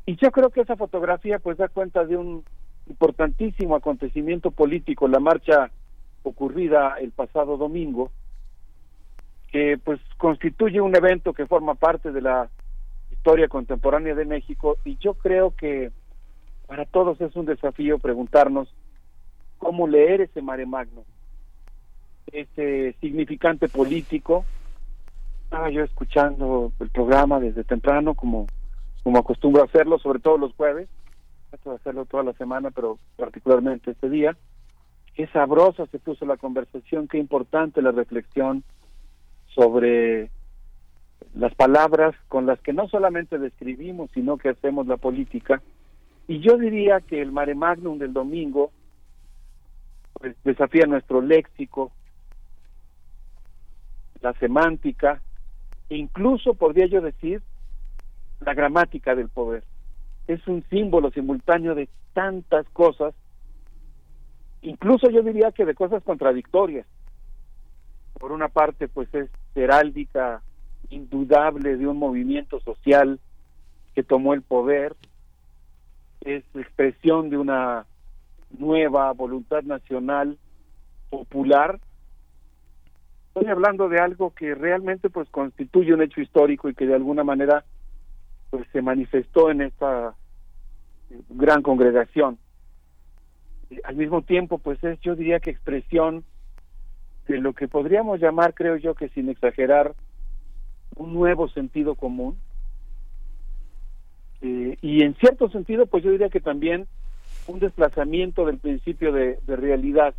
Y yo creo que esa fotografía pues da cuenta de un importantísimo acontecimiento político, la marcha ocurrida el pasado domingo, que pues constituye un evento que forma parte de la historia contemporánea de México. Y yo creo que para todos es un desafío preguntarnos cómo leer ese mare magno, ese significante político. Estaba yo escuchando el programa desde temprano, como, como acostumbro a hacerlo, sobre todo los jueves. Trato de hacerlo toda la semana, pero particularmente este día. Qué sabrosa se puso la conversación, qué importante la reflexión sobre las palabras con las que no solamente describimos, sino que hacemos la política. Y yo diría que el mare magnum del domingo pues, desafía nuestro léxico, la semántica, incluso podría yo decir la gramática del poder. Es un símbolo simultáneo de tantas cosas, incluso yo diría que de cosas contradictorias. Por una parte, pues es heráldica indudable de un movimiento social que tomó el poder, es expresión de una nueva voluntad nacional popular estoy hablando de algo que realmente pues constituye un hecho histórico y que de alguna manera pues se manifestó en esta gran congregación. al mismo tiempo pues es yo diría que expresión de lo que podríamos llamar creo yo que sin exagerar un nuevo sentido común eh, y en cierto sentido pues yo diría que también un desplazamiento del principio de realidad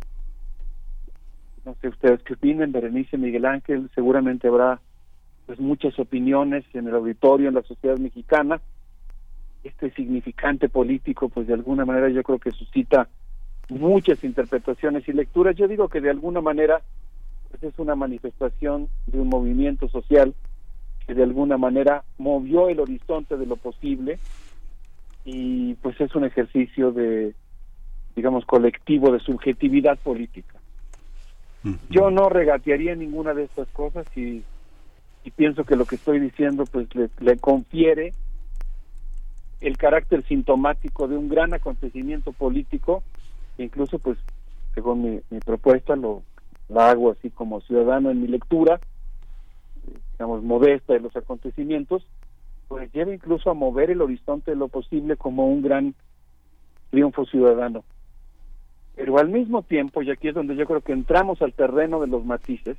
no sé ustedes qué opinan, Berenice Miguel Ángel, seguramente habrá pues muchas opiniones en el auditorio, en la sociedad mexicana. Este significante político, pues de alguna manera yo creo que suscita muchas interpretaciones y lecturas. Yo digo que de alguna manera pues es una manifestación de un movimiento social que de alguna manera movió el horizonte de lo posible y pues es un ejercicio de, digamos, colectivo de subjetividad política. Yo no regatearía ninguna de estas cosas y, pienso que lo que estoy diciendo pues le, confiere el carácter sintomático de un gran acontecimiento político, incluso pues según mi, mi propuesta lo la hago así como ciudadano en mi lectura, digamos modesta de los acontecimientos, pues lleva incluso a mover el horizonte de lo posible como un gran triunfo ciudadano. Pero al mismo tiempo, y aquí es donde yo creo que entramos al terreno de los matices,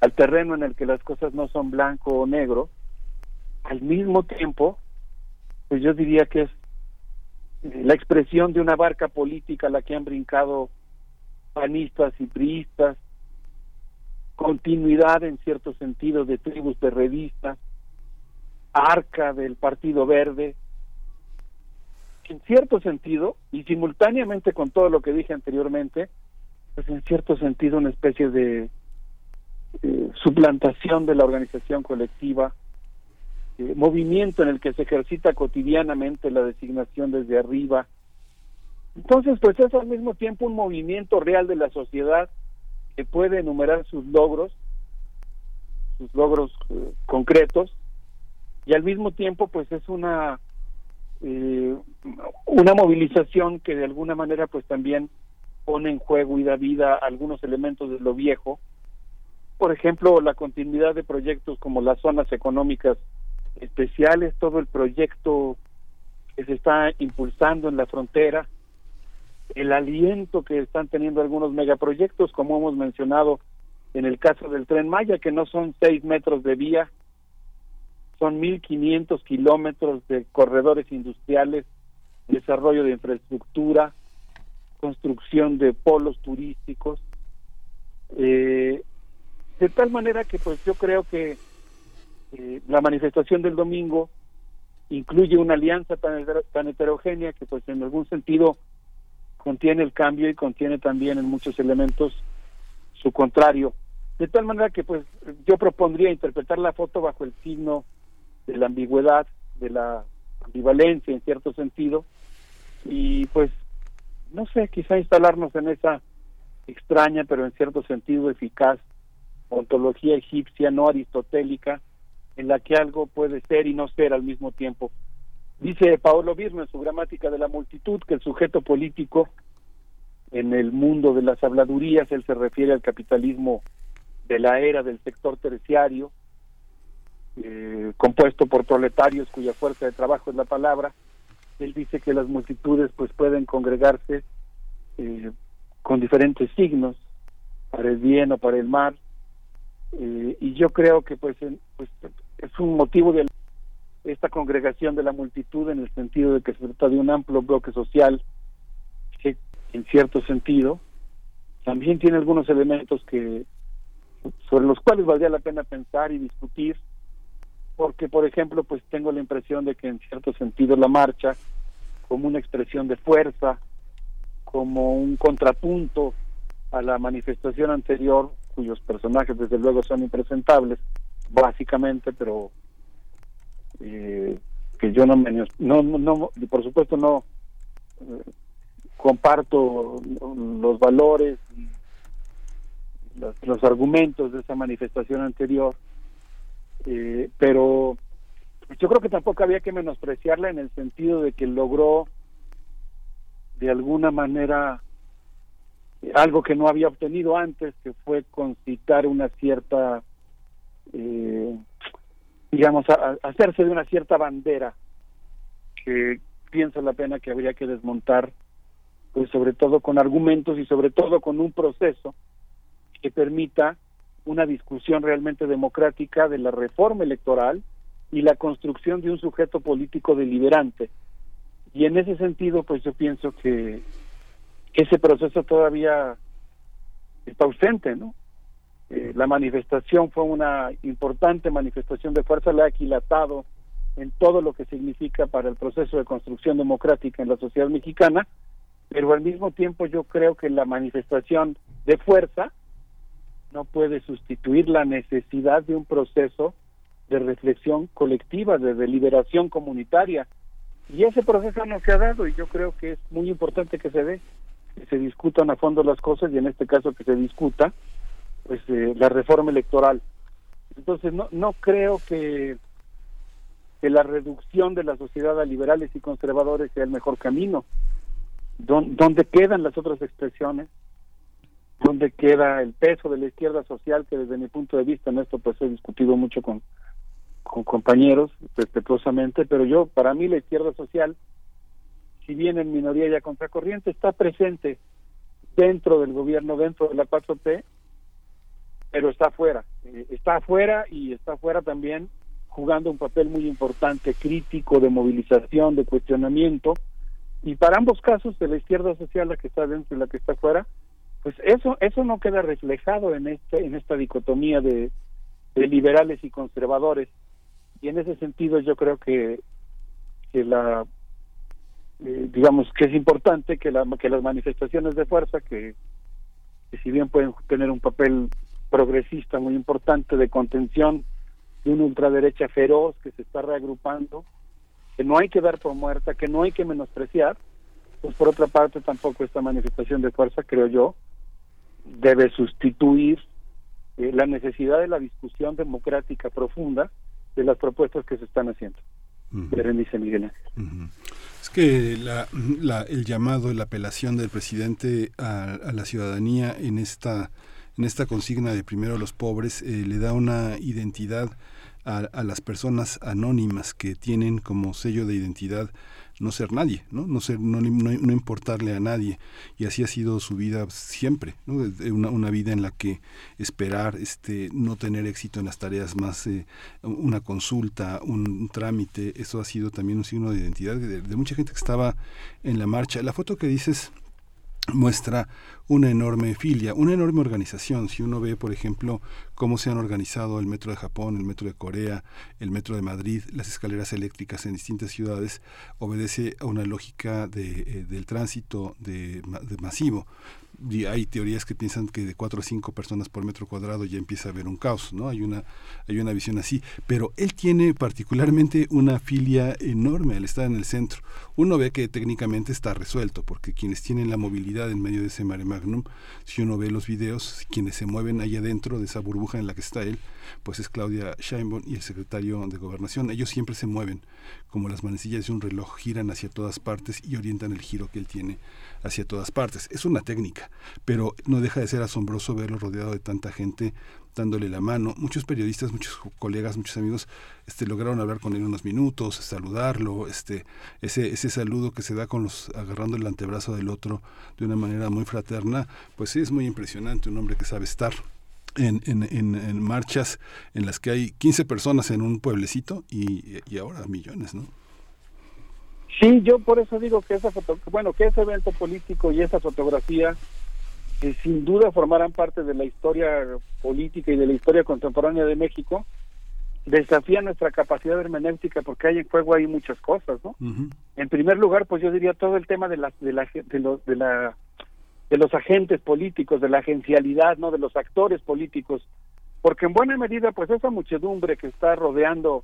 al terreno en el que las cosas no son blanco o negro, al mismo tiempo, pues yo diría que es eh, la expresión de una barca política a la que han brincado panistas y priistas, continuidad en cierto sentido de tribus de revistas, arca del Partido Verde, en cierto sentido, y simultáneamente con todo lo que dije anteriormente, pues en cierto sentido una especie de eh, suplantación de la organización colectiva, eh, movimiento en el que se ejercita cotidianamente la designación desde arriba. Entonces, pues es al mismo tiempo un movimiento real de la sociedad que puede enumerar sus logros, sus logros eh, concretos, y al mismo tiempo, pues es una eh, una movilización que de alguna manera, pues también pone en juego y da vida a algunos elementos de lo viejo. Por ejemplo, la continuidad de proyectos como las zonas económicas especiales, todo el proyecto que se está impulsando en la frontera, el aliento que están teniendo algunos megaproyectos, como hemos mencionado en el caso del tren Maya, que no son seis metros de vía, son 1.500 kilómetros de corredores industriales, desarrollo de infraestructura, construcción de polos turísticos, eh, de tal manera que pues yo creo que eh, la manifestación del domingo incluye una alianza tan, tan heterogénea que pues en algún sentido contiene el cambio y contiene también en muchos elementos su contrario. De tal manera que pues yo propondría interpretar la foto bajo el signo de la ambigüedad, de la ambivalencia en cierto sentido, y pues, no sé, quizá instalarnos en esa extraña, pero en cierto sentido eficaz ontología egipcia no aristotélica, en la que algo puede ser y no ser al mismo tiempo. Dice Paolo Birno en su gramática de la multitud que el sujeto político en el mundo de las habladurías, él se refiere al capitalismo de la era del sector terciario, eh, compuesto por proletarios cuya fuerza de trabajo es la palabra. Él dice que las multitudes pues pueden congregarse eh, con diferentes signos, para el bien o para el mal, eh, y yo creo que pues, pues es un motivo de esta congregación de la multitud en el sentido de que se trata de un amplio bloque social que en cierto sentido también tiene algunos elementos que sobre los cuales valdría la pena pensar y discutir porque por ejemplo pues tengo la impresión de que en cierto sentido la marcha como una expresión de fuerza como un contrapunto a la manifestación anterior cuyos personajes desde luego son impresentables básicamente pero eh, que yo no, me, no no por supuesto no eh, comparto los valores los, argumentos de esa manifestación anterior eh, pero yo creo que tampoco había que menospreciarla en el sentido de que logró de alguna manera algo que no había obtenido antes, que fue concitar una cierta, eh, digamos, hacerse de una cierta bandera que pienso la pena que habría que desmontar, pues sobre todo con argumentos y sobre todo con un proceso que permita una discusión realmente democrática de la reforma electoral y la construcción de un sujeto político deliberante. Y en ese sentido, pues yo pienso que ese proceso todavía está ausente, ¿no? Eh, la manifestación fue una importante manifestación de fuerza, la ha aquilatado en todo lo que significa para el proceso de construcción democrática en la sociedad mexicana, pero al mismo tiempo yo creo que la manifestación de fuerza no puede sustituir la necesidad de un proceso de reflexión colectiva, de deliberación comunitaria. Y ese proceso no se ha dado y yo creo que es muy importante que se dé, que se discutan a fondo las cosas y en este caso que se discuta pues eh, la reforma electoral. Entonces no, no creo que, que la reducción de la sociedad a liberales y conservadores sea el mejor camino. ¿Dónde quedan las otras expresiones? dónde queda el peso de la izquierda social, que desde mi punto de vista en esto pues he discutido mucho con, con compañeros respetuosamente, pero yo, para mí la izquierda social, si bien en minoría y a contracorriente, está presente dentro del gobierno, dentro de la 4T, pero está afuera, eh, está afuera y está afuera también jugando un papel muy importante, crítico, de movilización, de cuestionamiento, y para ambos casos, de la izquierda social, la que está dentro y la que está fuera, pues eso eso no queda reflejado en este en esta dicotomía de, de liberales y conservadores. Y en ese sentido yo creo que que la eh, digamos que es importante que la que las manifestaciones de fuerza que, que si bien pueden tener un papel progresista muy importante de contención de una ultraderecha feroz que se está reagrupando que no hay que dar por muerta que no hay que menospreciar pues por otra parte tampoco esta manifestación de fuerza creo yo debe sustituir eh, la necesidad de la discusión democrática profunda de las propuestas que se están haciendo. Berenice Miguel Es que la, el llamado, la apelación del presidente a, a, la ciudadanía en esta, en esta consigna de primero los pobres eh, le da una identidad a, a, las personas anónimas que tienen como sello de identidad no ser nadie, ¿no? No, ser, no, no, importarle a nadie. Y así ha sido su vida siempre, ¿no? Una, una vida en la que esperar, este, no tener éxito en las tareas más, eh, una consulta, un, trámite, eso ha sido también un signo de identidad de, de mucha gente que estaba en la marcha. La foto que dices muestra una enorme filia, una enorme organización. Si uno ve, por ejemplo, cómo se han organizado el metro de Japón, el metro de Corea, el metro de Madrid, las escaleras eléctricas en distintas ciudades, obedece a una lógica de, eh, del tránsito de, de masivo hay teorías que piensan que de cuatro a cinco personas por metro cuadrado ya empieza a haber un caos, ¿no? Hay una, hay una visión así. Pero él tiene particularmente una filia enorme al estar en el centro. Uno ve que técnicamente está resuelto, porque quienes tienen la movilidad en medio de ese mare magnum, si uno ve los videos, quienes se mueven ahí adentro de esa burbuja en la que está él, pues es Claudia Sheinbaum y el secretario de Gobernación. Ellos siempre se mueven, como las manecillas de un reloj, giran hacia todas partes y orientan el giro que él tiene hacia todas partes. Es una técnica, pero no deja de ser asombroso verlo rodeado de tanta gente dándole la mano. Muchos periodistas, muchos colegas, muchos amigos este, lograron hablar con él unos minutos, saludarlo, este, ese, ese saludo que se da con los agarrando el antebrazo del otro de una manera muy fraterna, pues sí es muy impresionante, un hombre que sabe estar. En, en, en, en marchas en las que hay 15 personas en un pueblecito y, y ahora millones, ¿no? Sí, yo por eso digo que esa foto, bueno, que ese evento político y esa fotografía que sin duda formarán parte de la historia política y de la historia contemporánea de México, desafía nuestra capacidad hermenéutica porque hay en juego ahí muchas cosas, ¿no? Uh -huh. En primer lugar, pues yo diría todo el tema de la de la de los de la de los agentes políticos, de la agencialidad, ¿no? De los actores políticos, porque en buena medida, pues esa muchedumbre que está rodeando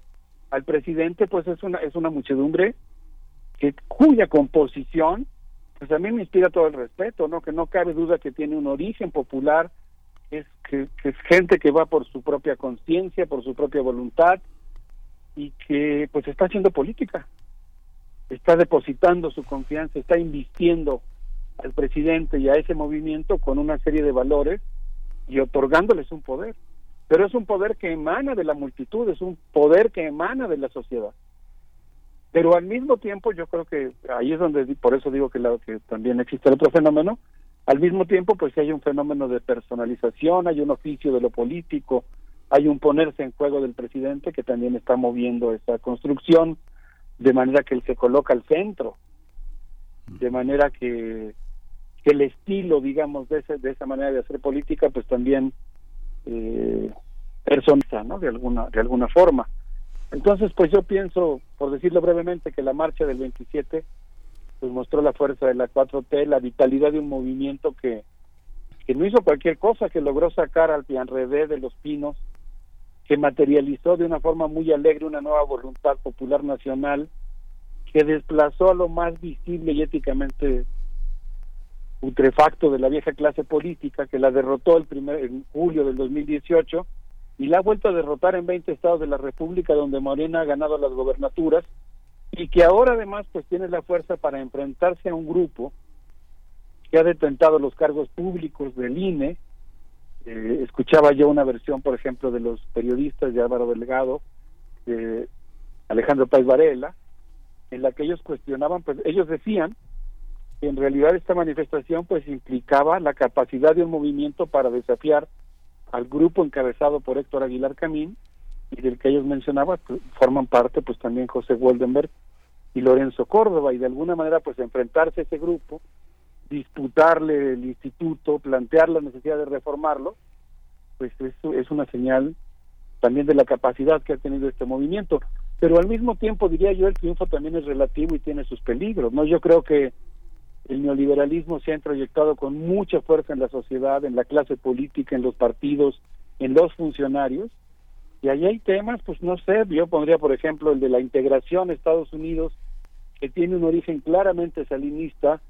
al presidente, pues es una es una muchedumbre que cuya composición pues a mí me inspira todo el respeto, ¿no? Que no cabe duda que tiene un origen popular, es que, es gente que va por su propia conciencia, por su propia voluntad y que pues está haciendo política, está depositando su confianza, está invistiendo al presidente y a ese movimiento con una serie de valores y otorgándoles un poder. Pero es un poder que emana de la multitud, es un poder que emana de la sociedad pero al mismo tiempo yo creo que ahí es donde por eso digo que, la, que también existe el otro fenómeno al mismo tiempo pues hay un fenómeno de personalización hay un oficio de lo político hay un ponerse en juego del presidente que también está moviendo esa construcción de manera que él se coloca al centro de manera que, que el estilo digamos de ese, de esa manera de hacer política pues también eh, personiza no de alguna de alguna forma entonces, pues yo pienso, por decirlo brevemente, que la marcha del 27 pues mostró la fuerza de la 4T, la vitalidad de un movimiento que, que no hizo cualquier cosa, que logró sacar al Pianredé de los Pinos, que materializó de una forma muy alegre una nueva voluntad popular nacional, que desplazó a lo más visible y éticamente putrefacto de la vieja clase política, que la derrotó el primer, en julio del 2018 y la ha vuelto a derrotar en 20 estados de la República donde Morena ha ganado las gobernaturas y que ahora además pues tiene la fuerza para enfrentarse a un grupo que ha detentado los cargos públicos del INE. Eh, escuchaba yo una versión, por ejemplo, de los periodistas de Álvaro Delgado, de Alejandro Páez Varela, en la que ellos cuestionaban, pues ellos decían que en realidad esta manifestación pues implicaba la capacidad de un movimiento para desafiar al grupo encabezado por Héctor Aguilar Camín y del que ellos mencionaban, pues, forman parte pues también José Woldenberg y Lorenzo Córdoba, y de alguna manera pues enfrentarse a ese grupo, disputarle el instituto, plantear la necesidad de reformarlo, pues eso es una señal también de la capacidad que ha tenido este movimiento. Pero al mismo tiempo, diría yo, el triunfo también es relativo y tiene sus peligros. no Yo creo que el neoliberalismo se ha introyectado con mucha fuerza en la sociedad, en la clase política, en los partidos, en los funcionarios, y ahí hay temas, pues no sé, yo pondría por ejemplo el de la integración a Estados Unidos, que tiene un origen claramente salinista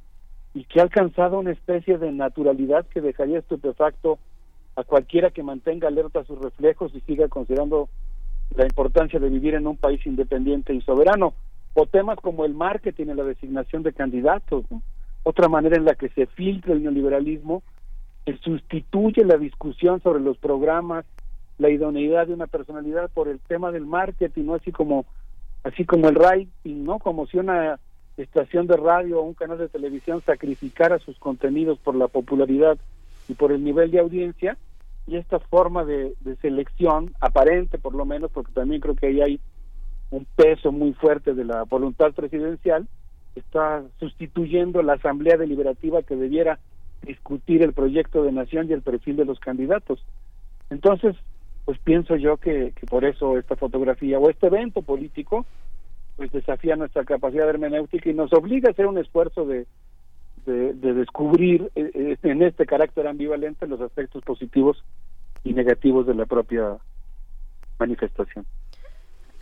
y que ha alcanzado una especie de naturalidad que dejaría estupefacto a cualquiera que mantenga alerta sus reflejos y siga considerando la importancia de vivir en un país independiente y soberano. O temas como el marketing en la designación de candidatos, otra manera en la que se filtra el neoliberalismo, que sustituye la discusión sobre los programas, la idoneidad de una personalidad por el tema del marketing, ¿no? así como así como el rating, ¿no? Como si una estación de radio o un canal de televisión sacrificara sus contenidos por la popularidad y por el nivel de audiencia y esta forma de, selección aparente por lo menos porque también creo que ahí hay un peso muy fuerte de la voluntad presidencial está sustituyendo la asamblea deliberativa que debiera discutir el proyecto de nación y el perfil de los candidatos entonces pues pienso yo que, por eso esta fotografía o este evento político pues desafía nuestra capacidad hermenéutica y nos obliga a hacer un esfuerzo de, de, descubrir eh, eh, en este carácter ambivalente los aspectos positivos y negativos de la propia manifestación.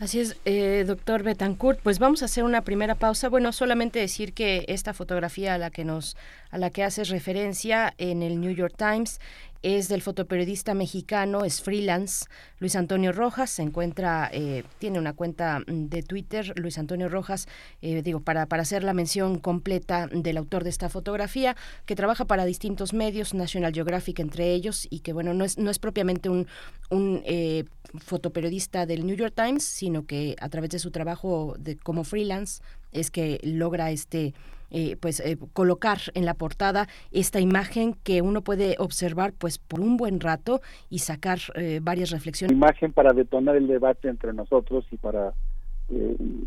Así es, eh, doctor Betancourt. Pues vamos a hacer una primera pausa. Bueno, solamente decir que esta fotografía a la que nos, a la que haces referencia en el New York Times es del fotoperiodista mexicano, es freelance, Luis Antonio Rojas, se encuentra, eh, tiene una cuenta mm, de Twitter, Luis Antonio Rojas, eh, digo, para, para hacer la mención completa del autor de esta fotografía, que trabaja para distintos medios, National Geographic entre ellos, y que bueno, no es, no es propiamente un, un eh, fotoperiodista del New York Times, sino que a través de su trabajo de, como freelance es que logra este eh, pues eh, colocar en la portada esta imagen que uno puede observar pues por un buen rato y sacar eh, varias reflexiones. Imagen para detonar el debate entre nosotros y para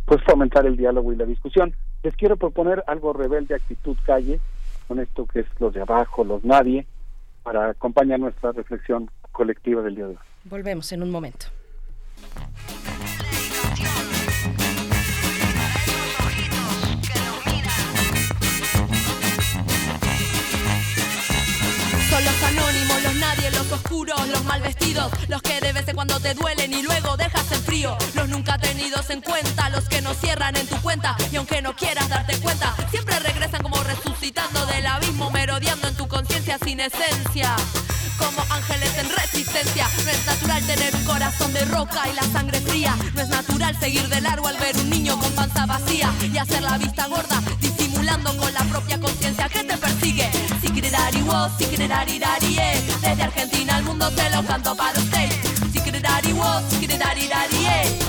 pues fomentar el diálogo y la discusión. Les quiero proponer algo rebelde, actitud calle, con esto que es los de abajo, los nadie, para acompañar nuestra reflexión colectiva del día de hoy. Volvemos en un momento. Nadie, los oscuros, los mal vestidos, los que de vez en cuando te duelen y luego dejas en frío, los nunca tenidos en cuenta, los que no cierran en tu cuenta y aunque no quieras darte cuenta, siempre regresan como resucitando del abismo, merodeando en tu conciencia sin esencia. Como ángeles en resistencia, no es natural tener un corazón de roca y la sangre fría. No es natural seguir de largo al ver un niño con panza vacía y hacer la vista gorda, disimulando con la propia conciencia que te persigue. Sikirari wo, sikirari dari eh. Desde Argentina al mundo te lo canto para usted. Sikirari wo, sikirari dari eh.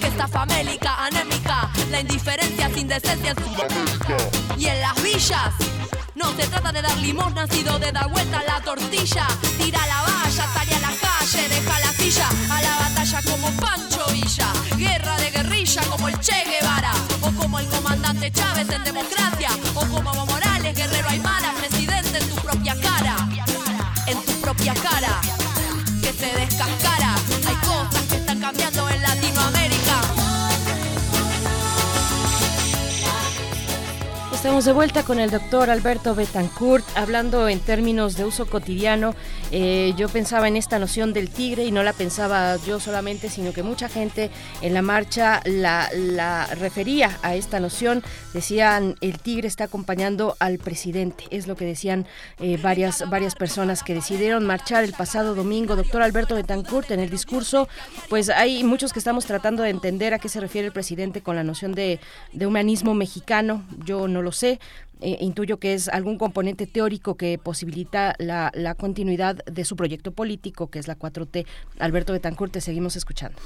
Que está famélica, anémica, la indiferencia sin decencia en su Y en las villas. No se trata de dar limosna, sino de dar vuelta a la tortilla. Tira la valla, sale a la calle, deja la silla. A la batalla como Pancho Villa. Guerra de guerrilla como el Che Guevara. O como el comandante Chávez en democracia. O como Morales, guerrero Aymara, presidente en tu propia cara. Estamos de vuelta con el doctor Alberto Betancourt, hablando en términos de uso cotidiano. Eh, yo pensaba en esta noción del tigre y no la pensaba yo solamente, sino que mucha gente en la marcha la, refería a esta noción. Decían, el tigre está acompañando al presidente. Es lo que decían eh, varias, varias personas que decidieron marchar el pasado domingo. Doctor Alberto Betancourt, en el discurso, pues hay muchos que estamos tratando de entender a qué se refiere el presidente con la noción de, de humanismo mexicano. Yo no lo sé. Eh, intuyo que es algún componente teórico que posibilita la, la, continuidad de su proyecto político, que es la 4T. Alberto Betancourt, te seguimos escuchando.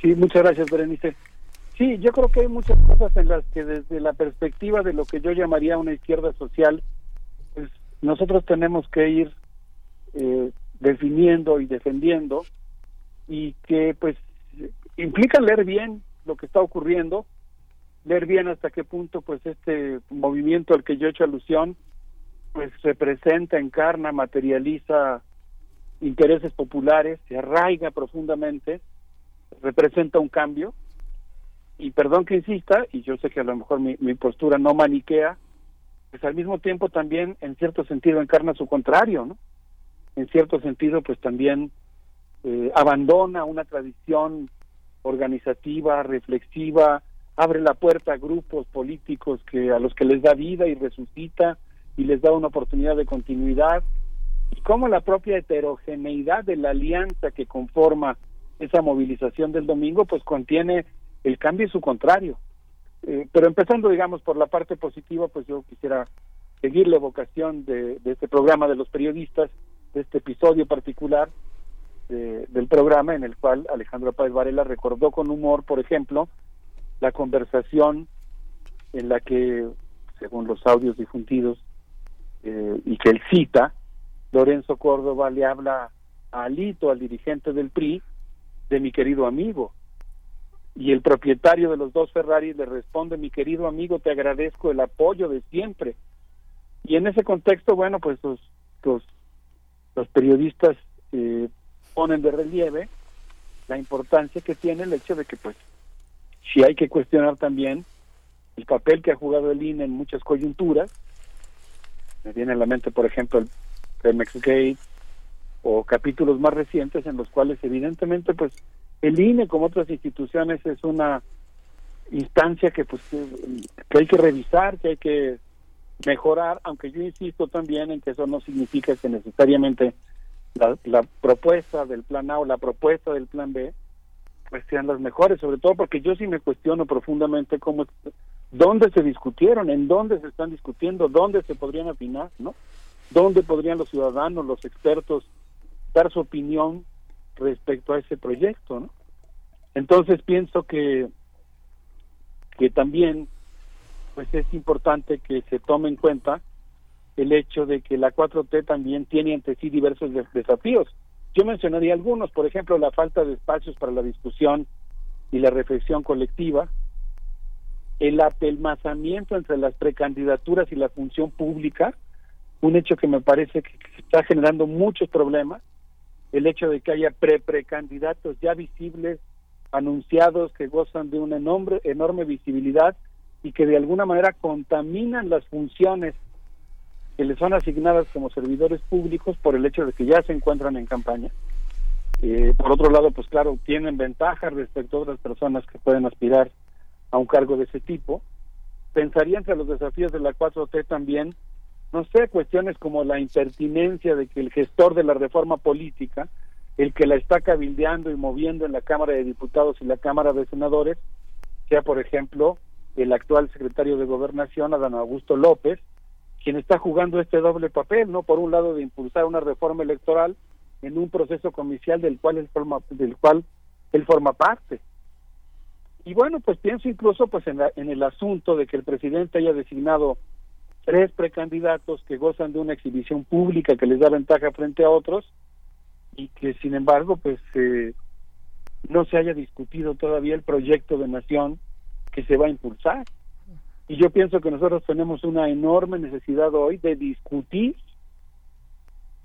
Sí, muchas gracias, Berenice. Sí, yo creo que hay muchas cosas en las que desde la perspectiva de lo que yo llamaría una izquierda social, pues nosotros tenemos que ir eh, definiendo y defendiendo y que pues implica leer bien lo que está ocurriendo, ver bien hasta qué punto pues este movimiento al que yo he hecho alusión pues representa, encarna, materializa intereses populares, se arraiga profundamente, representa un cambio y perdón que insista, y yo sé que a lo mejor mi, postura no maniquea, pues al mismo tiempo también en cierto sentido encarna su contrario, ¿no? En cierto sentido pues también eh, abandona una tradición organizativa, reflexiva, abre la puerta a grupos políticos que a los que les da vida y resucita y les da una oportunidad de continuidad. Y cómo la propia heterogeneidad de la alianza que conforma esa movilización del domingo pues contiene el cambio y su contrario. Eh, pero empezando digamos por la parte positiva pues yo quisiera seguir la evocación de, de este programa de los periodistas de este episodio particular de, del programa en el cual Alejandro Páez Varela recordó con humor por ejemplo la conversación en la que, según los audios difundidos eh, y que él cita, Lorenzo Córdoba le habla a Alito, al dirigente del PRI, de mi querido amigo. Y el propietario de los dos Ferrari le responde, mi querido amigo, te agradezco el apoyo de siempre. Y en ese contexto, bueno, pues los, los, los periodistas eh, ponen de relieve la importancia que tiene el hecho de que pues si hay que cuestionar también el papel que ha jugado el INE en muchas coyunturas. Me viene a la mente, por ejemplo, el Pemex Gate o capítulos más recientes en los cuales evidentemente pues el INE como otras instituciones es una instancia que pues que hay que revisar, que hay que mejorar, aunque yo insisto también en que eso no significa que necesariamente la, la propuesta del plan A o la propuesta del plan B pues sean las mejores, sobre todo porque yo sí me cuestiono profundamente cómo, dónde se discutieron, en dónde se están discutiendo, dónde se podrían afinar, ¿no? ¿Dónde podrían los ciudadanos, los expertos dar su opinión respecto a ese proyecto, ¿no? Entonces pienso que que también pues es importante que se tome en cuenta el hecho de que la 4T también tiene ante sí diversos desafíos yo mencionaría algunos, por ejemplo, la falta de espacios para la discusión y la reflexión colectiva, el apelmazamiento entre las precandidaturas y la función pública, un hecho que me parece que está generando muchos problemas, el hecho de que haya pre-precandidatos ya visibles, anunciados, que gozan de una enorme, enorme visibilidad y que de alguna manera contaminan las funciones que les son asignadas como servidores públicos por el hecho de que ya se encuentran en campaña. Eh, por otro lado, pues claro, tienen ventajas respecto a otras personas que pueden aspirar a un cargo de ese tipo. Pensaría entre los desafíos de la 4T también, no sé, cuestiones como la impertinencia de que el gestor de la reforma política, el que la está cabildeando y moviendo en la Cámara de Diputados y la Cámara de Senadores, sea, por ejemplo, el actual secretario de Gobernación, Adán Augusto López, quien está jugando este doble papel, ¿no? Por un lado de impulsar una reforma electoral en un proceso comicial del cual él forma, del cual él forma parte. Y bueno, pues pienso incluso pues en, en el asunto de que el presidente haya designado tres precandidatos que gozan de una exhibición pública que les da ventaja frente a otros y que sin embargo pues eh, no se haya discutido todavía el proyecto de nación que se va a impulsar. Y yo pienso que nosotros tenemos una enorme necesidad hoy de discutir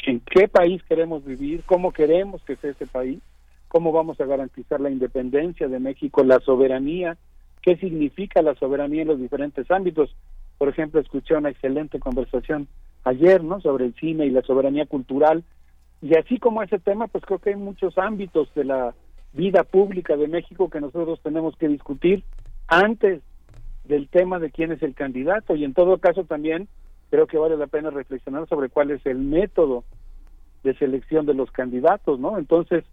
en qué país queremos vivir, cómo queremos que sea ese país, cómo vamos a garantizar la independencia de México, la soberanía, qué significa la soberanía en los diferentes ámbitos. Por ejemplo, escuché una excelente conversación ayer, ¿no? Sobre el cine y la soberanía cultural. Y así como ese tema, pues creo que hay muchos ámbitos de la vida pública de México que nosotros tenemos que discutir antes del tema de quién es el candidato. Y en todo caso también creo que vale la pena reflexionar sobre cuál es el método de selección de los candidatos, ¿no? Entonces,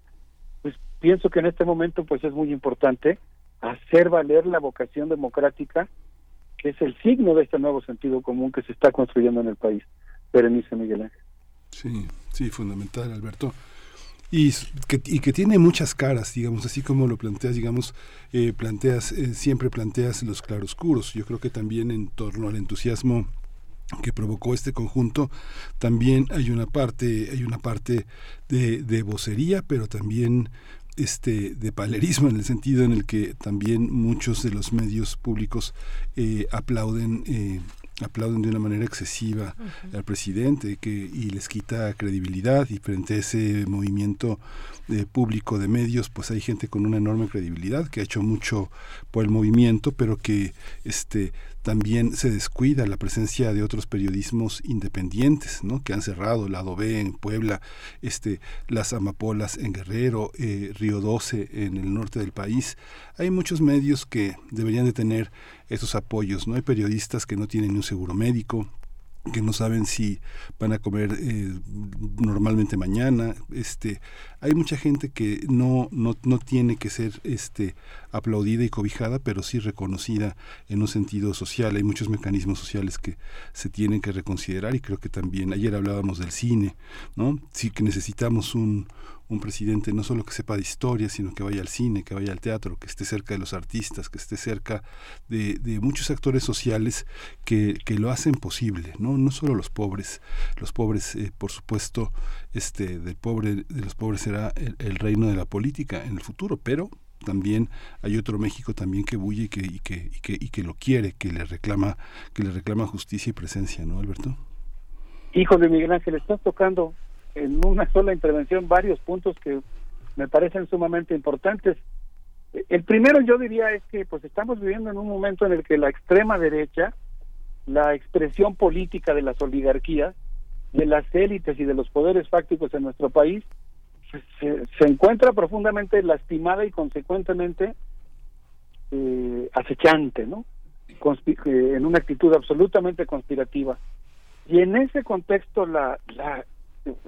pues pienso que en este momento pues es muy importante hacer valer la vocación democrática que es el signo de este nuevo sentido común que se está construyendo en el país. Berenice Miguel Ángel. Sí, sí, fundamental, Alberto. Y que, y que tiene muchas caras, digamos, así como lo planteas, digamos, eh, planteas, eh, siempre planteas los claroscuros. Yo creo que también en torno al entusiasmo que provocó este conjunto también hay una parte hay una parte de, de vocería pero también este de palerismo en el sentido en el que también muchos de los medios públicos eh, aplauden eh, aplauden de una manera excesiva al presidente que y les quita credibilidad y frente a ese movimiento de público de medios pues hay gente con una enorme credibilidad que ha hecho mucho por el movimiento pero que este también se descuida la presencia de otros periodismos independientes ¿no? que han cerrado lado B en Puebla este las amapolas en Guerrero eh, Río 12 en el norte del país hay muchos medios que deberían de tener esos apoyos no hay periodistas que no tienen un seguro médico que no saben si van a comer eh, normalmente mañana. Este hay mucha gente que no, no no tiene que ser este aplaudida y cobijada pero sí reconocida en un sentido social. Hay muchos mecanismos sociales que se tienen que reconsiderar y creo que también ayer hablábamos del cine no sí que necesitamos un un presidente no solo que sepa de historia, sino que vaya al cine, que vaya al teatro, que esté cerca de los artistas, que esté cerca de, muchos actores sociales que, que, lo hacen posible, ¿no? No solo los pobres, los pobres, eh, por supuesto, este, del pobre, de los pobres será el, reino de la política en el futuro, pero también hay otro México también que bulle y que, y que, y que, y que lo quiere, que le reclama, que le reclama justicia y presencia, ¿no, Alberto? Hijo de Miguel Ángel, estás tocando en una sola intervención varios puntos que me parecen sumamente importantes. El primero yo diría es que pues estamos viviendo en un momento en el que la extrema derecha, la expresión política de las oligarquías, de las élites y de los poderes fácticos en nuestro país, se, encuentra profundamente lastimada y consecuentemente eh, acechante, ¿no? Conspi en una actitud absolutamente conspirativa. Y en ese contexto la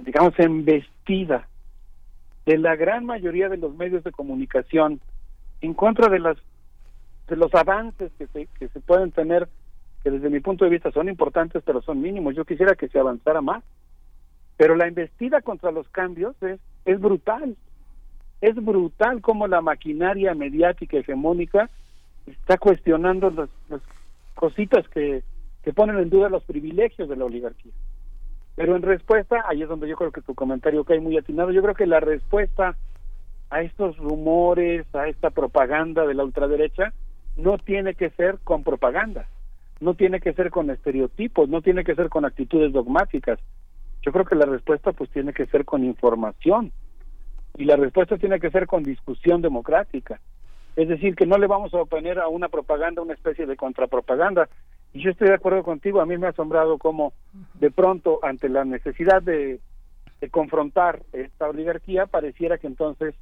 digamos, embestida de la gran mayoría de los medios de comunicación en contra de las de los avances que se, que se pueden tener que desde mi punto de vista son importantes pero son mínimos. Yo quisiera que se avanzara más. Pero la embestida contra los cambios es es brutal. Es brutal como la maquinaria mediática hegemónica está cuestionando las, las cositas que, que ponen en duda los privilegios de la oligarquía pero en respuesta, ahí es donde yo creo que tu comentario cae muy atinado, yo creo que la respuesta a estos rumores, a esta propaganda de la ultraderecha, no tiene que ser con propaganda, no tiene que ser con estereotipos, no tiene que ser con actitudes dogmáticas. Yo creo que la respuesta pues tiene que ser con información y la respuesta tiene que ser con discusión democrática. Es decir, que no le vamos a oponer a una propaganda una especie de contrapropaganda, y yo estoy de acuerdo contigo, a mí me ha asombrado cómo de pronto ante la necesidad de, confrontar esta oligarquía pareciera que entonces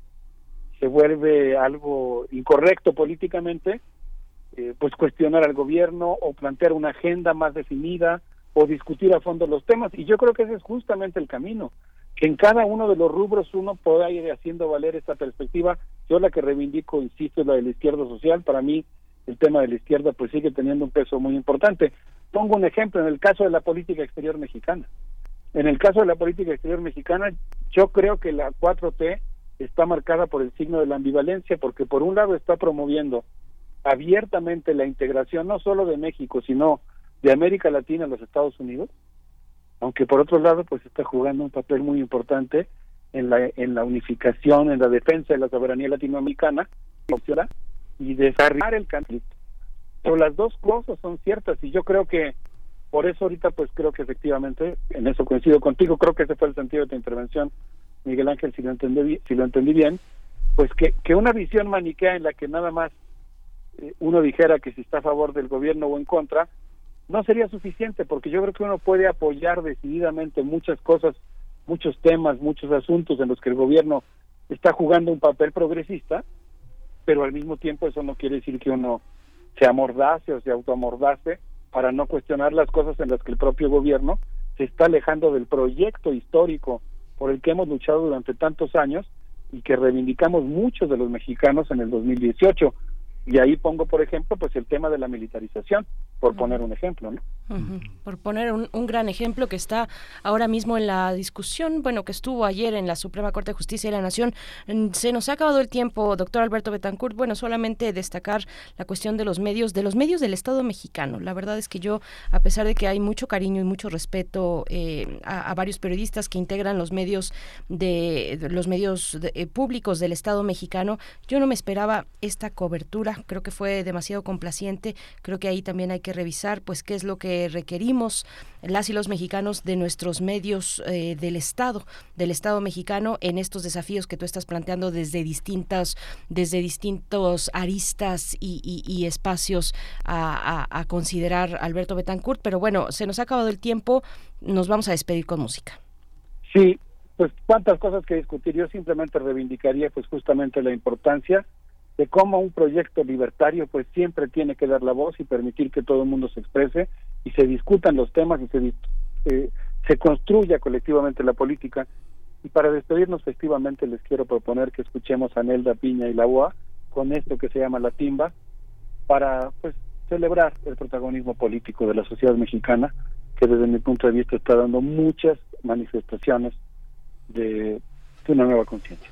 se vuelve algo incorrecto políticamente, eh, pues cuestionar al gobierno o plantear una agenda más definida o discutir a fondo los temas. Y yo creo que ese es justamente el camino, que en cada uno de los rubros uno pueda ir haciendo valer esta perspectiva. Yo la que reivindico, insisto, es la de la izquierda social. Para mí el tema de la izquierda pues sigue teniendo un peso muy importante. Pongo un ejemplo en el caso de la política exterior mexicana. En el caso de la política exterior mexicana, yo creo que la 4T está marcada por el signo de la ambivalencia, porque por un lado está promoviendo abiertamente la integración no solo de México, sino de América Latina a los Estados Unidos, aunque por otro lado pues está jugando un papel muy importante en la en la unificación, en la defensa de la soberanía latinoamericana, y desarrollar el conflicto. Pero las dos cosas son ciertas y yo creo que por eso ahorita pues creo que efectivamente, en eso coincido contigo, creo que ese fue el sentido de tu intervención, Miguel Ángel, si lo entendí, si lo entendí bien, pues que, que una visión maniquea en la que nada más eh, uno dijera que si está a favor del gobierno o en contra, no sería suficiente porque yo creo que uno puede apoyar decididamente muchas cosas, muchos temas, muchos asuntos en los que el gobierno está jugando un papel progresista, pero al mismo tiempo eso no quiere decir que uno se amordace o se autoamordace para no cuestionar las cosas en las que el propio gobierno se está alejando del proyecto histórico por el que hemos luchado durante tantos años y que reivindicamos muchos de los mexicanos en el 2018. Y ahí pongo, por ejemplo, pues el tema de la militarización, por poner un ejemplo, ¿no? Por poner un, gran ejemplo que está ahora mismo en la discusión, bueno, que estuvo ayer en la Suprema Corte de Justicia de la Nación. Se nos ha acabado el tiempo, doctor Alberto Betancourt. Bueno, solamente destacar la cuestión de los medios, de los medios del Estado mexicano. La verdad es que yo, a pesar de que hay mucho cariño y mucho respeto eh, a, varios periodistas que integran los medios de, los medios eh, públicos del Estado mexicano, yo no me esperaba esta cobertura. Creo que fue demasiado complaciente. Creo que ahí también hay que revisar, pues, qué es lo que requerimos las y los mexicanos de nuestros medios eh, del Estado, del Estado mexicano en estos desafíos que tú estás planteando desde distintas, desde distintos aristas y, espacios a, considerar Alberto Betancourt. Pero bueno, se nos ha acabado el tiempo, nos vamos a despedir con música. Sí, pues cuántas cosas que discutir. Yo simplemente reivindicaría pues justamente la importancia de cómo un proyecto libertario pues siempre tiene que dar la voz y permitir que todo el mundo se exprese y se discutan los temas y se, eh, se construya colectivamente la política. Y para despedirnos festivamente les quiero proponer que escuchemos a Nelda Piña y la UA con esto que se llama La Timba para pues celebrar el protagonismo político de la sociedad mexicana que desde mi punto de vista está dando muchas manifestaciones de, de una nueva conciencia.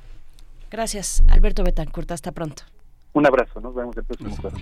Gracias, Alberto Betancourt. Hasta pronto. Un abrazo, nos vemos el próximo jueves.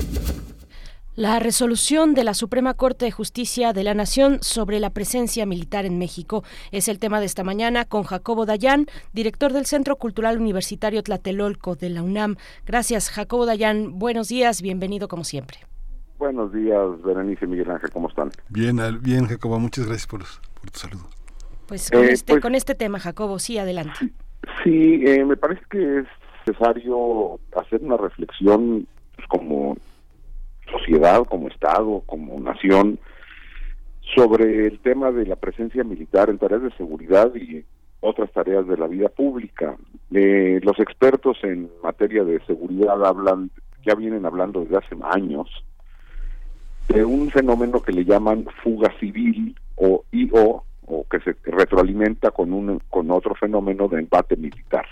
La resolución de la Suprema Corte de Justicia de la Nación sobre la presencia militar en México es el tema de esta mañana con Jacobo Dayan, director del Centro Cultural Universitario Tlatelolco de la UNAM. Gracias, Jacobo Dayan. Buenos días, bienvenido como siempre. Buenos días, Berenice Miguel Ángel, ¿cómo están? Bien, bien, Jacobo, muchas gracias por, por tu saludo. Pues con, eh, este, pues, con este tema, Jacobo, sí, adelante. Sí, sí eh, me parece que es necesario hacer una reflexión pues, como sociedad, como Estado, como nación, sobre el tema de la presencia militar en tareas de seguridad y otras tareas de la vida pública. Eh, los expertos en materia de seguridad hablan, ya vienen hablando desde hace años, de un fenómeno que le llaman fuga civil o IO, o que se retroalimenta con un con otro fenómeno de empate militar.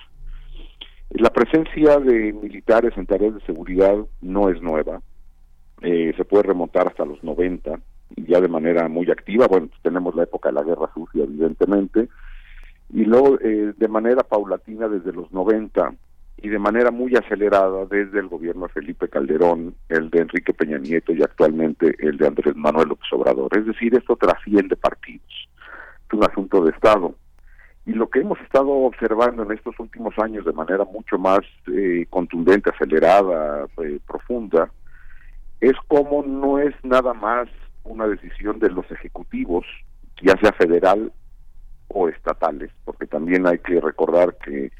La presencia de militares en tareas de seguridad no es nueva eh, se puede remontar hasta los 90 y ya de manera muy activa. Bueno, pues tenemos la época de la Guerra Sucia, evidentemente, y luego eh, de manera paulatina desde los 90 y de manera muy acelerada desde el gobierno de Felipe Calderón, el de Enrique Peña Nieto y actualmente el de Andrés Manuel López Obrador. Es decir, esto trasciende partidos, es un asunto de Estado. Y lo que hemos estado observando en estos últimos años de manera mucho más eh, contundente, acelerada, eh, profunda, es como no es nada más una decisión de los ejecutivos, ya sea federal o estatales, porque también hay que recordar que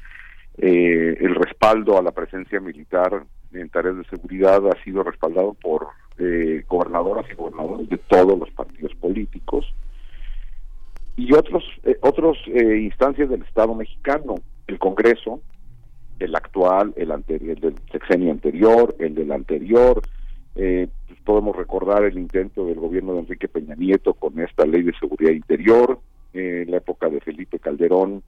eh, el respaldo a la presencia militar en tareas de seguridad ha sido respaldado por eh, gobernadoras y gobernadores de todos los partidos políticos y otros eh, otros eh, instancias del Estado mexicano, el Congreso, el actual, el anterior, el del sexenio anterior, el del anterior, eh, pues podemos recordar el intento del gobierno de Enrique Peña Nieto con esta ley de seguridad interior, en la época de Felipe Calderón,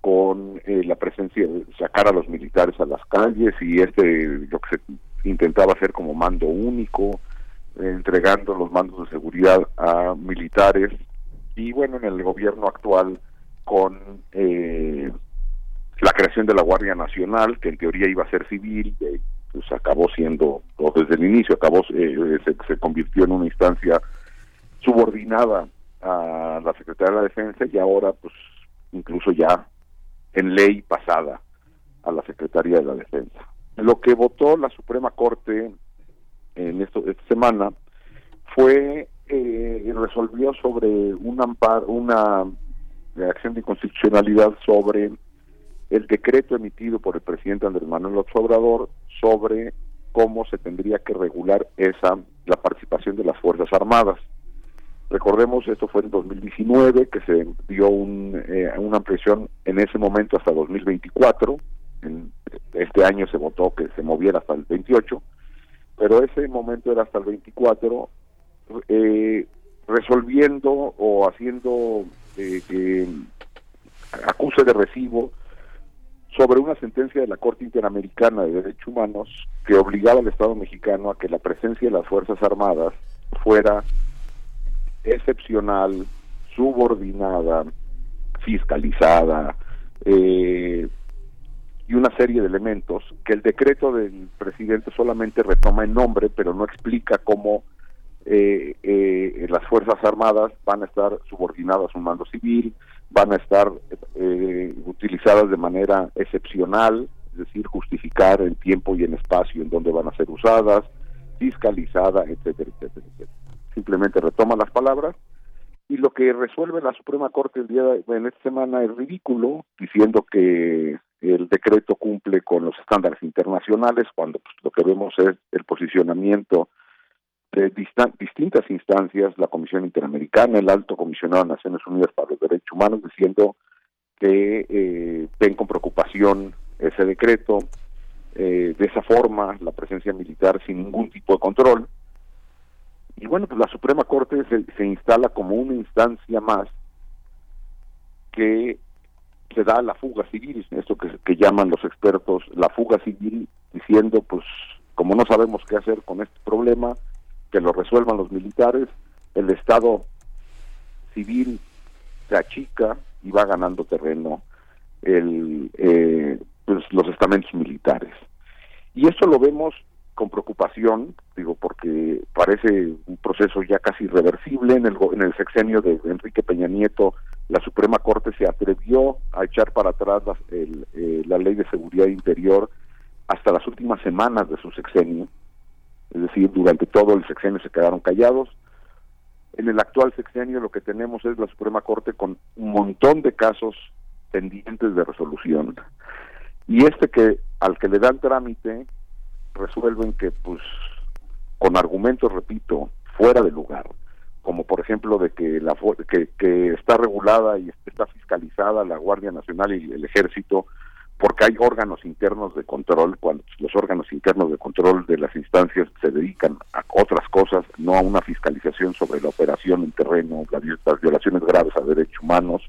con eh, la presencia de sacar a los militares a las calles y este lo que se intentaba hacer como mando único, eh, entregando los mandos de seguridad a militares y bueno en el gobierno actual con eh, la creación de la Guardia Nacional que en teoría iba a ser civil eh, pues acabó siendo o desde el inicio acabó eh, se, se convirtió en una instancia subordinada a la Secretaría de la Defensa y ahora pues incluso ya en ley pasada a la Secretaría de la Defensa. Lo que votó la Suprema Corte en esto, esta semana fue eh, resolvió sobre un amparo, una acción de inconstitucionalidad sobre el decreto emitido por el presidente Andrés Manuel López Obrador sobre cómo se tendría que regular esa la participación de las fuerzas armadas. Recordemos, esto fue en 2019, que se dio un, eh, una ampliación en ese momento hasta 2024. En este año se votó que se moviera hasta el 28, pero ese momento era hasta el 24, eh, resolviendo o haciendo eh, que acuse de recibo sobre una sentencia de la Corte Interamericana de Derechos Humanos que obligaba al Estado mexicano a que la presencia de las Fuerzas Armadas fuera excepcional, subordinada, fiscalizada eh, y una serie de elementos que el decreto del presidente solamente retoma en nombre, pero no explica cómo eh, eh, las Fuerzas Armadas van a estar subordinadas a un mando civil, van a estar eh, utilizadas de manera excepcional, es decir, justificar en tiempo y en espacio en donde van a ser usadas, fiscalizada, etcétera, etcétera, etcétera. Simplemente retoma las palabras y lo que resuelve la Suprema Corte el día de en esta semana es ridículo diciendo que el decreto cumple con los estándares internacionales cuando pues, lo que vemos es el posicionamiento de distintas instancias, la Comisión Interamericana, el Alto Comisionado de Naciones Unidas para los Derechos Humanos, diciendo que eh, ven con preocupación ese decreto, eh, de esa forma la presencia militar sin ningún tipo de control, y bueno, pues la Suprema Corte se, se instala como una instancia más que se da la fuga civil, esto que llaman los expertos la fuga civil, diciendo pues como no sabemos qué hacer con este problema, que lo resuelvan los militares, el Estado civil se achica y va ganando terreno el, eh, pues, los estamentos militares. Y esto lo vemos con preocupación, digo, porque parece un proceso ya casi irreversible. En el, en el sexenio de Enrique Peña Nieto, la Suprema Corte se atrevió a echar para atrás la, el, eh, la ley de seguridad interior hasta las últimas semanas de su sexenio. Es decir, durante todo el sexenio se quedaron callados. En el actual sexenio lo que tenemos es la Suprema Corte con un montón de casos pendientes de resolución. Y este que al que le dan trámite resuelven que pues con argumentos repito fuera de lugar como por ejemplo de que la que, que está regulada y está fiscalizada la Guardia Nacional y el Ejército porque hay órganos internos de control cuando los órganos internos de control de las instancias se dedican a otras cosas no a una fiscalización sobre la operación en terreno las violaciones graves a derechos humanos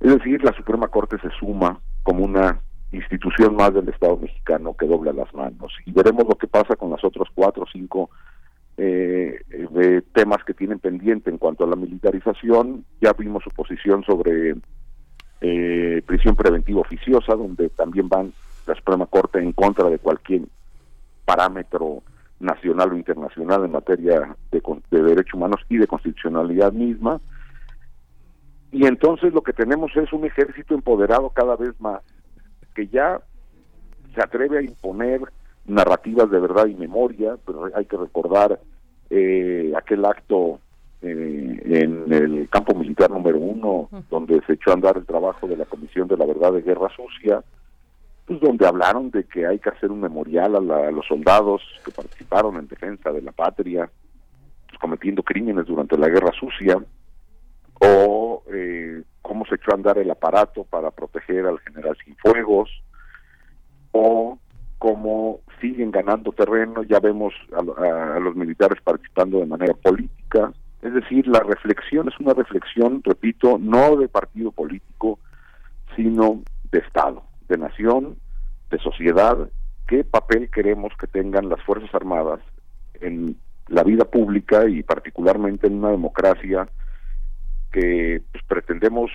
es decir la Suprema Corte se suma como una institución más del Estado mexicano que dobla las manos. Y veremos lo que pasa con los otros cuatro o cinco eh, temas que tienen pendiente en cuanto a la militarización. Ya vimos su posición sobre eh, prisión preventiva oficiosa, donde también van la Suprema Corte en contra de cualquier parámetro nacional o internacional en materia de, de derechos humanos y de constitucionalidad misma. Y entonces lo que tenemos es un ejército empoderado cada vez más, que ya se atreve a imponer narrativas de verdad y memoria, pero hay que recordar eh, aquel acto eh, en el campo militar número uno, donde se echó a andar el trabajo de la Comisión de la Verdad de Guerra Sucia, pues donde hablaron de que hay que hacer un memorial a, los soldados que participaron en defensa de la patria, pues, cometiendo crímenes durante la Guerra Sucia, o eh, cómo se echó a andar el aparato para proteger al general Cienfuegos, o cómo siguen ganando terreno, ya vemos a, los militares participando de manera política, es decir, la reflexión es una reflexión, repito, no de partido político, sino de Estado, de nación, de sociedad, qué papel queremos que tengan las Fuerzas Armadas en la vida pública y particularmente en una democracia que pues, pretendemos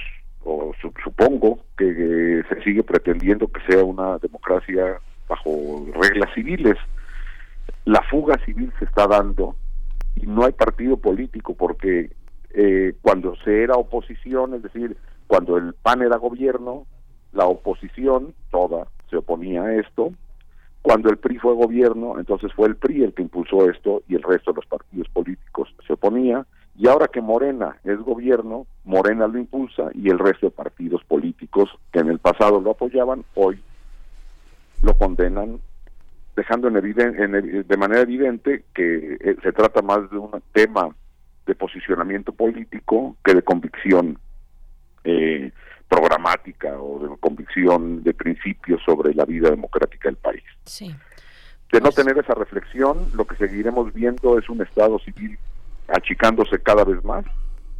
o supongo que se sigue pretendiendo que sea una democracia bajo reglas civiles. La fuga civil se está dando y no hay partido político porque eh, cuando se era oposición, es decir, cuando el PAN era gobierno, la oposición toda se oponía a esto. Cuando el PRI fue gobierno, entonces fue el PRI el que impulsó esto y el resto de los partidos políticos se oponía. Y ahora que Morena es gobierno, Morena lo impulsa y el resto de partidos políticos que en el pasado lo apoyaban, hoy lo condenan, dejando en, en de manera evidente que eh, se trata más de un tema de posicionamiento político que de convicción eh, programática o de convicción de principios sobre la vida democrática del país. De no pues tener esa reflexión, lo que seguiremos viendo es un Estado civil achicándose cada vez más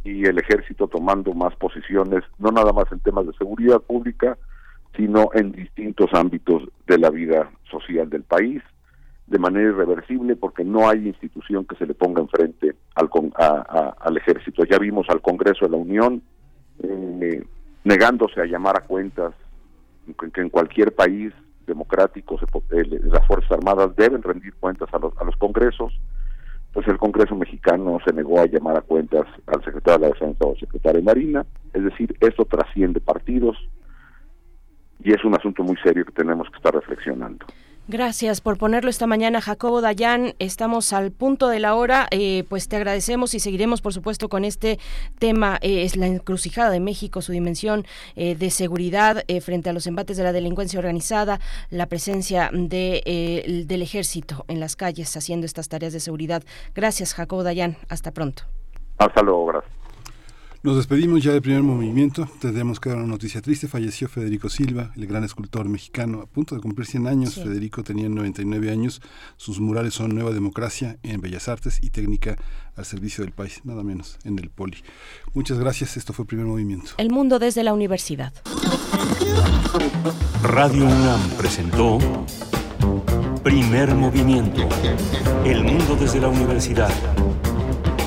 y el ejército tomando más posiciones, no nada más en temas de seguridad pública, sino en distintos ámbitos de la vida social del país, de manera irreversible, porque no hay institución que se le ponga enfrente al, al ejército. Ya vimos al Congreso de la Unión eh, negándose a llamar a cuentas, que en cualquier país democrático se, eh, las Fuerzas Armadas deben rendir cuentas a los, a los congresos, pues el Congreso mexicano se negó a llamar a cuentas al secretario de la Defensa o al secretario de Marina, es decir, esto trasciende partidos, y es un asunto muy serio que tenemos que estar reflexionando. Gracias por ponerlo esta mañana, Jacobo Dayan. Estamos al punto de la hora. Eh, pues te agradecemos y seguiremos, por supuesto, con este tema. Eh, es la encrucijada de México, su dimensión eh, de seguridad frente a los embates de la delincuencia organizada, la presencia de, del ejército en las calles haciendo estas tareas de seguridad. Gracias, Jacobo Dayan. Hasta pronto. Hasta luego, gracias. Nos despedimos ya del primer movimiento. Tendremos que dar una noticia triste. Falleció Federico Silva, el gran escultor mexicano, a punto de cumplir 100 años. Federico tenía 99 años. Sus murales son Nueva Democracia en Bellas Artes y Técnica al servicio del país, nada menos, en el Poli. Muchas gracias. Esto fue el primer movimiento. El mundo desde la universidad. Radio UNAM presentó Primer movimiento. El mundo desde la universidad